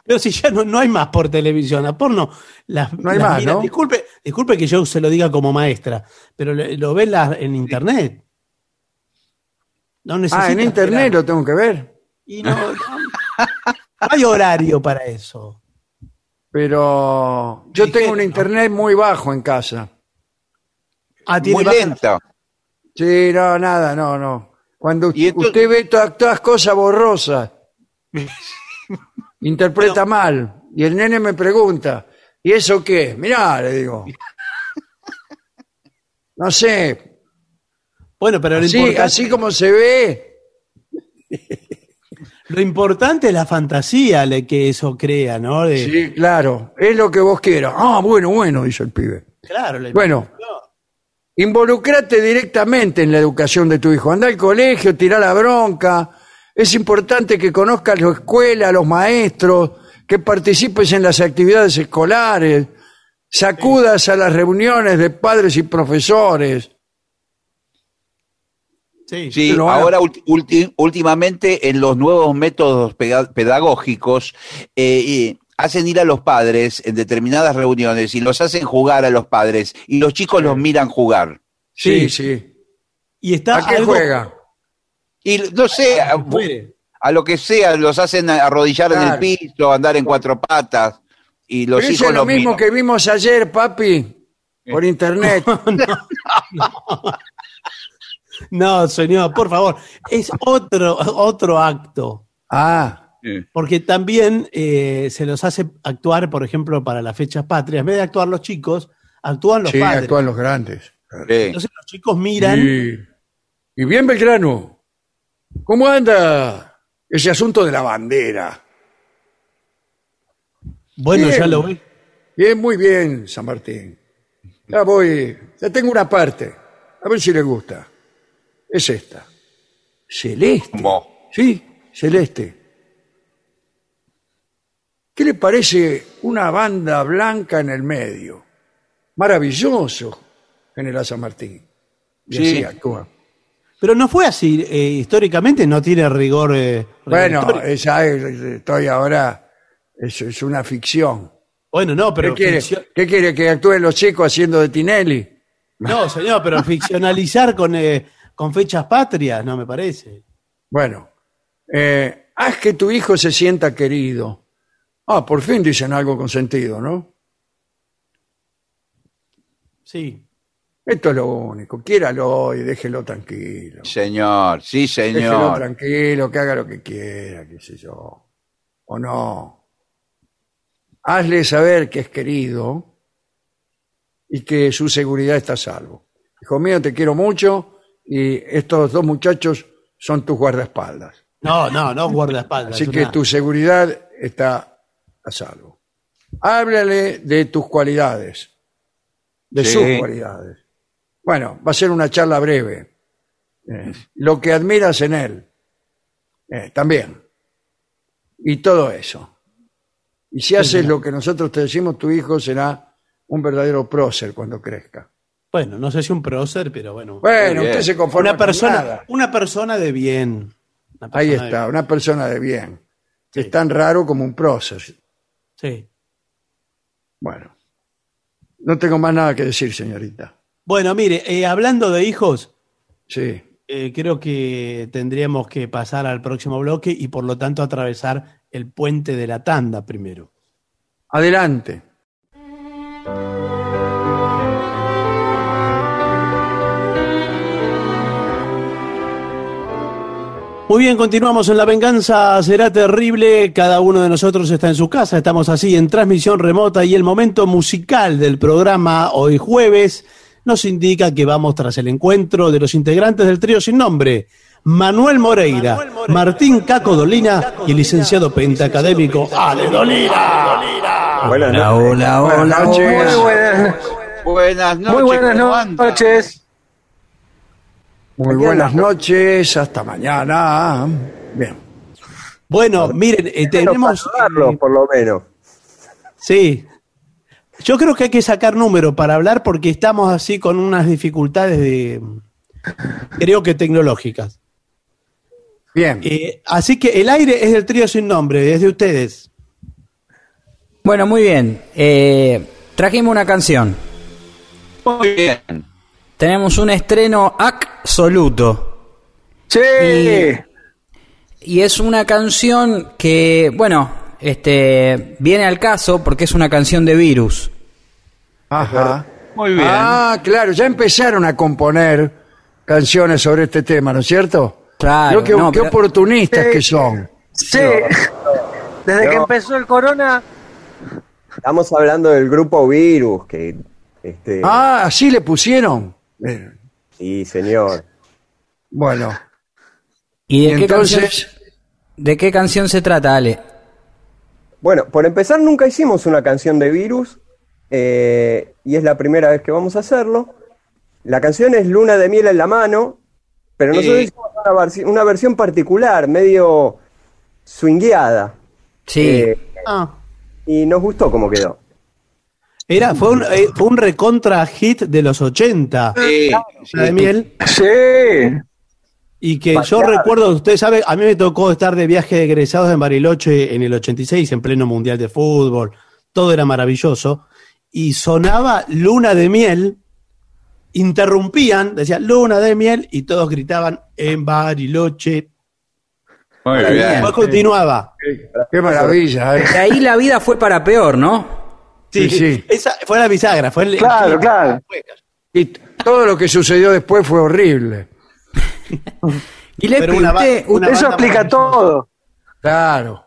Pero si ya no, no hay más por televisión, a porno. Las, No hay las más, mira- ¿no? Disculpe, disculpe que yo se lo diga como maestra, pero lo, lo ven en internet. No Ah, en internet esperar. lo tengo que ver. Y no, no, Hay horario para eso. Pero yo tengo un internet muy bajo en casa. Ah, tiene Muy baja- lento. Sí, no, nada, no, no. Cuando Y entonces- usted ve todas, todas cosas borrosas, interpreta mal. Y el nene me pregunta, ¿y eso qué? Mirá, le digo. No sé, Bueno, pero lo, así, importante, así como se ve, lo importante es la fantasía que eso crea, ¿no? De- sí, claro, es lo que vos quieras. Ah, bueno, bueno, dice el pibe. Claro, la Bueno, involucrate directamente en la educación de tu hijo. Anda al colegio, tira la bronca. Es importante que conozcas la escuela, los maestros, que participes en las actividades escolares, sacudas a las reuniones de padres y profesores. Sí. Sí, Lo ahora ulti- últimamente en los nuevos métodos pedagógicos eh, y hacen ir a los padres en determinadas reuniones y los hacen jugar a los padres y los chicos los miran jugar. Sí, Sí. sí. Y está ¿A qué algo- juega? Y no sé, a, Muere. a lo que sea, los hacen arrodillar en el piso, andar en cuatro patas y los Pero eso hijos es lo los mismo miran. que vimos ayer, papi, por internet. No, señor, por favor. Es otro, otro acto. Ah, Porque también eh, se los hace actuar, por ejemplo, para las fechas patrias. En vez de actuar los chicos, actúan los sí, padres. actúan los grandes. Sí. Entonces los chicos miran. Y, y bien Belgrano, ¿cómo anda ese asunto de la bandera? Bueno, Bien. ya lo ve. Bien, muy bien, San Martín. Ya voy, ya tengo una parte. A ver si le gusta. Es esta. Celeste. ¿Cómo? Sí, celeste. ¿Qué le parece una banda blanca en el medio? Maravilloso, General San Martín. Y Sí. así actúa. Pero no fue así. eh, históricamente no tiene rigor. eh, Bueno, esa es- estoy ahora, es, es una ficción. bueno, no, pero. ¿Qué quiere, ¿Qué quiere que actúen los chicos haciendo de Tinelli? No, señor, pero ficcionalizar con, eh, con fechas patrias, no me parece. Bueno, eh, haz que tu hijo se sienta querido. Ah, por fin dicen algo con sentido, ¿no? Sí. Esto es lo único. Quiéralo y déjelo tranquilo. Señor, sí, Déjelo señor. tranquilo, que haga lo que quiera, qué sé yo. O no. Hazle saber que es querido y que su seguridad está a salvo. Hijo mío, te quiero mucho y estos dos muchachos son tus guardaespaldas. No, no, no guardaespaldas. Así que una- tu seguridad está a salvo. Háblale de tus cualidades, de Sí. sus cualidades. Bueno, va a ser una charla breve. Eh, lo que admiras en él, eh, también. Y todo eso. Y si haces lo que nosotros te decimos, tu hijo será un verdadero prócer cuando crezca. Bueno, no sé si un prócer, pero bueno. Bueno, usted se conforma una con persona, nada. una persona de bien. Ahí de está, una persona de bien. Que es tan raro como un prócer. Sí. Bueno, no tengo más nada que decir, señorita. Bueno, mire, eh, hablando de hijos, Sí. eh, creo que tendríamos que pasar al próximo bloque y por lo tanto atravesar el puente de la tanda primero. Adelante. Muy bien, continuamos en La Venganza Será Terrible. Cada uno de nosotros está en su casa. Estamos así en transmisión remota y el momento musical del programa hoy jueves nos indica que vamos tras el encuentro de los integrantes del trío sin nombre. Manuel Moreira, Martín Caco Dolina y el licenciado pentacadémico Ale Dolina. Hola, hola, hola, Buenas noches. Muy buenas, Buenas noches. muy buenas noches. Muy buenas noches, hasta mañana. Bien. Bueno, miren, eh, tenemos... Saludarlos, por lo menos. Sí. Yo creo que hay que sacar número para hablar porque estamos así con unas dificultades de, creo que tecnológicas. Bien. Eh, así que el aire es del trío sin nombre, es de ustedes. Bueno, muy bien. Eh, trajimos una canción. Muy bien. Tenemos un estreno absoluto. Sí. y es una canción que, bueno, este, viene al caso porque es una canción de virus. Ajá. Muy bien. Ah, claro, ya empezaron a componer canciones sobre este tema, ¿no es cierto? Claro, que, no, qué pero- oportunistas Sí. que son. Sí. Desde que empezó el corona. Estamos hablando del grupo Virus, que. Este, Ah, así le pusieron. Eh, Sí, señor. Bueno, ¿Y de, y qué entonces, canción, de qué canción se trata, Ale? Bueno, por empezar, nunca hicimos una canción de Virus. eh, y es la primera vez que vamos a hacerlo. La canción es Luna de Miel en la mano. Pero nosotros Eh. hicimos una, una versión particular, medio swingueada. Sí. eh, Ah. y nos gustó cómo quedó. Era, fue un, eh, fue un recontra hit de los 80. Sí, la de miel. Sí. Y que yo recuerdo, usted sabe, a mí me tocó estar de viaje de egresados en Bariloche en el 86, en pleno mundial de fútbol. Todo era maravilloso. Y sonaba Luna de Miel, interrumpían, decía Luna de Miel, y todos gritaban en Bariloche. muy Y bien. después continuaba. qué maravilla. ¿eh? De ahí la vida fue para peor, ¿no? Sí, sí. Esa fue la bisagra, fue el. Claro, claro. Y todo lo que sucedió después fue horrible. Gillespie, una ba- usted, una usted- banda maravillosa. todo. Claro.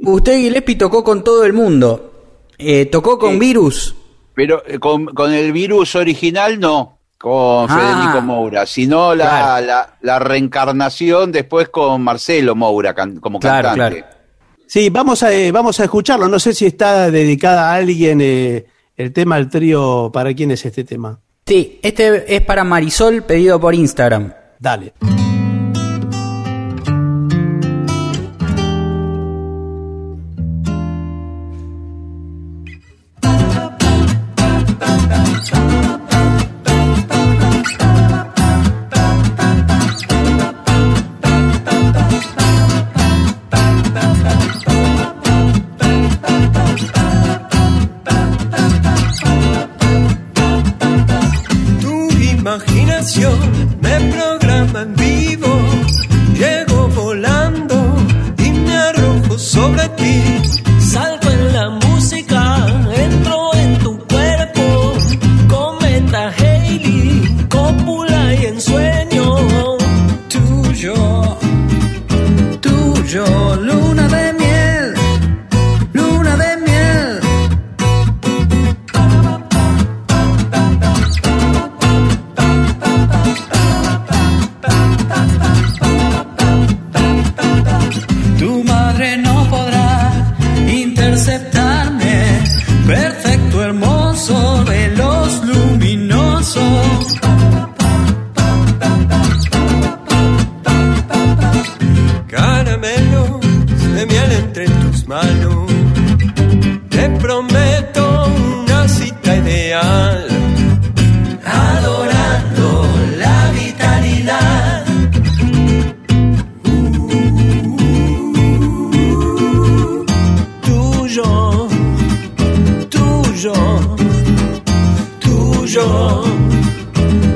usted, Gillespie, tocó con todo el mundo. Eh, tocó con Sí. virus. Pero eh, con, con el virus original no, con Ah. Federico Moura, sino la, Claro. la, la reencarnación después con Marcelo Moura can- como Claro, cantante. claro. Sí, vamos a, eh, vamos a escucharlo. No sé si está dedicada a alguien eh, el tema al trío. ¿Para quién es este tema? Sí, este es para Marisol, pedido por Instagram. Dale.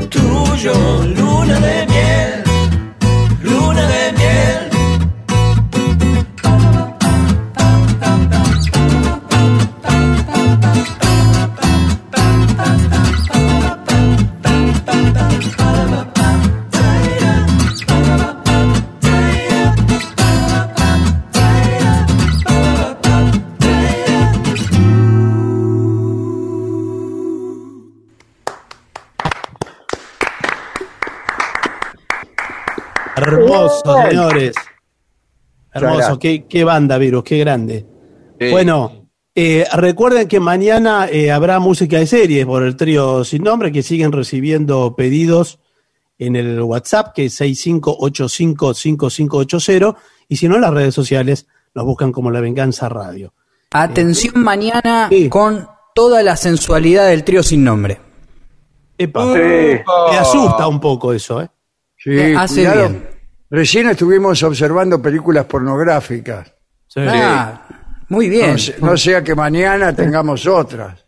Tuyo, luna de miel, Hermoso, señores. Hermoso. Qué, qué banda, Virus, qué grande. Sí. Bueno, eh, recuerden que mañana eh, habrá música de series por el trío sin nombre que siguen recibiendo pedidos en el WhatsApp que es 65855580 y si no en las redes sociales nos buscan como La Venganza Radio. Atención mañana Sí. con toda la sensualidad del trío sin nombre. Epa, Sí. me asusta un poco eso, ¿eh? Sí, Eh, hace cuidado. bien. Recién estuvimos observando películas pornográficas. Sí. Ah, muy bien. No, se- no sea que mañana tengamos otras.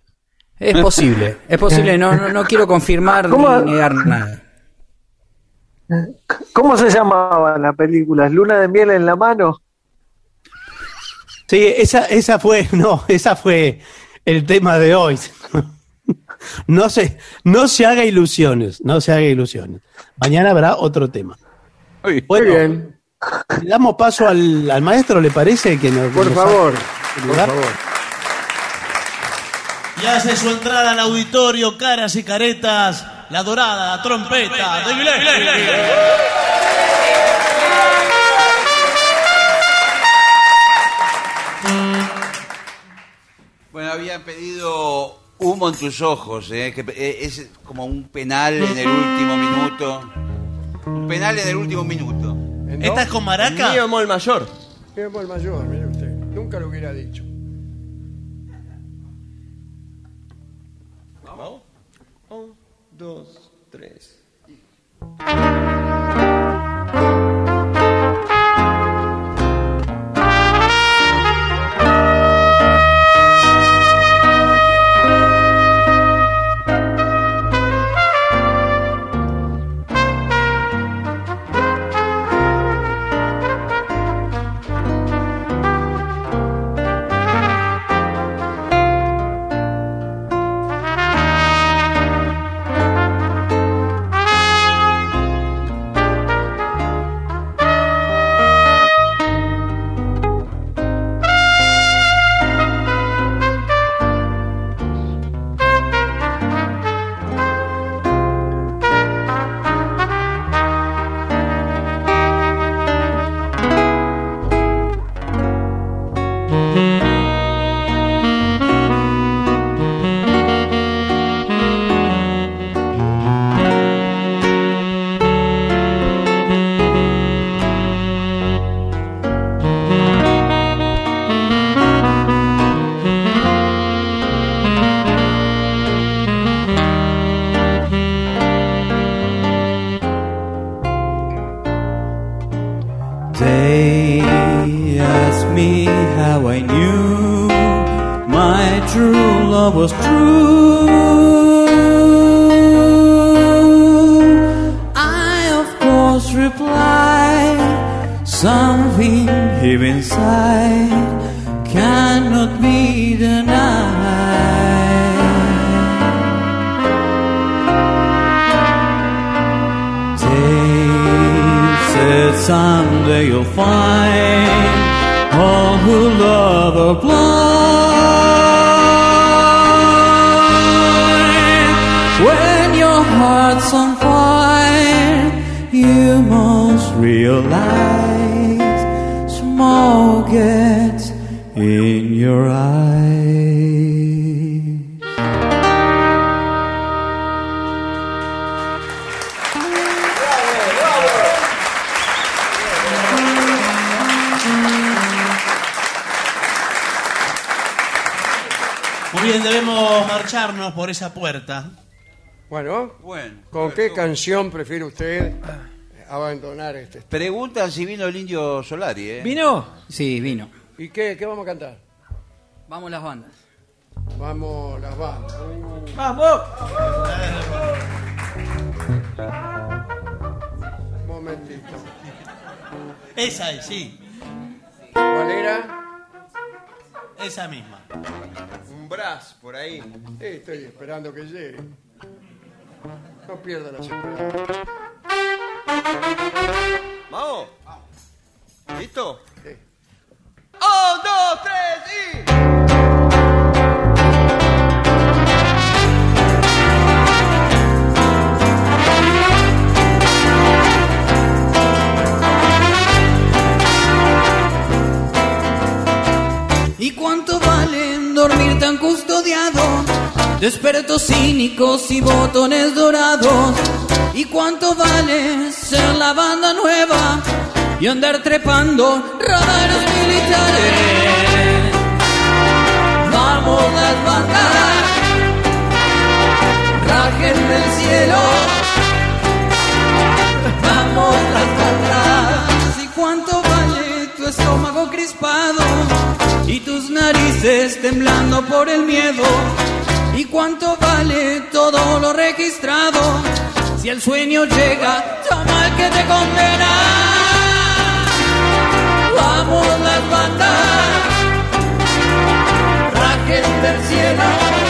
Es posible, es posible, no, no, no quiero confirmar ¿Cómo? ni negar nada. ¿Cómo se llamaba la película? ¿Luna de miel en la mano? Sí, esa, esa fue, no, esa fue el tema de hoy. No se, no se haga ilusiones, no se haga ilusiones. Mañana habrá otro tema. Muy Bueno, bien. le damos paso al, al maestro, ¿le parece? Que nos, Por nos favor, por favor. Y hace su entrada al auditorio, caras y caretas, la dorada trompeta de. Bueno, habían pedido humo en tus ojos, ¿eh? que eh, es como un penal en el último minuto. Un penal en el último minuto. ¿Esta es con maraca? Mío mol mayor. Mi amor mayor, mire usted. Nunca lo hubiera dicho. Vamos. Un, dos, tres. Someday you'll find all who love are blind. When your heart's on fire, you must realize por esa puerta. Bueno, Bueno. ¿con qué canción prefiere usted abandonar este? Preguntan si vino el indio Solari, ¿eh? ¿Vino? Sí, vino. ¿Y qué, qué vamos a cantar? Vamos las bandas. Vamos las bandas. ¡Vamos! Un momentito. Esa es, sí. ¿Cuál era? Esa misma. Un brazo por ahí. Sí, estoy esperando que llegue. No pierda las esperanzas. Vamos. ¿Listo? Sí. Un, dos, tres y. ¿Y tan custodiado? Despertos cínicos y botones dorados. ¿Y cuánto vale ser la banda nueva y andar trepando radares militares? Vamos las bandas, rajen del cielo. Vamos las estómago crispado? y tus narices temblando por el miedo. ¿Y cuánto vale todo lo registrado? Si el sueño llega, toma el que te condena. Vamos las bandas, rajen del cielo.